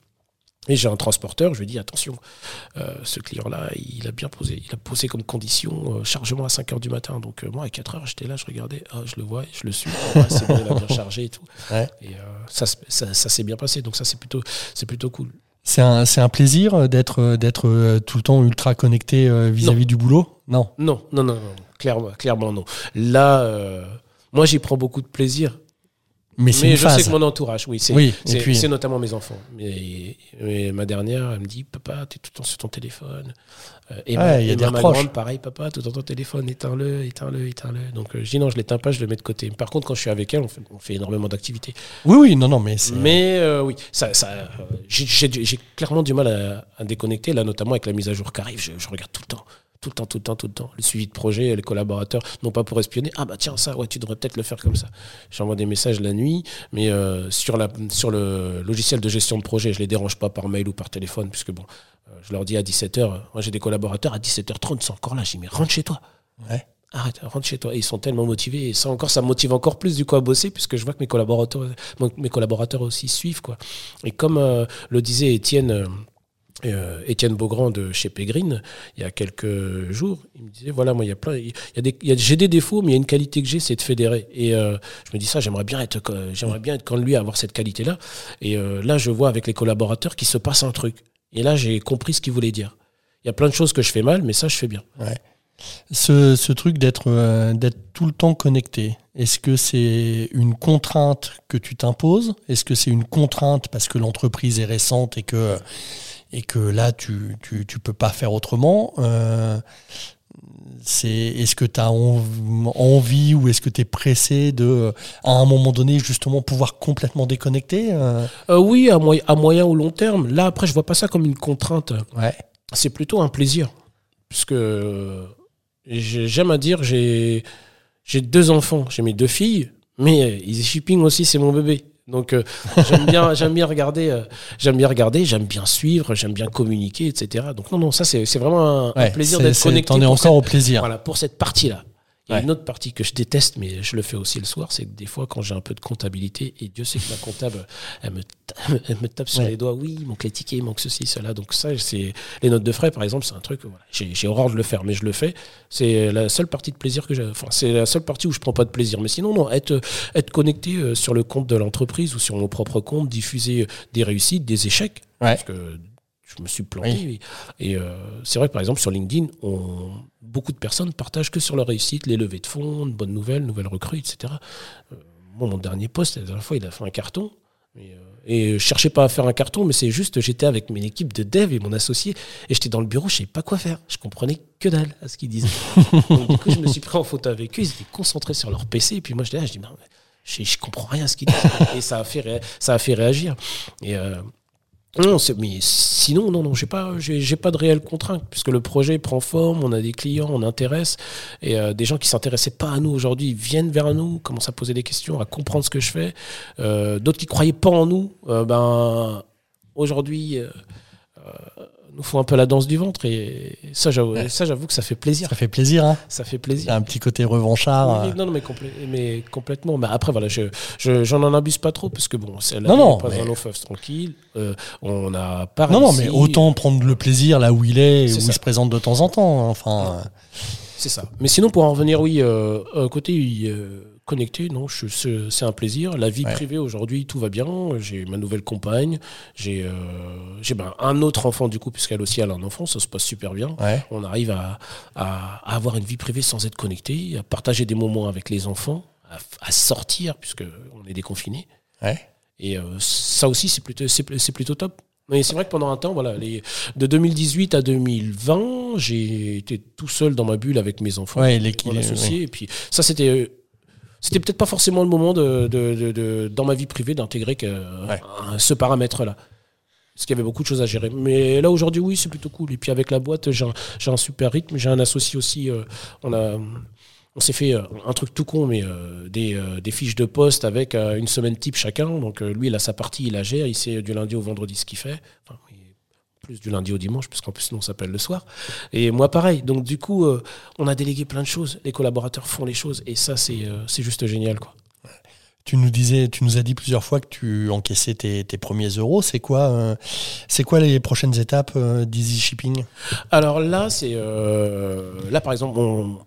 B: Et j'ai un transporteur, je lui dis attention, euh, ce client-là, il a bien posé, il a posé comme condition euh, chargement à 5 heures du matin. Donc euh, moi à 4 heures, j'étais là, je regardais, ah, je le vois, je le suis, Ah, c'est bon, il a bien chargé et tout.
A: Ouais.
B: Et ça, ça, ça s'est bien passé, donc ça c'est plutôt, c'est plutôt cool.
A: C'est un, un plaisir d'être, d'être tout le temps ultra connecté vis-à-vis du boulot? Non.
B: Non, non, non, non, clairement, clairement non. Là, moi j'y prends beaucoup de plaisir,
A: Mais c'est
B: mais
A: une
B: je
A: phase.
B: sais que mon entourage, oui, c'est
A: Oui, puis-
B: c'est notamment mes enfants. Mais, mais ma dernière, elle me dit, papa, t'es tout le temps sur ton téléphone. Euh, et
A: Ouais,
B: ma,
A: il y a
B: et
A: des
B: ma- grande, pareil, papa, tout le temps ton téléphone, éteins-le, éteins-le, éteins-le. Donc euh, je dis non, je l'éteins pas, je le mets de côté. Par contre, quand je suis avec elle, on fait, on fait énormément d'activités.
A: Oui, oui, non, non, mais c'est.
B: Mais euh, oui, ça, ça, euh, j'ai- clairement du mal à, à déconnecter, là, notamment avec la mise à jour qui arrive. Je, je regarde tout le temps. Tout le temps, tout le temps, tout le temps. Le suivi de projet, les collaborateurs, non pas pour espionner. Ah bah tiens, ça, ouais, tu devrais peut-être le faire comme ça. J'envoie des messages la nuit, mais euh, sur, la, sur le logiciel de gestion de projet, je les dérange pas par mail ou par téléphone, puisque bon, euh, je leur dis à 17h, moi j'ai des collaborateurs à 17h30, ils sont encore là. J'ai dit, mais rentre chez toi.
A: Ouais.
B: Arrête, rentre chez toi. Et ils sont tellement motivés. Et ça encore, ça me motive encore plus du coup à bosser, puisque je vois que mes collaborateurs, mes collaborateurs aussi suivent. Quoi. Et comme euh, le disait Étienne, Étienne Beaugrand de chez Pégrine, il y a quelques jours, il me disait voilà, moi, il y a plein. J'ai des défauts, mais il y a une qualité que j'ai, c'est de fédérer. Et euh, je me dis ça, j'aimerais bien être, co- j'aimerais bien être comme lui, avoir cette qualité-là. Et euh, là, je vois avec les collaborateurs qu'il se passe un truc. Et là, j'ai compris ce qu'il voulait dire. Il y a plein de choses que je fais mal, mais ça, je fais bien.
A: Ce, ce truc d'être euh, d'être tout le temps connecté, est-ce que c'est une contrainte que tu t'imposes? Est-ce que c'est une contrainte parce que l'entreprise est récente et que, et que là, tu, tu, tu peux pas faire autrement Euh, c'est Est-ce que tu as envie ou est-ce que tu es pressé de, à un moment donné, justement, pouvoir complètement déconnecter Euh,
B: Euh, oui, à, moy- à moyen ou long terme. Là, après, je vois pas ça comme une contrainte.
A: Ouais.
B: C'est plutôt un plaisir. Puisque euh, j'ai- j'aime à dire, j'ai j'ai deux enfants, j'ai mes deux filles, mais Easy Shipping aussi, c'est mon bébé. Donc euh, j'aime bien, j'aime bien regarder, euh, j'aime bien regarder, j'aime bien suivre, j'aime bien communiquer, etc. Donc non, non, ça c'est c'est vraiment un, plaisir d'être connecté.
A: T'en es encore au plaisir.
B: voilà, pour cette partie-là. Il y a
A: Ouais.
B: une autre partie que je déteste, mais je le fais aussi le soir, c'est que des fois, quand j'ai un peu de comptabilité, et Dieu sait que ma comptable, elle me, ta- elle me tape sur
A: Ouais.
B: les doigts, oui, il manque les tickets, il manque ceci, cela. Donc ça, c'est les notes de frais, par exemple, c'est un truc, voilà, j'ai horreur de le faire, mais je le fais. C'est la seule partie de plaisir que j'ai. Enfin, c'est la seule partie où je prends pas de plaisir. Mais sinon, non, être, être connecté euh, sur le compte de l'entreprise ou sur mon propre compte, diffuser des réussites, des échecs,
A: Ouais.
B: parce que je me suis planté. Et, euh, c'est vrai que par exemple sur LinkedIn, on, beaucoup de personnes partagent que sur leur réussite, les levées de fonds, de bonnes nouvelles, nouvelles recrues, etc. Euh, mon dernier poste, la dernière fois, il a fait un carton. Et, et je cherchais pas à faire un carton, mais c'est juste, j'étais avec mon équipe de dev et mon associé, et j'étais dans le bureau, je savais pas quoi faire. Je comprenais que dalle à ce qu'ils disaient. du coup, je me suis pris en photo avec eux, ils étaient concentrés sur leur PC, et puis moi, j'étais là, je dis, je, je comprends rien à ce qu'ils disent. et ça a fait, ça a fait réagir. Et euh, non, mais sinon, non, non, j'ai pas, j'ai pas de réelle contrainte puisque le projet prend forme, on a des clients, on intéresse et euh, des gens qui s'intéressaient pas à nous aujourd'hui viennent vers nous, commencent à poser des questions, à comprendre ce que je fais. Euh, d'autres qui croyaient pas en nous, ben aujourd'hui nous font un peu la danse du ventre et ça j'avoue ça j'avoue que ça fait plaisir.
A: Ça fait plaisir hein.
B: Ça fait plaisir.
A: Un petit côté revanchard
B: euh. non, non mais, mais complètement. Mais après voilà je j'en en abuse pas trop parce que bon c'est
A: non non
B: pas un long tranquille euh, on n'a pas
A: non non mais autant prendre le plaisir là où il est, où il se présente de temps en temps hein, enfin
B: c'est ça. Mais sinon pour en revenir oui euh, côté connecté, non, c'est un plaisir. La vie privée aujourd'hui, tout va bien. J'ai ma nouvelle compagne, j'ai euh, ben, un autre enfant du coup, puisqu'elle aussi a un enfant, ça se passe super bien. On arrive à, à, avoir une vie privée sans être connecté, à partager des moments avec les enfants, à, sortir, puisqu'on est déconfiné. Et euh, ça aussi, c'est plutôt, c'est plutôt top. Mais c'est vrai que pendant un temps, voilà, les, de 2018 à 2020, j'ai été tout seul dans ma bulle avec mes enfants,
A: ouais,
B: mon associé. Et puis ça, c'était euh, c'était peut-être pas forcément le moment de, de, de, dans ma vie privée d'intégrer ce paramètre-là. Parce qu'il y avait beaucoup de choses à gérer. Mais là, aujourd'hui, oui, c'est plutôt cool. Et puis avec la boîte, j'ai un, un, super rythme. J'ai un associé aussi. Euh, on a. On s'est fait euh, un truc tout con, mais euh, des, des, fiches de poste avec une semaine type chacun. Donc lui, il a sa partie, il la gère, il sait du lundi au vendredi ce qu'il fait. Enfin, plus du lundi au dimanche, puisqu'en plus nous on s'appelle le soir. Et moi pareil. Donc du coup, euh, on a délégué plein de choses. Les collaborateurs font les choses et ça c'est euh, c'est juste génial quoi.
A: Tu nous disais, tu nous as dit plusieurs fois que tu encaissais tes, tes premiers euros. C'est quoi, euh, c'est quoi les prochaines étapes d'Easy Shipping?
B: Alors là, c'est là par exemple, on,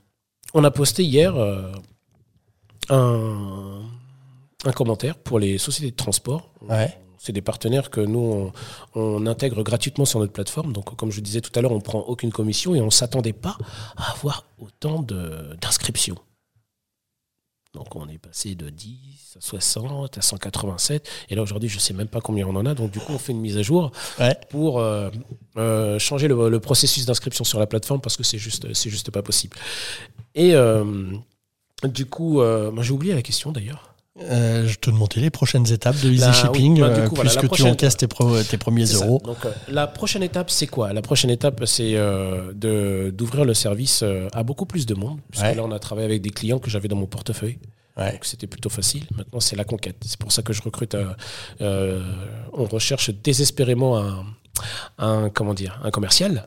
B: on, a posté hier un, un commentaire pour les sociétés de transport.
A: Ouais
B: c'est des partenaires que nous, on, intègre gratuitement sur notre plateforme. Donc, comme je disais tout à l'heure, on prend aucune commission et on ne s'attendait pas à avoir autant d'inscriptions. Donc, on est passé de 10 à 60 à 187. Et là, aujourd'hui, je ne sais même pas combien on en a. Donc, du coup, on fait une mise à jour pour euh, euh, changer le, processus d'inscription sur la plateforme parce que c'est juste, juste pas possible. Et euh, du coup, j'ai oublié la question d'ailleurs.
A: Euh, je te demandais les prochaines étapes de Easy Shipping, bah, euh, puisque tu encaisses tes, tes premiers euros.
B: Donc, euh, la prochaine étape, c'est quoi? La prochaine étape, c'est d'ouvrir le service à beaucoup plus de monde. Puisque là, on a travaillé avec des clients que j'avais dans mon portefeuille. Donc, c'était plutôt facile. Maintenant, c'est la conquête. C'est pour ça que je recrute. on recherche désespérément un, un, comment dire, un commercial.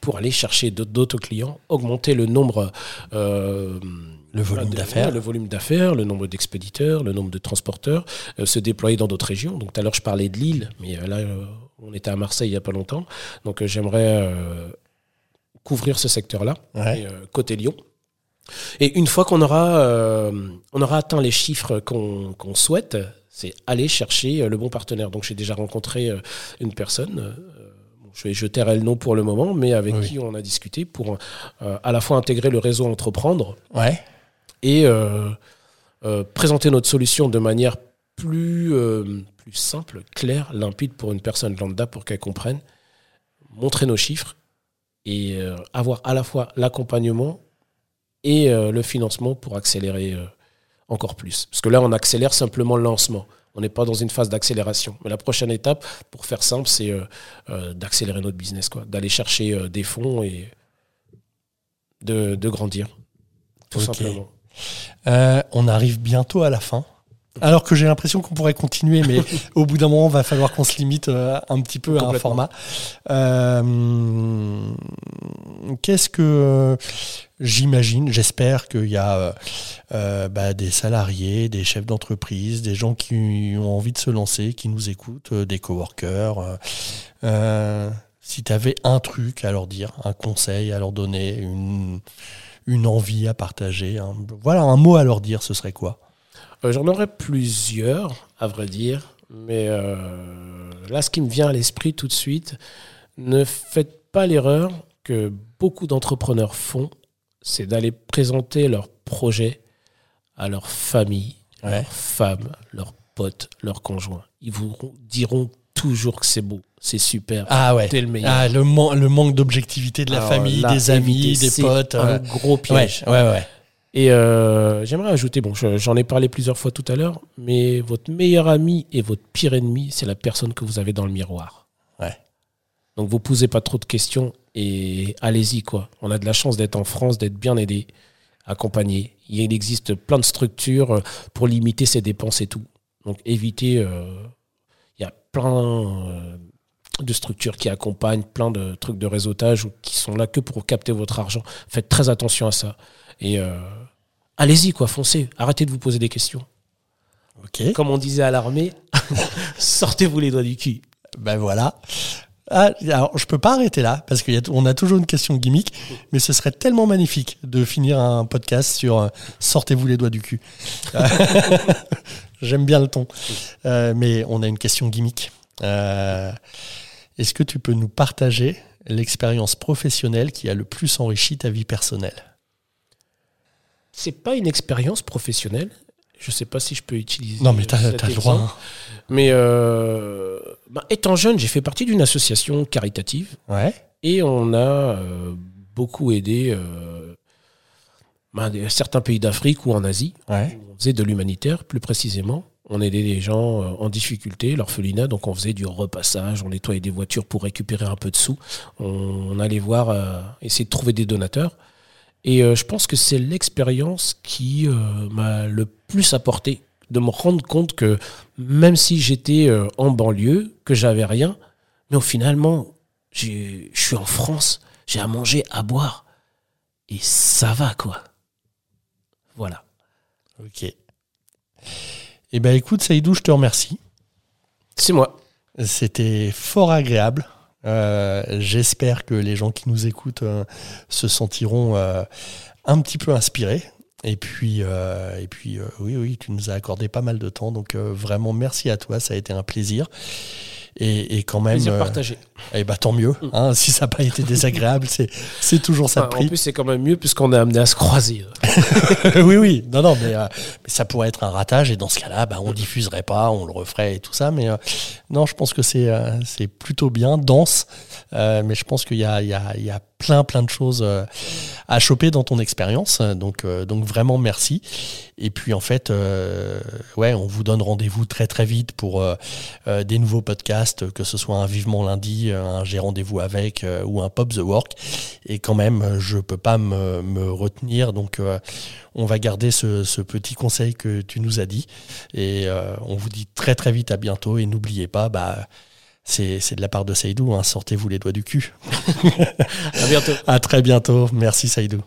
B: Pour aller chercher d'autres clients, augmenter le nombre
A: le volume d'affaires.
B: Le volume d'affaires, le nombre d'expéditeurs, le nombre de transporteurs, euh, se déployer dans d'autres régions. Donc tout à l'heure, je parlais de Lille, mais euh, là, euh, on était à Marseille il n'y a pas longtemps. Donc j'aimerais couvrir ce secteur-là, côté Lyon. Et une fois qu'on aura, on aura atteint les chiffres qu'on souhaite, c'est aller chercher le bon partenaire. Donc j'ai déjà rencontré une personne je vais jeter le nom pour le moment, mais avec qui on a discuté pour à la fois intégrer le réseau entreprendre
A: ouais
B: et euh, euh, présenter notre solution de manière plus, euh, plus simple, claire, limpide pour une personne lambda pour qu'elle comprenne, montrer nos chiffres et avoir à la fois l'accompagnement et le financement pour accélérer encore plus. Parce que là, on accélère simplement le lancement. On n'est pas dans une phase d'accélération. Mais la prochaine étape, pour faire simple, c'est d'accélérer notre business, quoi, d'aller chercher des fonds et de, grandir, tout simplement.
A: Euh, on arrive bientôt à la fin. Alors que j'ai l'impression qu'on pourrait continuer, mais au bout d'un moment, il va falloir qu'on se limite euh, un petit peu à un format. Euh, qu'est-ce que j'imagine J'espère qu'il y a bah, des salariés, des chefs d'entreprise, des gens qui ont envie de se lancer, qui nous écoutent, des coworkers. si tu avais un truc à leur dire, un conseil à leur donner, une une envie à partager Voilà, un mot à leur dire, ce serait quoi?
B: Euh, J'en aurais plusieurs, à vrai dire, mais euh, là, ce qui me vient à l'esprit tout de suite, ne faites pas l'erreur que beaucoup d'entrepreneurs font, c'est d'aller présenter leur projet à leur famille,
A: Ouais.
B: leurs femmes, leurs potes, leurs conjoints. Ils vous diront toujours que c'est beau, c'est super.
A: Ah ouais.
B: T'es le meilleur.
A: Ah, le, man- le manque d'objectivité de la
B: Alors
A: famille,
B: là,
A: des amis, des potes.
B: Un
A: euh,
B: gros
A: ouais,
B: piège.
A: ouais, ouais.
B: Et euh, j'aimerais ajouter, bon, je- j'en ai parlé plusieurs fois tout à l'heure, mais votre meilleur ami et votre pire ennemi, c'est la personne que vous avez dans le miroir.
A: Ouais.
B: Donc vous posez pas trop de questions et allez-y quoi. On a de la chance d'être en France, d'être bien aidé, accompagné. Il existe plein de structures pour limiter ses dépenses et tout. Donc évitez. euh, Il y a plein euh, de structures qui accompagnent, plein de trucs de réseautage ou qui sont là que pour capter votre argent. Faites très attention à ça. Et euh, allez-y quoi, foncez. Arrêtez de vous poser des questions. Comme on disait à l'armée, sortez-vous les doigts du cul.
A: Ben voilà. Ah, alors, je peux pas arrêter là, parce qu'on a toujours une question gimmick, mais ce serait tellement magnifique de finir un podcast sur euh, Sortez-vous les doigts du cul. J'aime bien le ton. Euh, mais on a une question gimmick. Euh, Est-ce que tu peux nous partager l'expérience professionnelle qui a le plus enrichi ta vie personnelle?
B: C'est pas une expérience professionnelle. Je sais pas si je peux utiliser.
A: Non, mais t'as
B: cet
A: t'as le droit. hein.
B: Mais euh, bah, étant jeune, j'ai fait partie d'une association caritative
A: Ouais.
B: et on a euh, beaucoup aidé euh, bah, certains pays d'Afrique ou en Asie.
A: Ouais.
B: On faisait de l'humanitaire, plus précisément. On aidait des gens euh, en difficulté, l'orphelinat, donc on faisait du repassage, on nettoyait des voitures pour récupérer un peu de sous. On, allait voir, euh, essayer de trouver des donateurs. Et euh, je pense que c'est l'expérience qui m'a le plus apporté, de me rendre compte que même si j'étais en banlieue, que j'avais rien, mais finalement, je suis en France, j'ai à manger, à boire, et ça va quoi. Voilà.
A: Ok. Eh ben écoute, Saïdou, je te remercie.
B: C'est moi.
A: C'était fort agréable. Euh, J'espère que les gens qui nous écoutent euh, se sentiront euh, un petit peu inspirés. Et puis, et puis oui, oui, tu nous as accordé pas mal de temps. Donc vraiment, merci à toi. Ça a été un plaisir. Et, et quand même,
B: Plaisir
A: euh,
B: partagé.
A: eh ben, tant mieux. hein, si ça n'a pas été désagréable, c'est c'est toujours ça de
B: Enfin, en
A: prix.
B: plus, c'est quand même mieux puisqu'on est amené à se croiser.
A: oui, oui, non, non, mais, euh, mais ça pourrait être un ratage et dans ce cas-là, bah, on diffuserait pas, on le referait et tout ça. Mais euh, non, je pense que c'est euh, c'est plutôt bien, dense. Euh, mais je pense qu'il y a, il y, a, il y a plein, plein de choses euh, à choper dans ton expérience. Donc, euh, donc vraiment merci. Et puis en fait, euh, ouais, on vous donne rendez-vous très, très vite pour des nouveaux podcasts, que ce soit un Vivement Lundi, un J'ai rendez-vous avec ou un Pop the Work. Et quand même, je peux pas me, retenir. Donc, on va garder ce, ce petit conseil que tu nous as dit. Et on vous dit très très vite à bientôt. Et n'oubliez pas, bah, c'est de la part de Saïdou. Hein. Sortez-vous les doigts du cul.
B: à bientôt.
A: À très bientôt. Merci Saïdou.